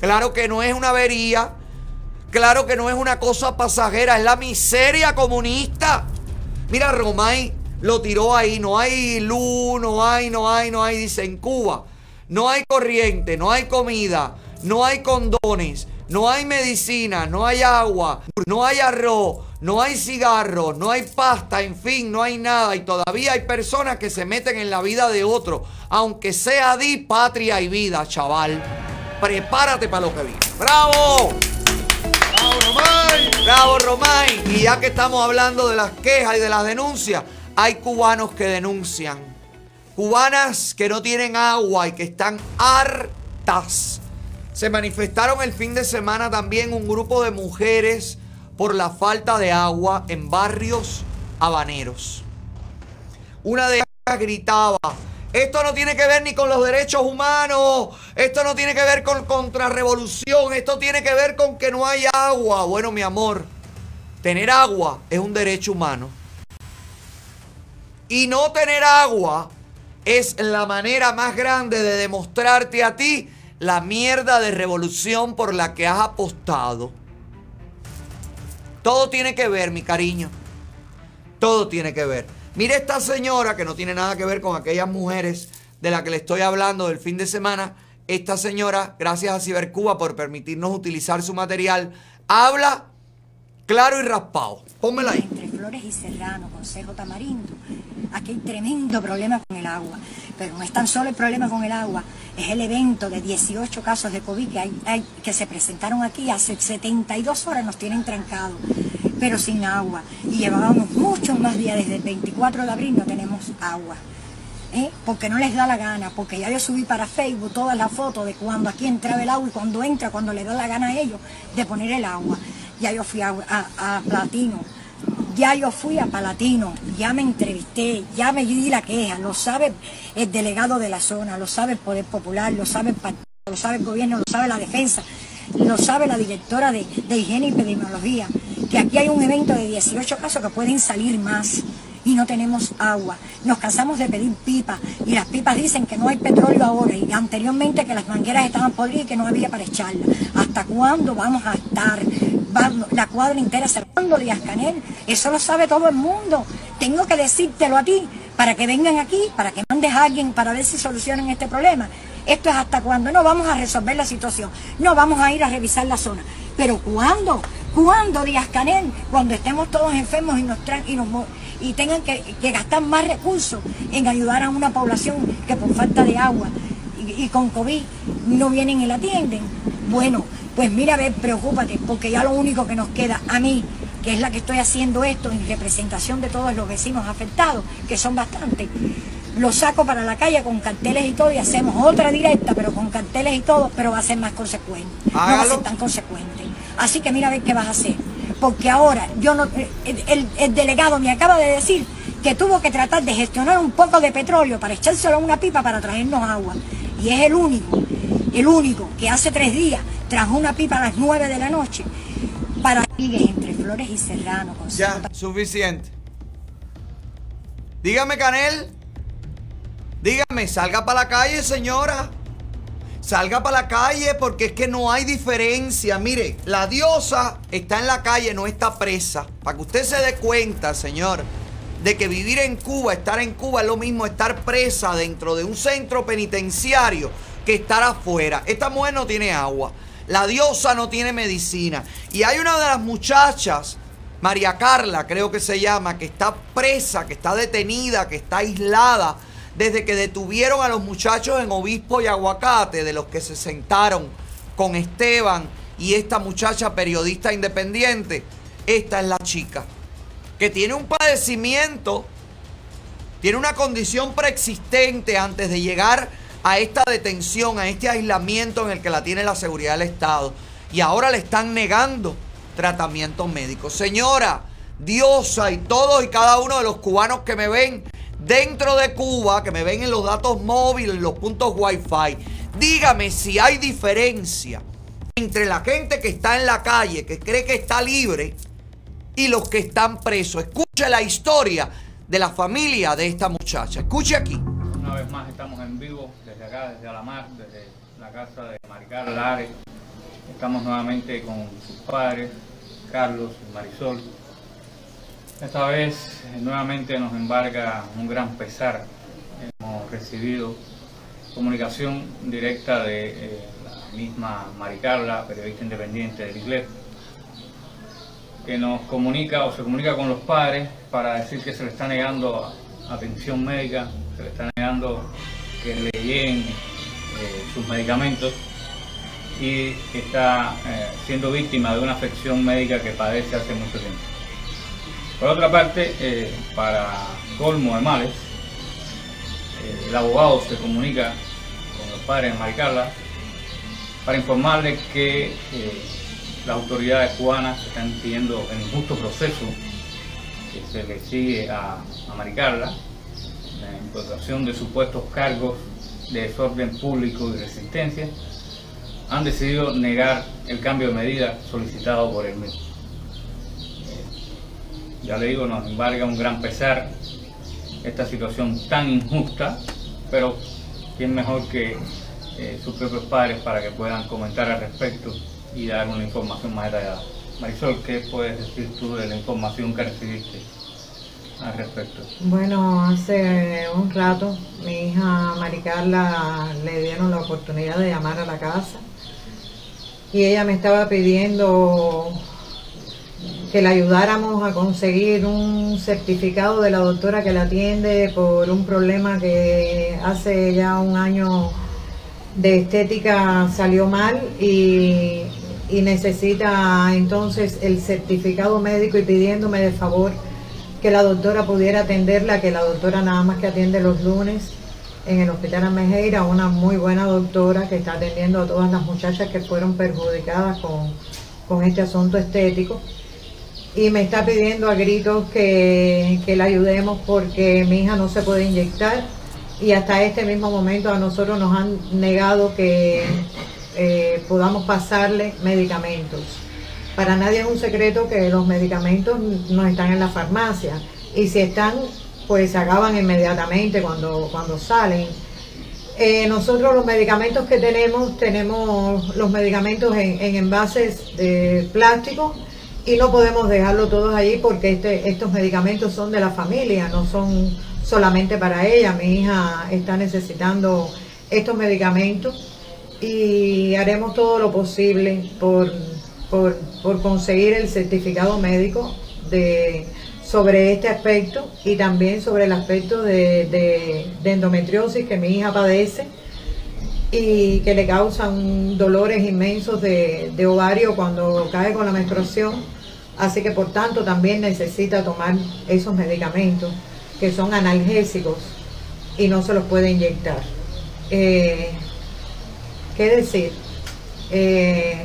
Claro que no es una avería. Claro que no es una cosa pasajera, es la miseria comunista. Mira, Romay lo tiró ahí, no hay luz, no hay, no hay, no hay. Dice, en Cuba no hay corriente, no hay comida, no hay condones, no hay medicina, no hay agua, no hay arroz, no hay cigarros, no hay pasta, en fin, no hay nada. Y todavía hay personas que se meten en la vida de otro, aunque sea di patria y vida, chaval. Prepárate para lo que viene. ¡Bravo! ¡Bravo, Romay! ¡Bravo, Romay! Y ya que estamos hablando de las quejas y de las denuncias, hay cubanos que denuncian. Cubanas que no tienen agua y que están hartas. Se manifestaron el fin de semana también un grupo de mujeres por la falta de agua en barrios habaneros. Una de ellas gritaba, esto no tiene que ver ni con los derechos humanos, esto no tiene que ver con contrarrevolución, esto tiene que ver con que no hay agua. Bueno, mi amor, tener agua es un derecho humano. Y no tener agua es la manera más grande de demostrarte a ti la mierda de revolución por la que has apostado. Todo tiene que ver, mi cariño. Todo tiene que ver. Mire esta señora que no tiene nada que ver con aquellas mujeres de las que le estoy hablando del fin de semana. Esta señora, gracias a Cibercuba por permitirnos utilizar su material, habla claro y raspado. Pónmela ahí. Entre Flores y Serrano, Consejo Tamarindo, aquí hay tremendo problema con el agua. Pero no es tan solo el problema con el agua, es el evento de 18 casos de COVID que, hay, que se presentaron aquí hace 72 horas, nos tienen trancados, pero sin agua. Y llevábamos muchos más días, desde el 24 de abril no tenemos agua. ¿eh? porque no les da la gana, porque ya yo subí para Facebook todas las fotos de cuando aquí entraba el agua y cuando entra, cuando le da la gana a ellos de poner el agua. Ya yo fui a, a- Platino, ya yo fui a Palatino, ya me entrevisté, ya me di la queja, lo sabe el delegado de la zona, lo sabe el Poder Popular, lo sabe el partido, lo sabe el gobierno, lo sabe la defensa, lo sabe la directora de, de higiene y epidemiología, que aquí hay un evento de 18 casos que pueden salir más y no tenemos agua. Nos cansamos de pedir pipas y las pipas dicen que no hay petróleo ahora y anteriormente que las mangueras estaban podridas y que no había para echarla. ¿Hasta cuándo vamos a estar la cuadra entera cerrando Díaz Canel? Eso lo sabe todo el mundo. Tengo que decírtelo a ti para que vengan aquí, para que mandes a alguien para ver si solucionan este problema. Esto es hasta cuándo. No vamos a resolver la situación. No vamos a ir a revisar la zona. Pero ¿cuándo? ¿Cuándo, Díaz Canel? Cuando estemos todos enfermos y nos, y tengan que, que gastar más recursos en ayudar a una población que por falta de agua y, y con COVID no vienen y la atienden. Bueno, pues mira, a ver, preocúpate, porque ya lo único que nos queda a mí, que es la que estoy haciendo esto en representación de todos los vecinos afectados, que son bastantes, lo saco para la calle con carteles y todo y hacemos otra directa, pero con carteles y todo, pero va a ser más consecuente. No va a ser tan consecuente. Así que mira a ver qué vas a hacer. Porque ahora yo no, el, el- el delegado me acaba de decir que tuvo que tratar de gestionar un poco de petróleo para echárselo a una pipa para traernos agua. Y es el único, el único que hace tres días trajo una pipa a las nueve de la noche para entre Flores y Serrano. con Ya, suficiente. Dígame, Canel. Dígame, salga para la calle, señora. Salga para la calle porque es que no hay diferencia. Mire, la diosa está en la calle, no está presa. Para que usted se dé cuenta, señor, de que vivir en Cuba, estar en Cuba es lo mismo estar presa dentro de un centro penitenciario que estar afuera. Esta mujer no tiene agua. La diosa no tiene medicina. Y hay una de las muchachas, María Carla, creo que se llama, que está presa, que está detenida, que está aislada desde que detuvieron a los muchachos en Obispo y Aguacate, de los que se sentaron con Esteban y esta muchacha periodista independiente. Esta es la chica que tiene un padecimiento, tiene una condición preexistente antes de llegar a esta detención, a este aislamiento en el que la tiene la seguridad del Estado. Y ahora le están negando tratamiento médico. Señora, diosa y todos y cada uno de los cubanos que me ven dentro de Cuba, que me ven en los datos móviles, en los puntos Wi-Fi, dígame si hay diferencia entre la gente que está en la calle, que cree que está libre, y los que están presos. Escuche la historia de la familia de esta muchacha. Escuche aquí. Una vez más estamos en vivo desde acá, desde Alamar, desde la casa de Maricar Lares. Estamos nuevamente con sus padres, Carlos y Marisol. Esta vez eh, nuevamente nos embarga un gran pesar. Hemos recibido comunicación directa de eh, la misma Maricarla, periodista independiente del IGLEP, que nos comunica o se comunica con los padres para decir que se le está negando atención médica, se le está negando que le lleguen eh, sus medicamentos y está siendo víctima de una afección médica que padece hace mucho tiempo. Por otra parte, eh, para colmo de males, eh, el abogado se comunica con los padres de Maricarla para informarles que eh, las autoridades cubanas están pidiendo el injusto proceso que se le sigue a, a Maricarla, la imputación de supuestos cargos de desorden público y resistencia, han decidido negar el cambio de medida solicitado por el mismo. Ya le digo, nos embarga un gran pesar esta situación tan injusta, pero quién mejor que eh, sus propios padres para que puedan comentar al respecto y dar una información más detallada. Marisol, ¿qué puedes decir tú de la información que recibiste al respecto? Bueno, hace un rato mi hija Maricarla le dieron la oportunidad de llamar a la casa y ella me estaba pidiendo que la ayudáramos a conseguir un certificado de la doctora que la atiende por un problema que hace ya un año de estética salió mal y, y necesita entonces el certificado médico y pidiéndome de favor que la doctora pudiera atenderla, que la doctora nada más que atiende los lunes en el Hospital Amejeira, una muy buena doctora que está atendiendo a todas las muchachas que fueron perjudicadas con, con este asunto estético. Y me está pidiendo a gritos que, que la ayudemos porque mi hija no se puede inyectar y hasta este mismo momento a nosotros nos han negado que eh, podamos pasarle medicamentos. Para nadie es un secreto que los medicamentos no están en la farmacia y si están, pues se acaban inmediatamente cuando, cuando salen. Eh, nosotros los medicamentos que tenemos, tenemos los medicamentos en, en envases de plástico y no podemos dejarlo todos ahí porque este, estos medicamentos son de la familia, no son solamente para ella. Mi hija está necesitando estos medicamentos y haremos todo lo posible por, por, por conseguir el certificado médico de, sobre este aspecto y también sobre el aspecto de, de- de endometriosis que mi hija padece y que le causan dolores inmensos de, de ovario cuando cae con la menstruación. Así que por tanto también necesita tomar esos medicamentos que son analgésicos y no se los puede inyectar. Eh, ¿Qué decir? Eh,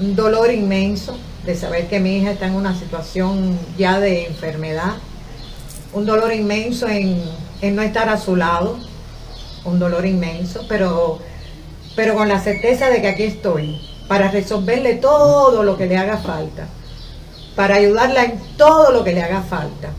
un dolor inmenso de saber que mi hija está en una situación ya de enfermedad, un dolor inmenso en, en no estar a su lado, un dolor inmenso, pero, pero con la certeza de que aquí estoy para resolverle todo lo que le haga falta, para ayudarla en todo lo que le haga falta.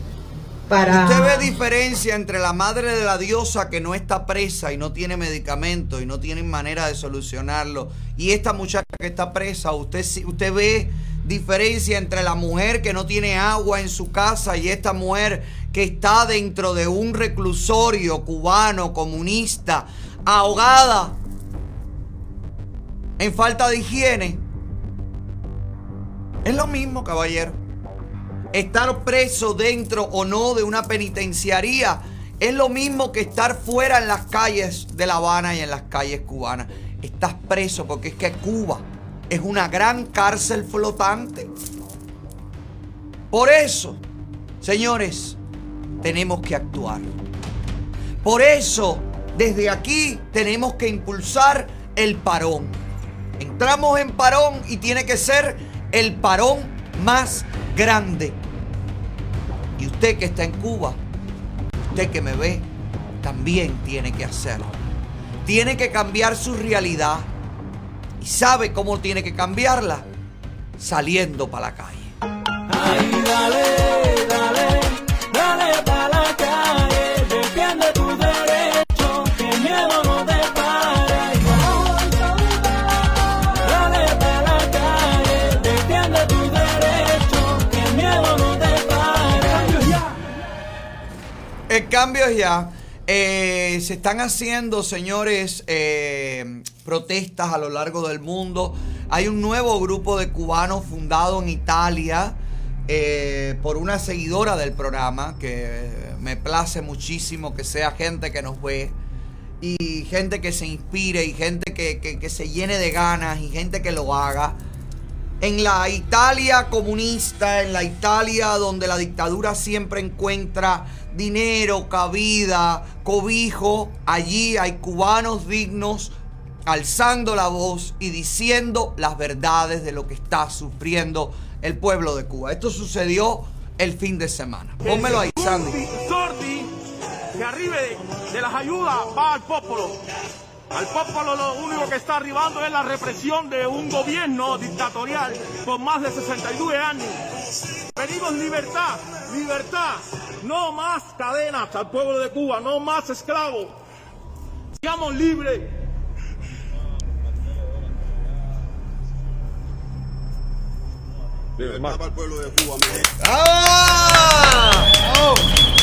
Para... ¿Usted ve diferencia entre la madre de la diosa que no está presa y no tiene medicamento y no tiene manera de solucionarlo y esta muchacha que está presa? ¿Usted, usted ve diferencia entre la mujer que no tiene agua en su casa y esta mujer que está dentro de un reclusorio cubano comunista ahogada en falta de higiene? Es lo mismo, caballero estar preso dentro o no de una penitenciaría es lo mismo que estar fuera en las calles de La Habana y en las calles cubanas. Estás preso porque es que Cuba es una gran cárcel flotante. Por eso, señores, tenemos que actuar. Por eso, desde aquí tenemos que impulsar el parón. Entramos en parón y tiene que ser el parón más grande. Y usted que está en Cuba, usted que me ve, también tiene que hacerlo. Tiene que cambiar su realidad. ¿Y sabe cómo tiene que cambiarla? Saliendo para la calle. dale, dale, dale cambios ya. Eh, se están haciendo, señores, eh, protestas a lo largo del mundo. Hay un nuevo grupo de cubanos fundado en Italia eh, por una seguidora del programa que me place muchísimo que sea gente que nos ve y gente que se inspire y gente que se llene de ganas y gente que lo haga. En la Italia comunista, en la Italia donde la dictadura siempre encuentra dinero, cabida, cobijo, allí hay cubanos dignos alzando la voz y diciendo las verdades de lo que está sufriendo el pueblo de Cuba. Esto sucedió el fin de semana. Pónmelo ahí, Sandy. Sordi que arriba de, las ayudas va al popolo. Al popolo lo único que está arribando es la represión de un gobierno dictatorial por más de 62 años. Pedimos libertad, libertad, no más cadenas al pueblo de Cuba, no más esclavos. Seamos libres. Libertad para el pueblo de Cuba, mi gente. ¡Ah! ¡Oh!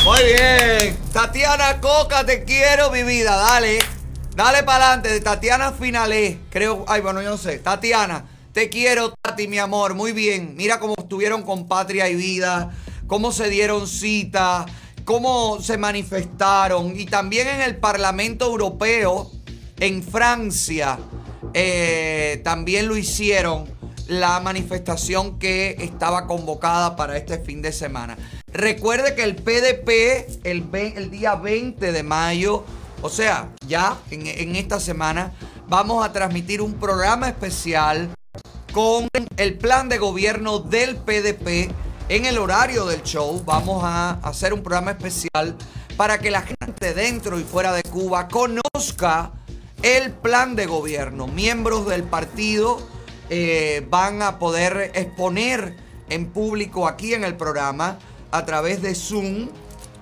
Muy bien. Tatiana Coca, te quiero, mi vida. Dale. Dale para adelante. De Tatiana Finalé. Creo. Ay, bueno, yo no sé. Tatiana, te quiero, Tati, mi amor. Muy bien. Mira cómo estuvieron con Patria y Vida. Cómo se dieron cita. Cómo se manifestaron. Y también en el Parlamento Europeo, en Francia, eh, también lo hicieron la manifestación que estaba convocada para este fin de semana. Recuerde que el PDP el día 20 de mayo, o sea, ya en, esta semana, vamos a transmitir un programa especial con el plan de gobierno del PDP en el horario del show. Vamos a hacer un programa especial para que la gente dentro y fuera de Cuba conozca el plan de gobierno. Miembros del partido eh, van a poder exponer en público aquí en el programa a través de Zoom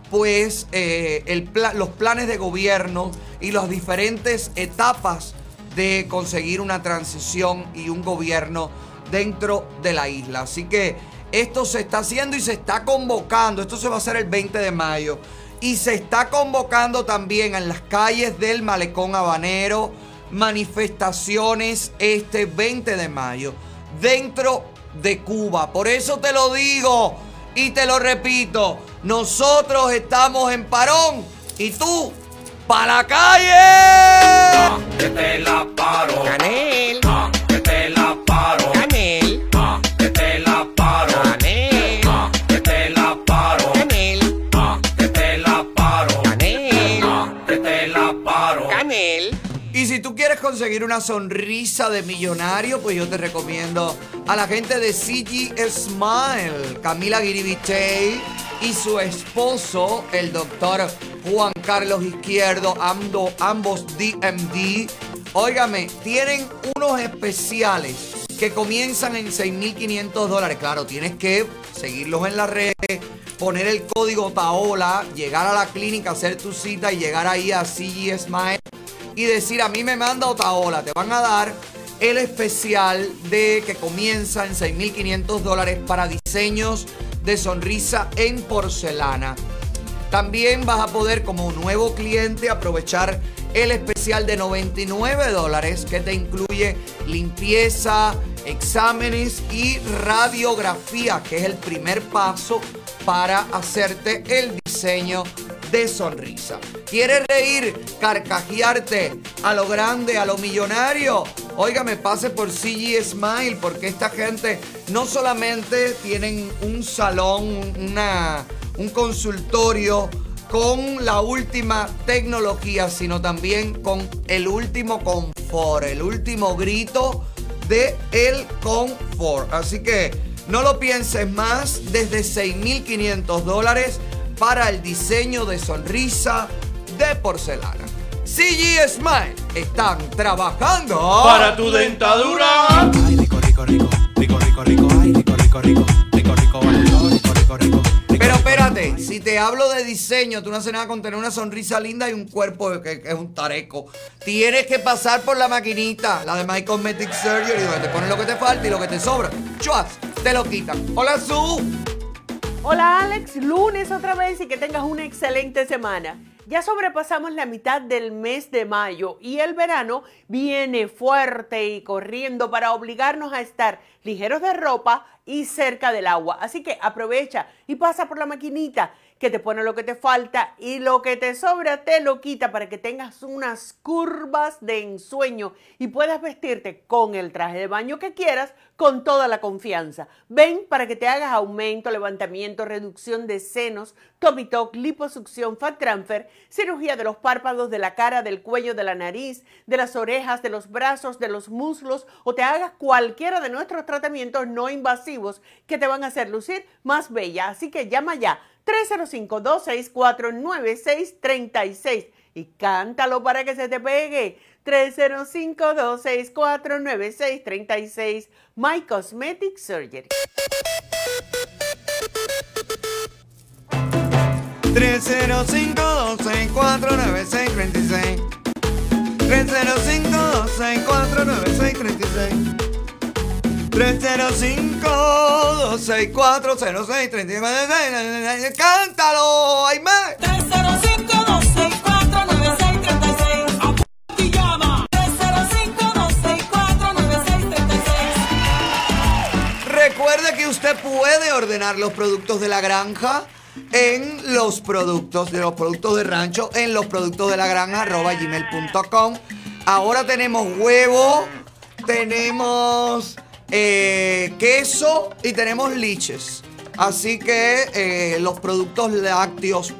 pues eh, los planes de gobierno y las diferentes etapas de conseguir una transición y un gobierno dentro de la isla. Así que esto se está haciendo y se está convocando. Esto se va a hacer el 20 de mayo. Y se está convocando también en las calles del Malecón Habanero manifestaciones este 20 de mayo dentro de Cuba. Por eso te lo digo y te lo repito. Nosotros estamos en parón y tú para la calle. que te la paro. Canel. Ah, conseguir una sonrisa de millonario, pues yo te recomiendo a la gente de CG Smile, Camila Guiribitey y su esposo, el doctor Juan Carlos Izquierdo, ando- ambos DMD. Óigame, tienen unos especiales que comienzan en 6.500 dólares. Claro, tienes que seguirlos en las redes, poner el código TAOLA, llegar a la clínica, hacer tu cita y llegar ahí a CG Smile y decir a mí me manda Otaola, te van a dar el especial de que comienza en 6.500 dólares para diseños de sonrisa en porcelana. También vas a poder como nuevo cliente aprovechar el especial de 99 dólares que te incluye limpieza, exámenes y radiografía, que es el primer paso para hacerte el diseño de sonrisa. ¿Quieres reír, carcajearte a lo grande, a lo millonario? Óigame, pase por CG Smile porque esta gente no solamente tienen un salón, una, un consultorio con la última tecnología, sino también con el último confort, el último grito de el confort. Así que no lo pienses más, desde 6.500 dólares para el diseño de sonrisa de porcelana. CG Smile están trabajando Para tu dentadura. Pero espérate, si te hablo de diseño, tú no haces nada con tener una sonrisa linda y un cuerpo que, que es un tareco. Tienes que pasar por la maquinita, la de My Cosmetic Surgery, donde te ponen lo que te falta y lo que te sobra. Chuas, te lo quitan. Hola, Su. Hola Alex, lunes otra vez y que tengas una excelente semana. Ya sobrepasamos la mitad del mes de mayo y el verano viene fuerte y corriendo para obligarnos a estar ligeros de ropa y cerca del agua. Así que aprovecha y pasa por la maquinita que te pone lo que te falta y lo que te sobra te lo quita para que tengas unas curvas de ensueño y puedas vestirte con el traje de baño que quieras con toda la confianza. Ven para que te hagas aumento, levantamiento, reducción de senos, tummy liposucción, fat transfer, cirugía de los párpados, de la cara, del cuello, de la nariz, de las orejas, de los brazos, de los muslos o te hagas cualquiera de nuestros tratamientos no invasivos que te van a hacer lucir más bella. Así que llama ya 305-264-9636 y cántalo para que se te pegue. 305-264-9636 My Cosmetic Surgery. 305-264-9636 305-264-9636 305-264-0636 ¡Cántalo! ¡Aime! 305-264-9636 y llama 305-264-9636 Recuerde que usted puede ordenar los productos de la granja en los productos de los productos de rancho en los productos de la granja arroba gmail.com ahora tenemos huevo tenemos eh, queso y tenemos liches así que eh, los productos lácteos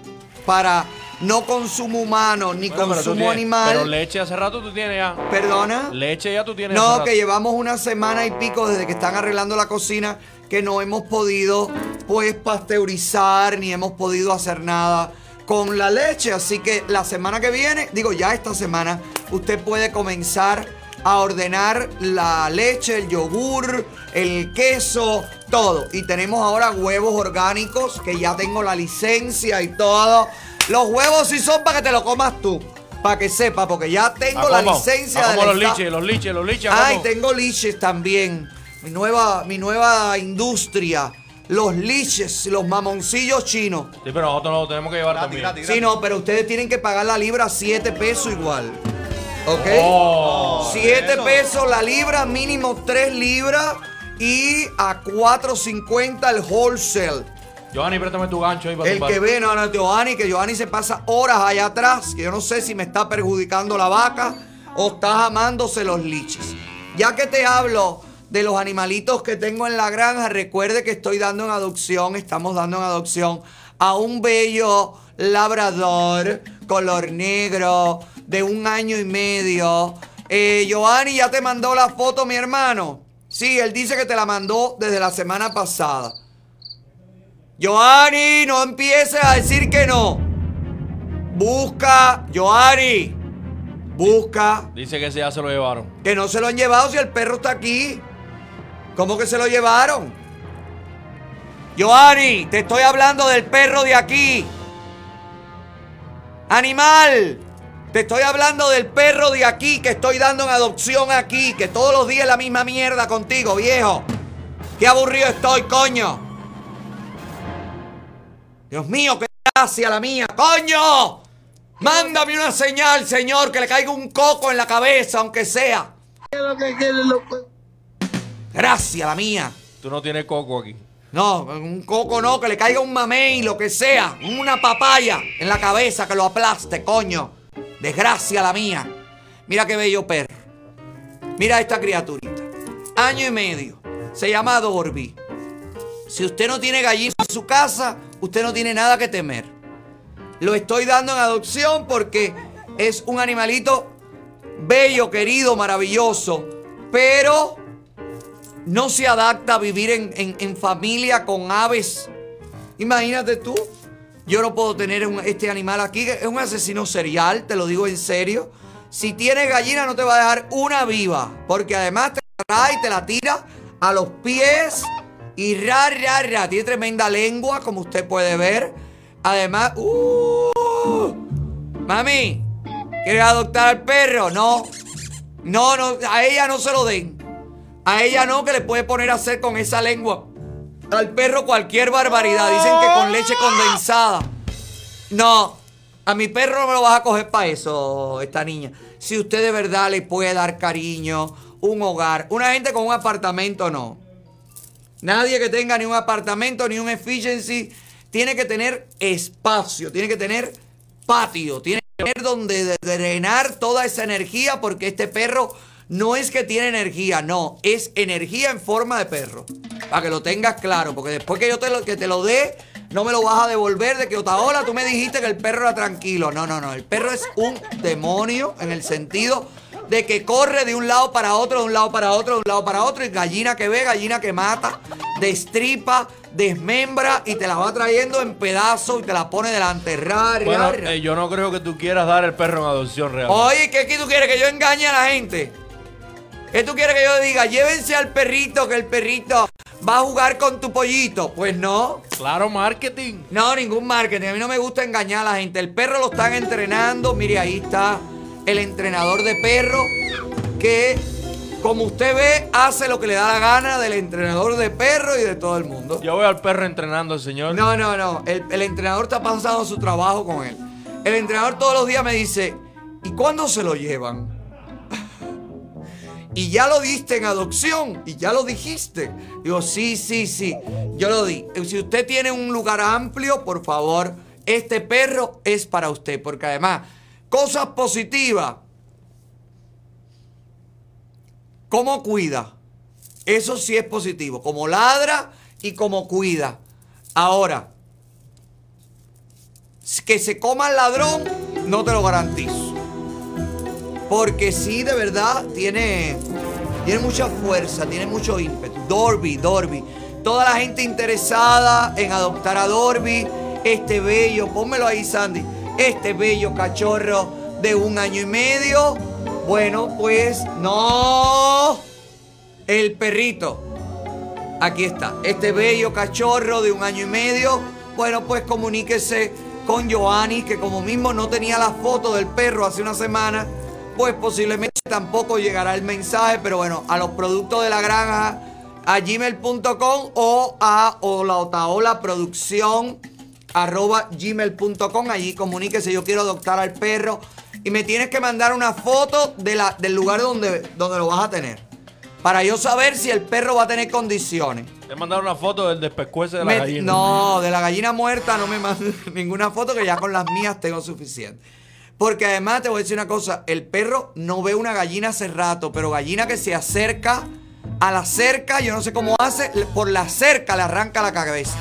para no consumo humano ni Bueno, consumo tienes- animal Pero leche hace rato tú tienes ya. ¿Perdona? Leche ya tú tienes. hace No, rato. que llevamos una semana y pico desde que están arreglando la cocina que no hemos podido pues pasteurizar ni hemos podido hacer nada con la leche. Así que la semana que viene, digo ya esta semana, usted puede comenzar a ordenar la leche, el yogur, el queso, todo. Y tenemos ahora huevos orgánicos que ya tengo la licencia y todo. Los huevos sí son para que te lo comas tú. Para que sepa, porque ya tengo ¿A la licencia ¿A de los liches, los liches, los liches. Ay, tengo liches también. Mi nueva, mi nueva industria. Los liches, los mamoncillos chinos. Sí, pero nosotros no lo tenemos que llevar también. Sí, no, pero ustedes tienen que pagar la libra 7 pesos igual. ¿Ok? Oh. 7 pesos la libra, mínimo 3 libras. Y a 4.50 el wholesale. Giovanni, préstame tu gancho ahí para El que ve, no, no, Giovanni, que Giovanni se pasa horas allá atrás, que yo no sé si me está perjudicando la vaca o está amándose los liches. Ya que te hablo de los animalitos que tengo en la granja, recuerde que estoy dando en adopción, estamos dando en adopción a un bello labrador color negro de un año y medio. Eh, Giovanni ya te mandó la foto, mi hermano. Sí, él dice que te la mandó desde la semana pasada. Joani, no empieces a decir que no. Busca, Joani. Busca. Dice que ya se lo llevaron. Que no se lo han llevado si el perro está aquí. ¿Cómo que se lo llevaron? Joani, te estoy hablando del perro de aquí. Animal. Te estoy hablando del perro de aquí que estoy dando en adopción aquí. Que todos los días es la misma mierda contigo, viejo. Qué aburrido estoy, coño. Dios mío, qué gracia la mía, coño. Mándame una señal, señor, que le caiga un coco en la cabeza, aunque sea. Gracias la mía. Tú no tienes coco aquí. No, un coco no, que le caiga un mamey, lo que sea. Una papaya en la cabeza que lo aplaste, coño. Desgracia la mía. Mira qué bello perro. Mira esta criaturita. Año y medio. Se llama Dorby. Si usted no tiene gallina en su casa, usted no tiene nada que temer. Lo estoy dando en adopción porque es un animalito bello, querido, maravilloso, pero no se adapta a vivir en- en familia con aves. Imagínate tú, yo no puedo tener un- este animal aquí, es un asesino serial, te lo digo en serio. Si tienes gallina no te va a dejar una viva, porque además te trae y te la tira a los pies y ra, ra, ra. Tiene tremenda lengua, como usted puede ver. Además, ¡uh! Mami, ¿quieres adoptar al perro? No. No, no, a ella no se lo den. A ella no, que le puede poner a hacer con esa lengua. Al perro cualquier barbaridad. Dicen que con leche condensada. No, a mi perro no me lo vas a coger para eso, esta niña. Si usted de verdad le puede dar cariño, un hogar, una gente con un apartamento no. Nadie que tenga ni un apartamento ni un efficiency tiene que tener espacio, tiene que tener patio, tiene que tener donde drenar toda esa energía porque este perro no es que tiene energía, no, es energía en forma de perro. Para que lo tengas claro, porque después que yo te lo, que te lo dé, no me lo vas a devolver de que Otaola, tú me dijiste que el perro era tranquilo. No, no, no, el perro es un demonio en el sentido de que corre de un lado para otro, de un lado para otro, de un lado para otro, y gallina que ve, gallina que mata, destripa, desmembra y te la va trayendo en pedazos y te la pone delante. Rar, Bueno, rar. eh, yo no creo que tú quieras dar el perro en adopción real. Oye, ¿qué, qué tú quieres? ¿Que yo engañe a la gente? ¿Qué tú quieres que yo diga? Llévense al perrito, que el perrito va a jugar con tu pollito. Pues no. Claro, marketing. No, ningún marketing. A mí no me gusta engañar a la gente. El perro lo están entrenando. Mire, ahí está el entrenador de perro que, como usted ve, hace lo que le da la gana del entrenador de perro y de todo el mundo. Yo veo al perro entrenando al señor. No, no, no. El, el entrenador está pasando su trabajo con él. El entrenador todos los días me dice, ¿y cuándo se lo llevan? Y ya lo diste en adopción. Y ya lo dijiste. Digo, sí, sí, sí. Yo lo di. Si usted tiene un lugar amplio, por favor, este perro es para usted. Porque además, cosas positivas. ¿Cómo cuida? Eso sí es positivo. Como ladra y como cuida. Ahora, que se coma el ladrón, no te lo garantizo. Porque sí, de verdad, tiene, tiene mucha fuerza, tiene mucho ímpetu. Dorby, Dorby. Toda la gente interesada en adoptar a Dorby, este bello, pónmelo ahí, Sandy, este bello cachorro de un año y medio. Bueno, pues no. El perrito. Aquí está. Este bello cachorro de un año y medio. Bueno, pues comuníquese con Joanny, que como mismo no tenía la foto del perro hace una semana, pues posiblemente tampoco llegará el mensaje, pero bueno, a los productos de la granja, a gmail.com o a olaotaola producción arroba gmail.com. Allí comuníquese, yo quiero adoptar al perro. Y me tienes que mandar una foto de la, del lugar donde, donde lo vas a tener. Para yo saber si el perro va a tener condiciones. Te mandaron una foto del despescuece de la Me- gallina. No, de la gallina muerta no me mandes ninguna foto que ya con las mías tengo suficiente. Porque además te voy a decir una cosa, el perro no ve una gallina hace rato, pero gallina que se acerca a la cerca, yo no sé cómo hace, por la cerca le arranca la cabeza.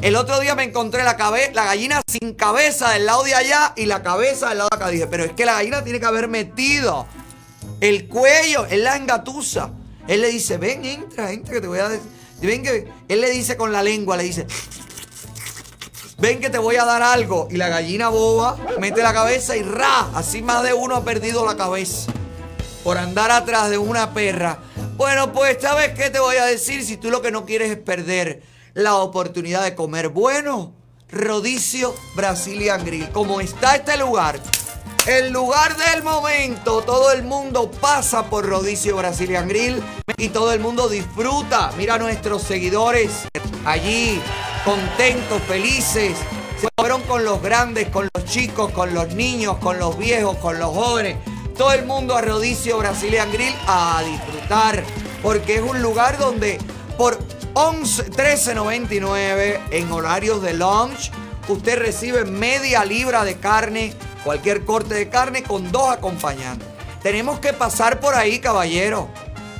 El otro día me encontré la, cabe- la gallina sin cabeza del lado de allá y la cabeza del lado de acá. Dije, pero es que la gallina tiene que haber metido el cuello, él la engatusa. Él le dice, ven, entra, entra, que te voy a decir. Ven que. Él le dice con la lengua, le dice. Ven que te voy a dar algo. Y la gallina boba mete la cabeza y ra. Así más de uno ha perdido la cabeza. Por andar atrás de una perra. Bueno, pues, ¿sabes qué te voy a decir? Si tú lo que no quieres es perder la oportunidad de comer bueno, Rodicio Brazilian Grill. Como está este lugar, el lugar del momento, todo el mundo pasa por Rodicio Brazilian Grill y todo el mundo disfruta. Mira a nuestros seguidores allí, contentos, felices. Se fueron con los grandes, con los chicos, con los niños, con los viejos, con los jóvenes. Todo el mundo a Rodicio Brazilian Grill a disfrutar. Porque es un lugar donde por 11, 13.99 en horarios de lunch, usted recibe media libra de carne, cualquier corte de carne con dos acompañantes. Tenemos que pasar por ahí, caballero.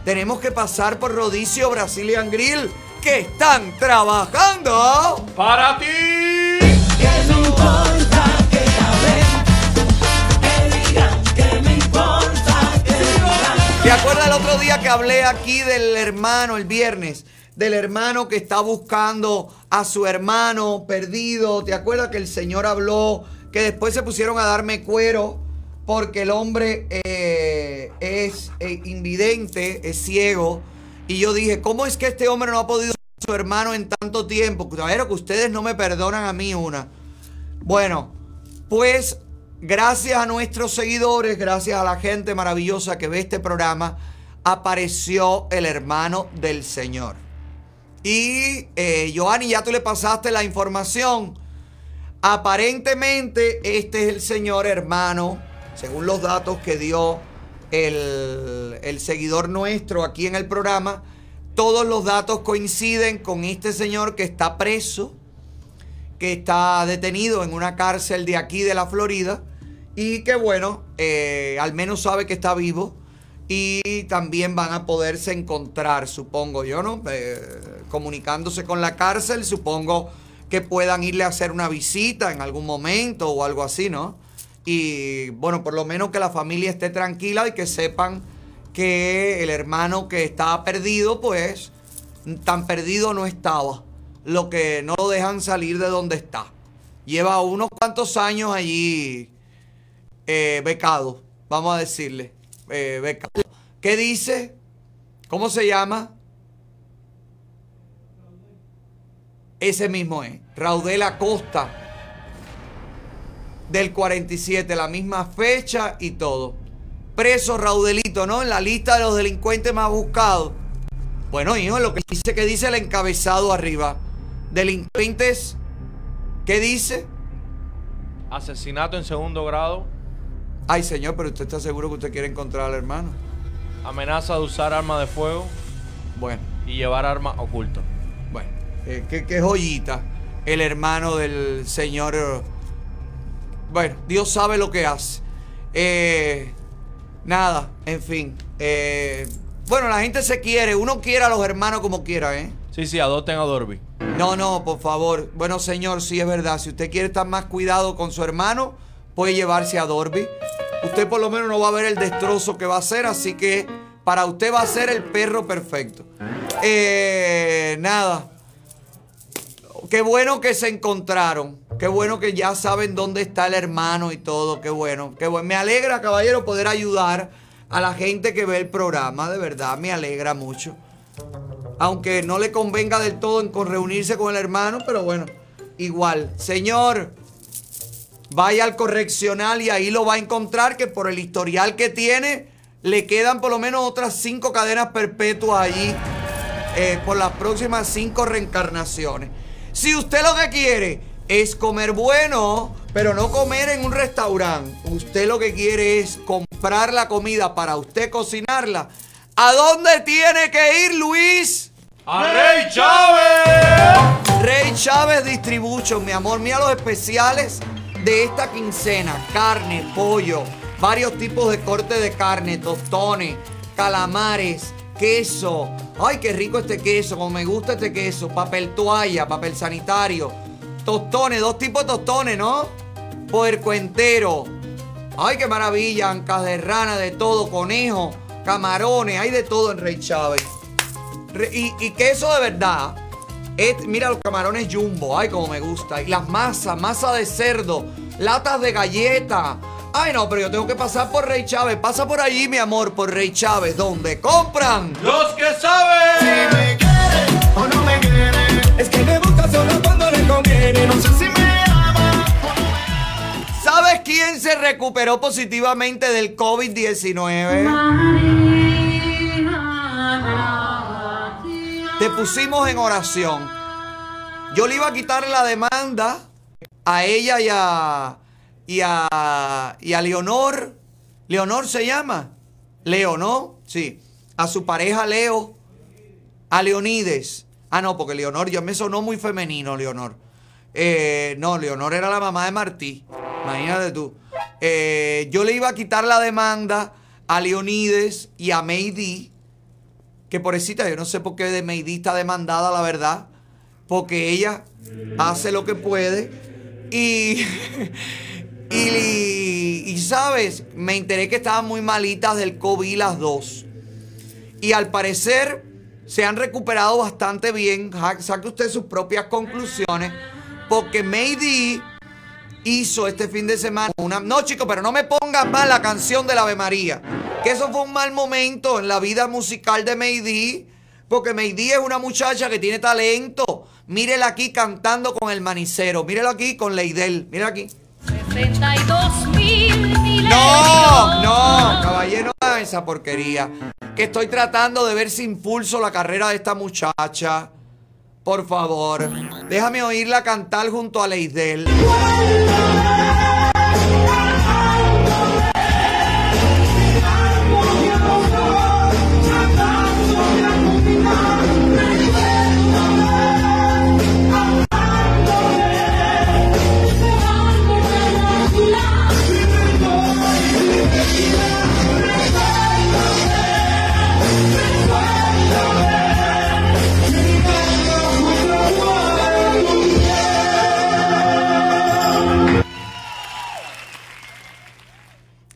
Tenemos que pasar por Rodicio Brazilian Grill, que están trabajando para ti. Que me importa que hablen, que digan, que me importa que digan. ¿Te acuerdas el otro día que hablé aquí del hermano, el viernes? Del hermano que está buscando a su hermano perdido. ¿Te acuerdas que el Señor habló? Que después se pusieron a darme cuero porque el hombre eh, es eh, invidente, es ciego. Y yo dije, ¿cómo es que este hombre no ha podido a su hermano en tanto tiempo? Claro que ustedes no me perdonan a mí una. Bueno, pues gracias a nuestros seguidores, gracias a la gente maravillosa que ve este programa, apareció el hermano del Señor. Y eh, ya tú le pasaste la información. Aparentemente, este es el señor hermano, según los datos que dio el, el seguidor nuestro aquí en el programa. Todos los datos coinciden con este señor que está preso, que está detenido en una cárcel de aquí de la Florida y que bueno, eh, al menos sabe que está vivo y también van a poderse encontrar, supongo yo, ¿no? Eh, comunicándose con la cárcel, supongo que puedan irle a hacer una visita en algún momento o algo así, ¿no? Y bueno, por lo menos que la familia esté tranquila y que sepan que el hermano que estaba perdido, pues tan perdido no estaba. Lo que no lo dejan salir de donde está. Lleva unos cuantos años allí eh, becado, vamos a decirle. Eh, becado. ¿Qué dice? ¿Cómo se llama? Ese mismo es. Raudel Acosta. Del 47, la misma fecha y todo. Preso Raudelito, ¿no? En la lista de los delincuentes más buscados. Bueno, hijo, lo que dice que dice el encabezado arriba. Delincuentes. ¿Qué dice? Asesinato en segundo grado. Ay, señor, pero usted está seguro que usted quiere encontrar al hermano. Amenaza de usar arma de fuego. Bueno. Y llevar arma oculta. Bueno, eh, qué, qué joyita. El hermano del señor. Bueno, Dios sabe lo que hace. Eh, nada, en fin. eh, bueno, la gente se quiere. Uno quiere a los hermanos como quiera, ¿eh? Sí, sí, adopten a Dorby. No, no, por favor. Bueno, señor, sí es verdad. Si usted quiere estar más cuidado con su hermano, puede llevarse a Dorby. Usted por lo menos no va a ver el destrozo que va a hacer, así que para usted va a ser el perro perfecto. Eh, nada. Qué bueno que se encontraron. Qué bueno que ya saben dónde está el hermano y todo. Qué bueno. Qué bueno. Me alegra, caballero, poder ayudar a la gente que ve el programa. De verdad, me alegra mucho. Aunque no le convenga del todo en reunirse con el hermano, pero bueno, igual. Señor, vaya al correccional y ahí lo va a encontrar que por el historial que tiene, le quedan por lo menos otras cinco cadenas perpetuas allí eh, por las próximas cinco reencarnaciones. Si usted lo que quiere es comer bueno, pero no comer en un restaurante, usted lo que quiere es comprar la comida para usted cocinarla. ¿A dónde tiene que ir, Luis? ¡A Rey Chávez! Rey Chávez Distribution, mi amor. Mira los especiales de esta quincena. Carne, pollo, varios tipos de corte de carne, tostones, calamares, queso. Ay, qué rico este queso, como me gusta este queso. Papel toalla, papel sanitario. Tostones, dos tipos de tostones, ¿no? Puerco entero. Ay, qué maravilla. Ancas de rana, de todo, conejo, camarones, hay de todo en Rey Chávez. Re- y, y queso de verdad. Mira los camarones jumbo, ay, como me gusta. Y las masas, masa de cerdo, latas de galleta. Ay, no, pero yo tengo que pasar por Rey Chávez. Pasa por allí, mi amor, por Rey Chávez, donde compran. ¡Los que saben! o no me quiere. Es que me solo No sé si me ama. ¿Sabes quién se recuperó positivamente del COVID-19? Te pusimos en oración. Yo le iba a quitar la demanda a ella y a, y a, y a Leonor. Leonor se llama. Leo, ¿no? Sí. A su pareja Leo. A Leonides. Ah, no, porque Leonor ya me sonó muy femenino, Leonor. Eh, no, Leonor era la mamá de Martí. Imagínate tú. Eh, yo le iba a quitar la demanda a Leonides y a Meidi. Que pobrecita, yo no sé por qué de Meidi está demandada, la verdad. Porque ella hace lo que puede. Y. y, y, sabes, me enteré que estaban muy malitas del COVID las dos. Y al parecer se han recuperado bastante bien. Saque usted sus propias conclusiones. Porque Meidi hizo este fin de semana una. No, chicos, pero no me pongas más la canción del Ave María. Que eso fue un mal momento en la vida musical de Meidi. Porque Meidi es una muchacha que tiene talento. Mírela aquí cantando con el manicero. Mírelo aquí con Leidel. Mírala aquí. 32 mil No, no, caballero, esa porquería. Que estoy tratando de ver si impulso la carrera de esta muchacha. Por favor, déjame oírla cantar junto a Leidel.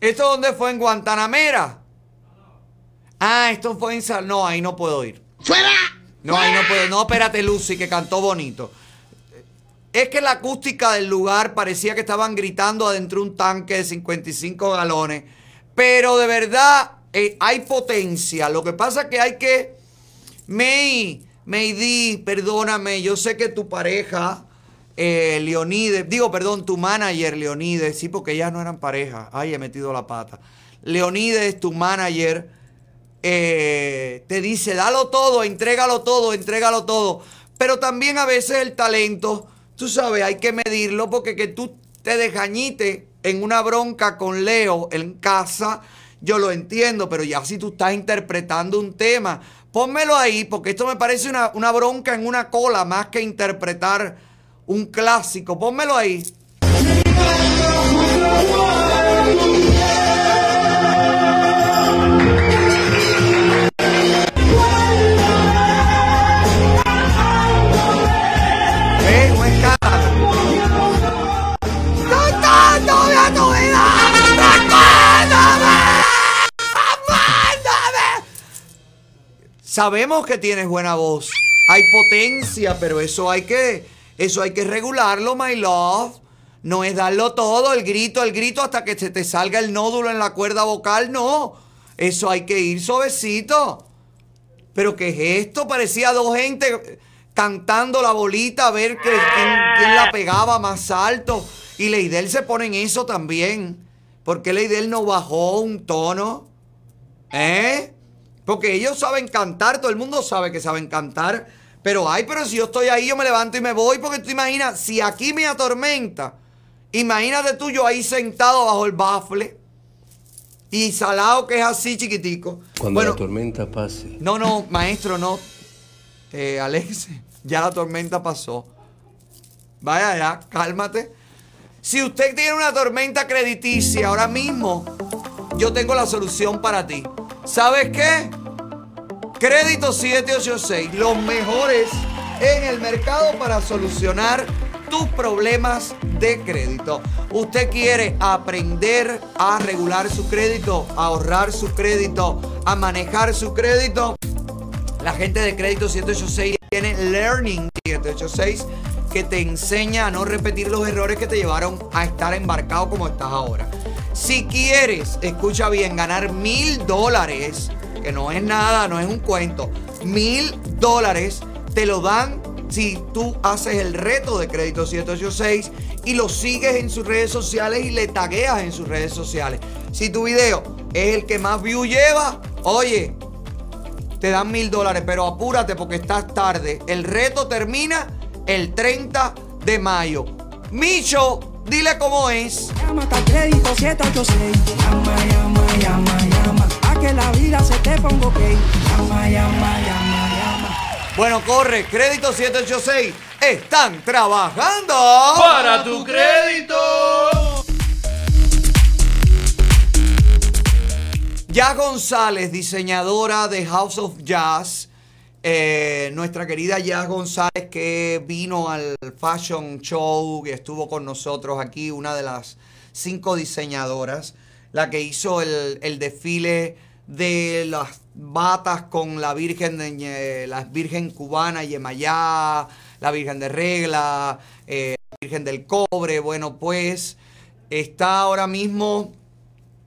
¿Esto dónde fue? ¿En Guantanamera? Ah, esto fue en Sal... No, ahí no puedo ir. ¡Fuera! No, ahí no puedo. No, espérate, Lucy, que cantó bonito. Es que la acústica del lugar parecía que estaban gritando adentro de un tanque de 55 galones. Pero de verdad eh, hay potencia. Lo que pasa es que hay que... May, Maydi, perdóname, yo sé que tu pareja, eh, Leonides, digo, perdón, tu manager, Leonides, sí, porque ellas no eran pareja. Ay, he metido la pata. Leonides, tu manager, eh, te dice, dalo todo, entrégalo todo, entrégalo todo. Pero también a veces el talento, tú sabes, hay que medirlo porque que tú te desgañites en una bronca con Leo en casa, yo lo entiendo, pero ya si tú estás interpretando un tema, pónmelo ahí porque esto me parece una, una bronca en una cola más que interpretar un clásico. Pónmelo ahí. Sabemos que tienes buena voz. Hay potencia, pero eso hay que, eso hay que regularlo, my love. No es darlo todo, el grito, el grito hasta que se te salga el nódulo en la cuerda vocal, no. Eso hay que ir suavecito. Pero ¿qué es esto? Parecía dos gente cantando la bolita a ver que- quién, quién la pegaba más alto. Y Leidel se pone en eso también. ¿Por qué Leidel no bajó un tono? ¿Eh? Porque ellos saben cantar, todo el mundo sabe que saben cantar. Pero ay, pero si yo estoy ahí, yo me levanto y me voy. Porque tú imaginas, si aquí me atormenta, imagínate tú yo ahí sentado bajo el bafle. Y salado que es así chiquitico. Cuando bueno, la tormenta pase. no, no, maestro, no. Eh, Alex, ya la tormenta pasó. Vaya, ya, cálmate. Si usted tiene una tormenta crediticia ahora mismo, yo tengo la solución para ti. ¿Sabes qué? Crédito 786, los mejores en el mercado para solucionar tus problemas de crédito. Usted quiere aprender a regular su crédito, a ahorrar su crédito, a manejar su crédito. La gente de Crédito 786 tiene Learning 786 que te enseña a no repetir los errores que te llevaron a estar embarcado como estás ahora. Si quieres, escucha bien, ganar mil dólares, que no es nada, no es un cuento, mil dólares te lo dan si tú haces el reto de Crédito 786 y lo sigues en sus redes sociales y le tagueas en sus redes sociales. Si tu video es el que más view lleva, oye, te dan mil dólares, pero apúrate porque estás tarde. El reto termina el 30 de mayo. Micho, dile cómo es. Llama crédito 786. Llama, llama, llama, llama. Que la vida se te ponga ok. Llama, llama, llama, llama. Bueno, corre, crédito 786. Están trabajando Para tu crédito. Ya González, diseñadora de House of Jazz. eh, nuestra querida Jazz González que vino al Fashion Show y estuvo con nosotros aquí, una de las cinco diseñadoras, la que hizo el, el desfile de las batas con la Virgen de la Virgen cubana Yemayá, la Virgen de Regla, eh, la Virgen del Cobre. Bueno, pues está ahora mismo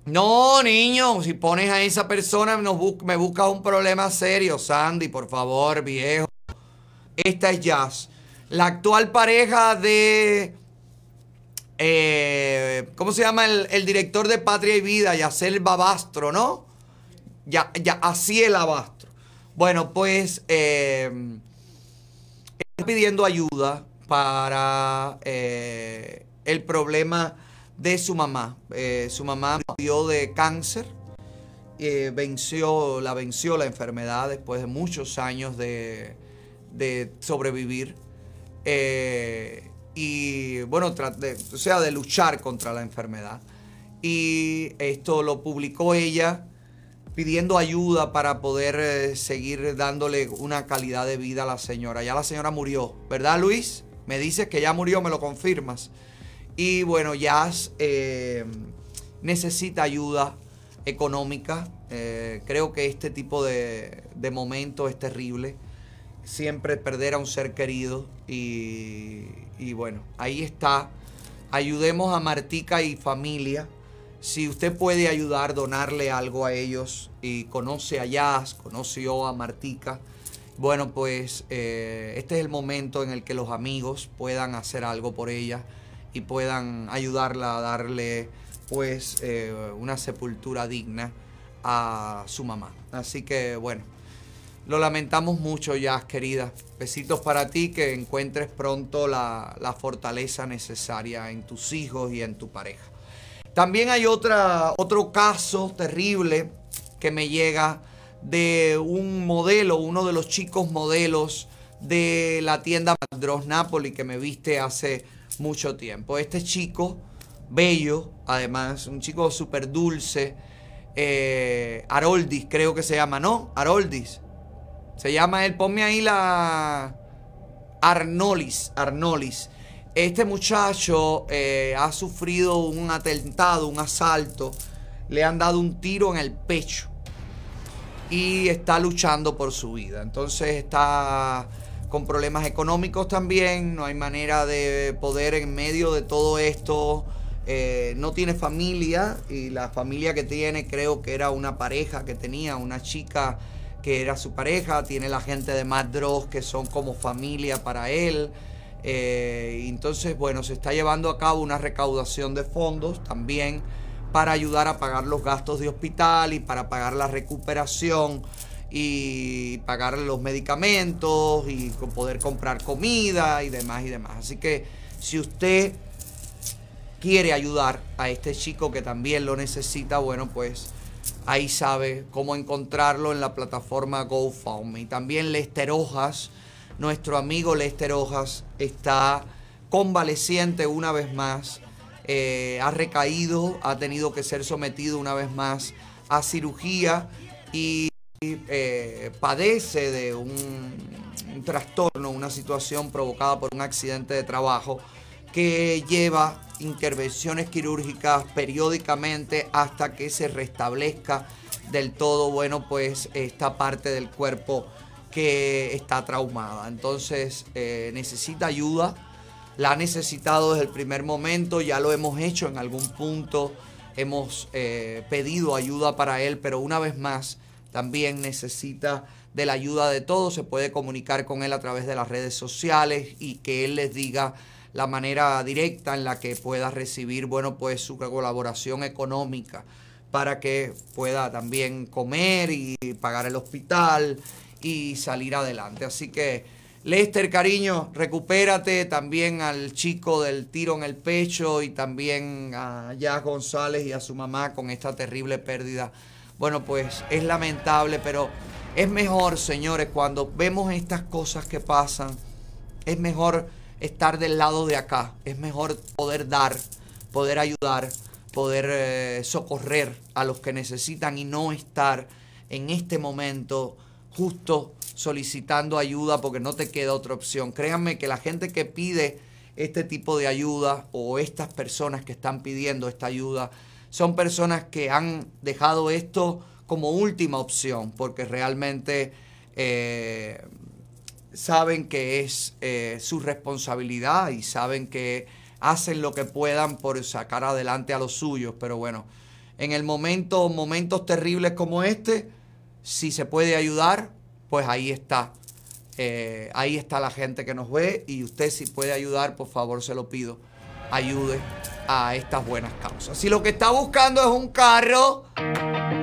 no, niño, si pones a esa persona nos me buscas un problema serio, Sandy, por favor, viejo. Esta es Jazz. La actual pareja de... eh, ¿Cómo se llama el, el director de Patria y Vida? Yacel Babastro, ¿no? Ya, ya, así el Abastro. Bueno, pues... eh, pidiendo ayuda para eh, el problema de su mamá. Eh, su mamá murió de cáncer, venció, la venció la enfermedad después de muchos años de, de sobrevivir. Eh, y bueno, de- o sea, de luchar contra la enfermedad. Y esto lo publicó ella pidiendo ayuda para poder eh, seguir dándole una calidad de vida a la señora. Ya la señora murió, ¿verdad Luis? Me dices que ya murió, me lo confirmas. Y bueno, Jazz eh, necesita ayuda económica. Eh, creo que este tipo de, de momento es terrible. Siempre perder a un ser querido. Y, y bueno, ahí está. Ayudemos a Martica y familia. Si usted puede ayudar, donarle algo a ellos y conoce a Jazz, conoció a Martica, bueno, pues eh, este es el momento en el que los amigos puedan hacer algo por ella y puedan ayudarla a darle pues eh, una sepultura digna a su mamá. Así que bueno, lo lamentamos mucho, Jazz, querida. Besitos para ti, que encuentres pronto la, la fortaleza necesaria en tus hijos y en tu pareja. También hay otra, otro caso terrible que me llega de un modelo, uno de los chicos modelos de la tienda Madros Napoli que me viste hace mucho tiempo. Este chico, bello, además, un chico súper dulce, eh, Haroldis creo que se llama, ¿no? Haroldis. Se llama él, ponme ahí la... Arnolis, Arnolis. Este muchacho eh, ha sufrido un atentado, un asalto. Le han dado un tiro en el pecho. Y está luchando por su vida. Entonces está con problemas económicos también. No hay manera de poder en medio de todo esto. eh, no tiene familia. Y la familia que tiene creo que era una pareja que tenía, una chica que era su pareja. Tiene la gente de Mad Dross que son como familia para él. Eh, entonces, bueno, se está llevando a cabo una recaudación de fondos también para ayudar a pagar los gastos de hospital y para pagar la recuperación y pagar los medicamentos y poder comprar comida y demás y demás. Así que si usted quiere ayudar a este chico que también lo necesita, bueno, pues ahí sabe cómo encontrarlo en la plataforma GoFundMe. También Lester Hojas, nuestro amigo Lester Hojas, está convaleciente una vez más. eh, ha recaído, ha tenido que ser sometido una vez más a cirugía y eh, padece de un, un trastorno, una situación provocada por un accidente de trabajo que lleva intervenciones quirúrgicas periódicamente hasta que se restablezca del todo, bueno, pues esta parte del cuerpo que está traumada. Entonces eh, necesita ayuda, la ha necesitado desde el primer momento, ya lo hemos hecho en algún punto, hemos eh, pedido ayuda para él, pero una vez más también necesita de la ayuda de todos, se puede comunicar con él a través de las redes sociales y que él les diga la manera directa en la que pueda recibir, bueno, pues su colaboración económica para que pueda también comer y pagar el hospital y salir adelante. Así que, Lester, cariño, recupérate también al chico del tiro en el pecho y también a Jazz González y a su mamá con esta terrible pérdida. Bueno, pues es lamentable, pero es mejor, señores, cuando vemos estas cosas que pasan, es mejor estar del lado de acá, es mejor poder dar, poder ayudar, poder eh, socorrer a los que necesitan y no estar en este momento justo solicitando ayuda porque no te queda otra opción. Créanme que la gente que pide este tipo de ayuda o estas personas que están pidiendo esta ayuda son personas que han dejado esto como última opción porque realmente eh, saben que es eh, su responsabilidad y saben que hacen lo que puedan por sacar adelante a los suyos. Pero bueno, en el momento, momentos terribles como este, si se puede ayudar, pues ahí está. Eh, ahí está la gente que nos ve y usted si puede ayudar, por favor se lo pido, ayude a estas buenas causas. Si lo que está buscando es un carro,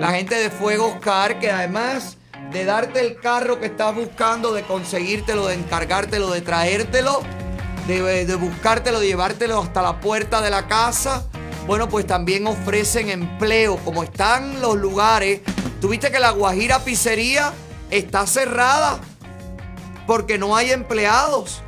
la gente de Fuego Car, que además de darte el carro que estás buscando, de conseguírtelo, de encargártelo, de traértelo, de, de buscártelo, de llevártelo hasta la puerta de la casa. Bueno, pues también ofrecen empleo. Como están los lugares, tuviste que la Guajira Pizzería está cerrada porque no hay empleados.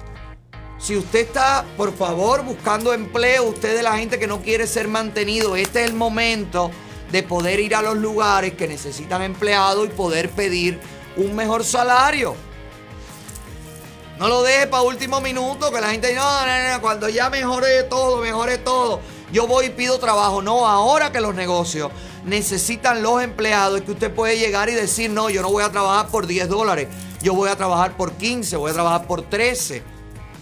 Si usted está, por favor, buscando empleo, usted de la gente que no quiere ser mantenido, este es el momento de poder ir a los lugares que necesitan empleados y poder pedir un mejor salario. No lo deje para último minuto, que la gente dice, no, no, no, cuando ya mejore todo, mejore todo, yo voy y pido trabajo. No, ahora que los negocios necesitan los empleados, es que usted puede llegar y decir, no, yo no voy a trabajar por 10 dólares, yo voy a trabajar por 15, voy a trabajar por 13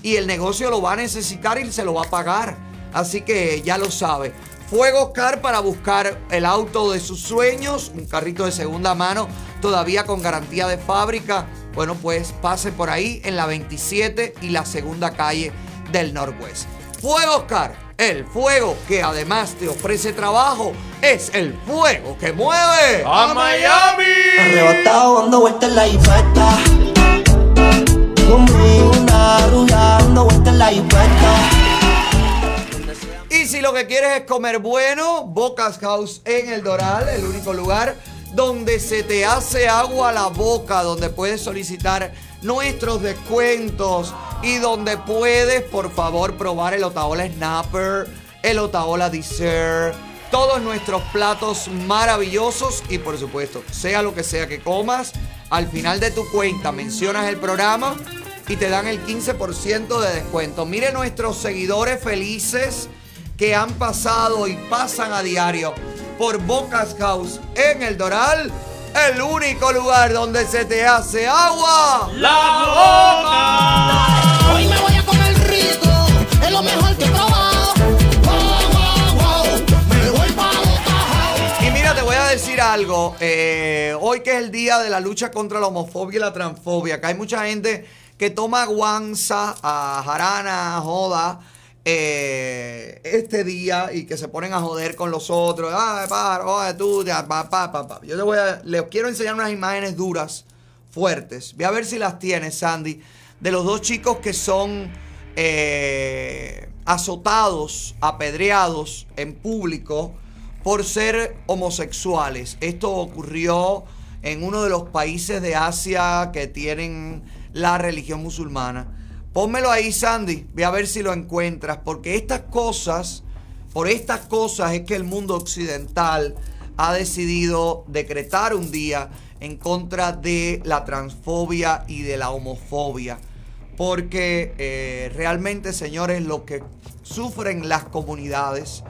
y el negocio lo va a necesitar y se lo va a pagar. Así que ya lo sabe. Fuego Car para buscar el auto de sus sueños, un carrito de segunda mano, todavía con garantía de fábrica. Bueno, pues pase por ahí en la 27 y la segunda calle del Northwest. Fuego Car, el fuego que además te ofrece trabajo, es el fuego que mueve ¡A Miami! Arrebatado dando vueltas en la infesta. Conmigo una rubia dando vueltas en la infesta. Y si lo que quieres es comer bueno, Bocas House en el Doral, el único lugar donde se te hace agua a la boca, donde puedes solicitar nuestros descuentos y donde puedes, por favor, probar el Otaola Snapper, el Otaola Dessert, todos nuestros platos maravillosos y, por supuesto, sea lo que sea que comas, al final de tu cuenta mencionas el programa y te dan el 15% de descuento. Mire nuestros seguidores felices que han pasado y pasan a diario por Bocas House en el Doral, el único lugar donde se te hace agua. ¡La Hoy me voy a comer rico, es lo mejor que he probado. Wow, wow, wow, me voy pa' Y mira, te voy a decir algo. eh, hoy que es el día de la lucha contra la homofobia y la transfobia, que hay mucha gente que toma guanza, a jarana, joda, eh, este día y que se ponen a joder con los otros. Ay, para, tú, ya, pa, pa, pa. Yo les voy a, les quiero enseñar unas imágenes duras, fuertes. Voy a ver si las tienes, Sandy, de los dos chicos que son eh, azotados, apedreados en público por ser homosexuales. Esto ocurrió en uno de los países de Asia que tienen la religión musulmana. Pónmelo ahí, Sandy. Ve a ver si lo encuentras. Porque estas cosas, por estas cosas es que el mundo occidental ha decidido decretar un día en contra de la transfobia y de la homofobia. Porque eh, realmente, señores, lo que sufren las comunidades,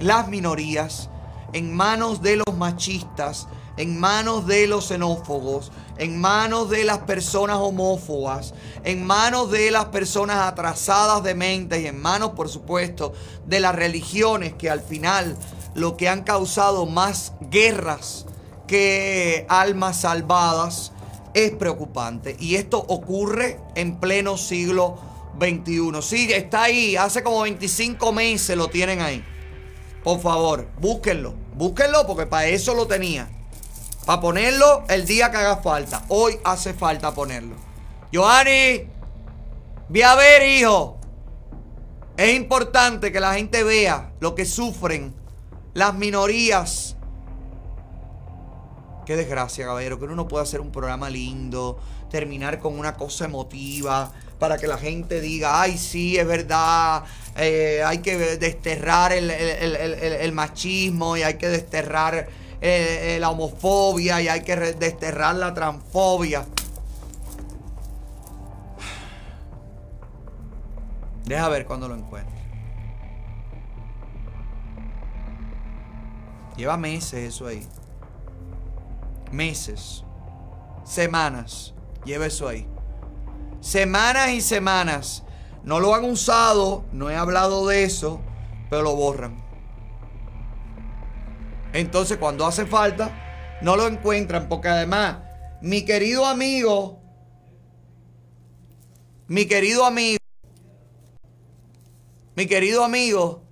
las minorías, en manos de los machistas, en manos de los xenófobos, en manos de las personas homófobas, en manos de las personas atrasadas de mente y en manos, por supuesto, de las religiones que al final lo que han causado más guerras que almas salvadas es preocupante. Y esto ocurre en pleno siglo XXI. Sí, está ahí, hace como 25 meses lo tienen ahí. Por favor, búsquenlo. Búsquenlo porque para eso lo tenía. Para ponerlo el día que haga falta. Hoy hace falta ponerlo. Johanny, ve a ver, hijo. Es importante que la gente vea lo que sufren las minorías. Qué desgracia, caballero, que uno no pueda hacer un programa lindo, terminar con una cosa emotiva, para que la gente diga, ay, sí, es verdad, eh, hay que desterrar el- el- el- el machismo y hay que desterrar eh, la homofobia y hay que desterrar la transfobia. Deja ver cuando lo encuentre. Lleva meses eso ahí. Meses. Semanas. Lleva eso ahí. Semanas y semanas. No lo han usado. No he hablado de eso. Pero lo borran. Entonces cuando hace falta. No lo encuentran. Porque además. Mi querido amigo. Mi querido amigo. Mi querido amigo.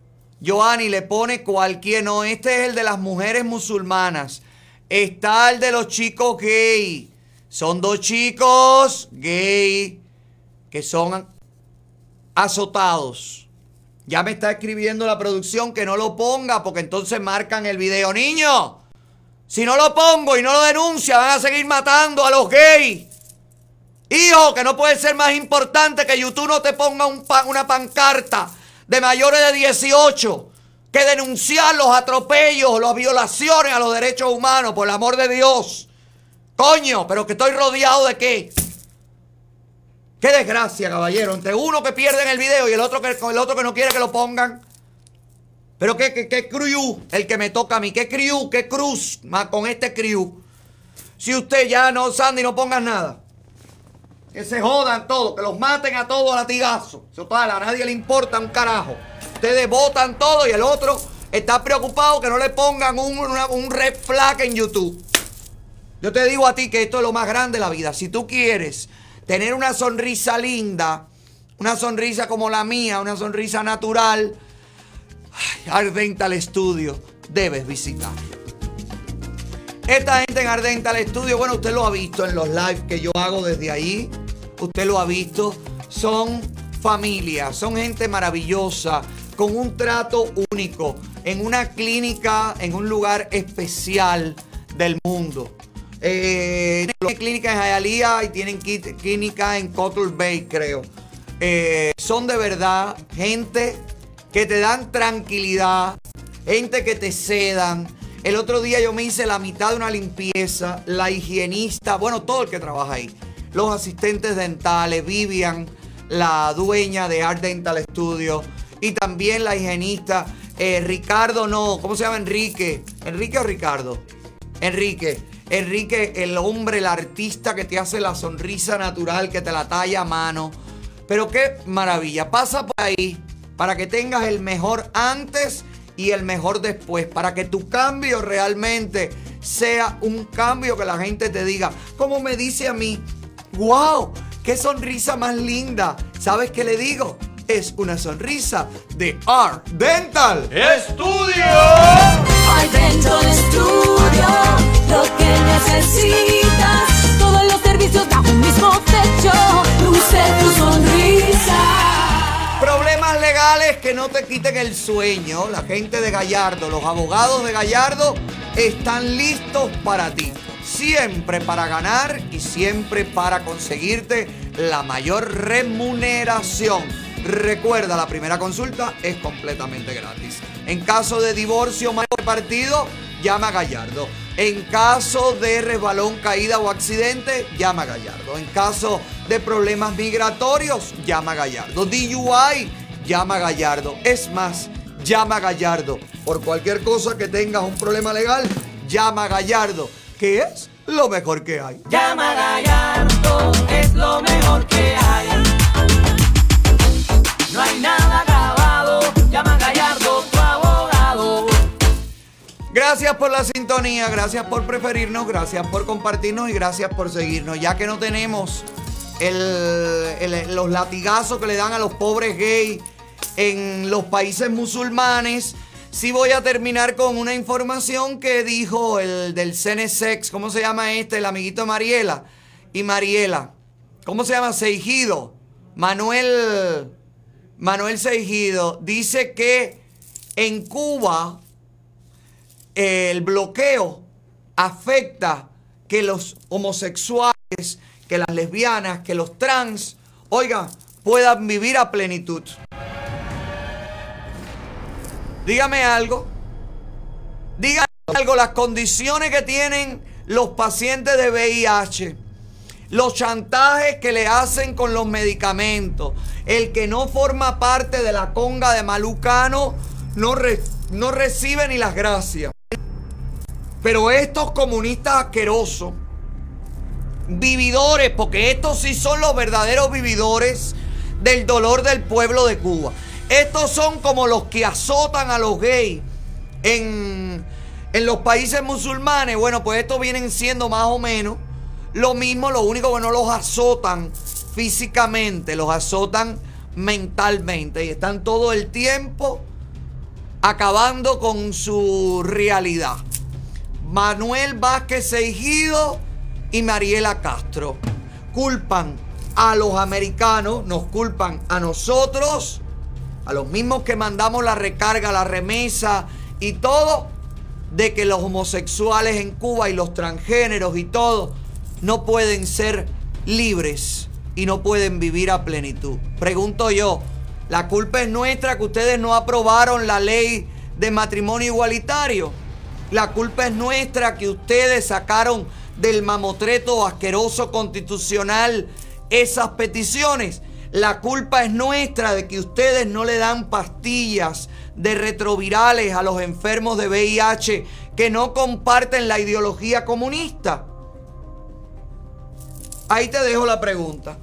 Joanny le pone cualquier. No, este es el de las mujeres musulmanas. está el de los chicos gay. Son dos chicos gay que son azotados. Ya me está escribiendo la producción que no lo ponga porque entonces marcan el video. Niño, si no lo pongo y no lo denuncia, van a seguir matando a los gays. Hijo, que no puede ser más importante que YouTube no te ponga una pancarta de mayores de 18 que denunciar los atropellos, las violaciones a los derechos humanos, por el amor de Dios. Coño, pero que estoy rodeado de qué? Qué desgracia, caballero. Entre uno que pierde en el video y el otro que, el otro que no quiere que lo pongan. Pero qué, qué, qué crew el que me toca a mí. Qué crew, qué cruz más con este crew. Si usted ya no, Sandy, no pongas nada. Que se jodan todos, que los maten a todos a latigazo. Total, a nadie le importa un carajo. Ustedes votan todo y el otro está preocupado que no le pongan un, una- un red flag en YouTube. Yo te digo a ti que esto es lo más grande de la vida. Si tú quieres tener una sonrisa linda, una sonrisa como la mía, una sonrisa natural, Ardental Studio, debes visitar. Esta gente en Ardental Studio, bueno, usted lo ha visto en los lives que yo hago desde ahí. Usted lo ha visto. Son familias, son gente maravillosa, con un trato único, en una clínica, en un lugar especial del mundo. Eh, tienen clínica en Hialeah y tienen clínica en Cottle Bay, creo. Eh, son de verdad gente que te dan tranquilidad, gente que te sedan. El otro día yo me hice la mitad de una limpieza, la higienista, bueno, todo el que trabaja ahí, los asistentes dentales, Vivian, la dueña de Art Dental Studio, y también la higienista, eh, Ricardo, no, ¿cómo se llama Enrique? ¿Enrique o Ricardo? Enrique. Enrique, el hombre, el artista que te hace la sonrisa natural, que te la talla a mano. Pero qué maravilla. Pasa por ahí para que tengas el mejor antes y el mejor después. Para que tu cambio realmente sea un cambio que la gente te diga. Como me dice a mí, wow, qué sonrisa más linda. ¿Sabes qué le digo? Es una sonrisa de Art Dental Studio. Hay Dental Studio, lo que necesitas. Todos los servicios bajo un mismo techo. Luce tu sonrisa. Problemas legales que no te quiten el sueño. La gente de Gallardo, los abogados de Gallardo están listos para ti. Siempre para ganar y siempre para conseguirte la mayor remuneración. Recuerda, la primera consulta es completamente gratis. En caso de divorcio mal partido, llama a Gallardo. En caso de resbalón, caída o accidente, llama a Gallardo. En caso de problemas migratorios, llama a Gallardo. DUI, llama a Gallardo. Es más, llama a Gallardo. Por cualquier cosa que tengas un problema legal, llama a Gallardo, que es lo mejor que hay. Llama Gallardo, es lo mejor que hay. Nada tu abogado. Gracias por la sintonía, gracias por preferirnos, gracias por compartirnos y gracias por seguirnos. Ya que no tenemos el- los latigazos que le dan a los pobres gays en los países musulmanes, sí voy a terminar con una información que dijo el del CNSEX, ¿cómo se llama este? El amiguito Mariela. Y Mariela, ¿cómo se llama? Seijido. Manuel, Manuel Seijido dice que en Cuba el bloqueo afecta que los homosexuales, que las lesbianas, que los trans, oigan, puedan vivir a plenitud. Dígame algo. Dígame algo, las condiciones que tienen los pacientes de VIH, los chantajes que le hacen con los medicamentos, el que no forma parte de la conga de Malucano no, no recibe ni las gracias. Pero estos comunistas asquerosos, vividores, porque estos sí son los verdaderos vividores del dolor del pueblo de Cuba. Estos son como los que azotan a los gays en, en los países musulmanes. Bueno, pues estos vienen siendo más o menos lo mismo, lo único que no los azotan físicamente, los azotan mentalmente y están todo el tiempo acabando con su realidad. Manuel Vázquez Seijido y Mariela Castro. Culpan a los americanos, nos culpan a nosotros, a los mismos que mandamos la recarga, la remesa y todo, de que los homosexuales en Cuba y los transgéneros y todo no pueden ser libres y no pueden vivir a plenitud. Pregunto yo, la culpa es nuestra que ustedes no aprobaron la ley de matrimonio igualitario. La culpa es nuestra que ustedes sacaron del mamotreto asqueroso constitucional esas peticiones. La culpa es nuestra de que ustedes no le dan pastillas de retrovirales a los enfermos de VIH que no comparten la ideología comunista. Ahí te dejo la pregunta.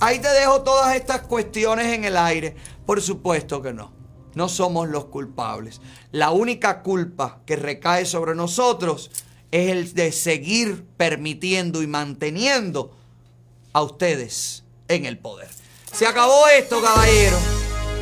Ahí te dejo todas estas cuestiones en el aire. Por supuesto que no. No somos los culpables. La única culpa que recae sobre nosotros es el de seguir permitiendo y manteniendo a ustedes en el poder. Se acabó esto, caballero.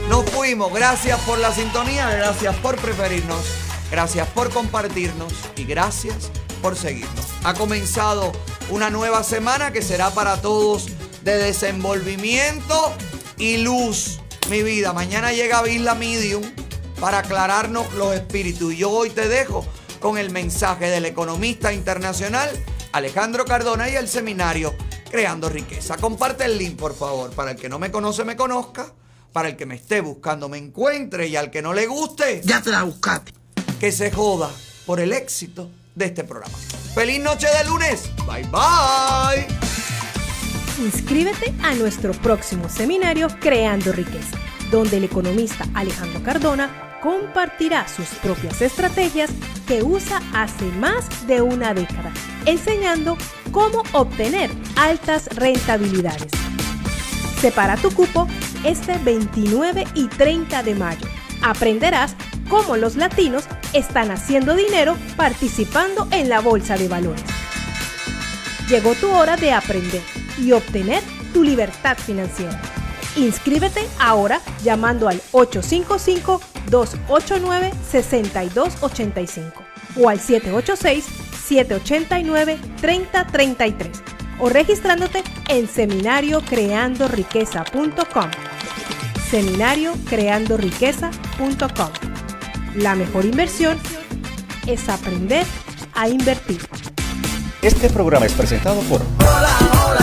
Nos fuimos. Gracias por la sintonía, gracias por preferirnos, gracias por compartirnos y gracias por seguirnos. Ha comenzado una nueva semana que será para todos de desenvolvimiento y luz, mi vida. Mañana llega Villa Medium para aclararnos los espíritus. Y yo hoy te dejo con el mensaje del economista internacional Alejandro Cardona y el seminario Creando Riqueza. Comparte el link, por favor, para el que no me conoce me conozca, para el que me esté buscando me encuentre y al que no le guste, Ya te la buscaste. que se joda por el éxito de este programa. Feliz noche de lunes. Bye bye. Inscríbete a nuestro próximo seminario Creando Riqueza, donde el economista Alejandro Cardona compartirá sus propias estrategias que usa hace más de una década, enseñando cómo obtener altas rentabilidades. Separa tu cupo este 29 y 30 de mayo. Aprenderás cómo los latinos están haciendo dinero participando en la bolsa de valores. Llegó tu hora de aprender y obtener tu libertad financiera. Inscríbete ahora llamando al 855-289-6285 o al 786-789-3033 o registrándote en seminariocreandoriqueza.com. Seminariocreandoriqueza.com. La mejor inversión es aprender a invertir. Este programa es presentado por... Hola, hola.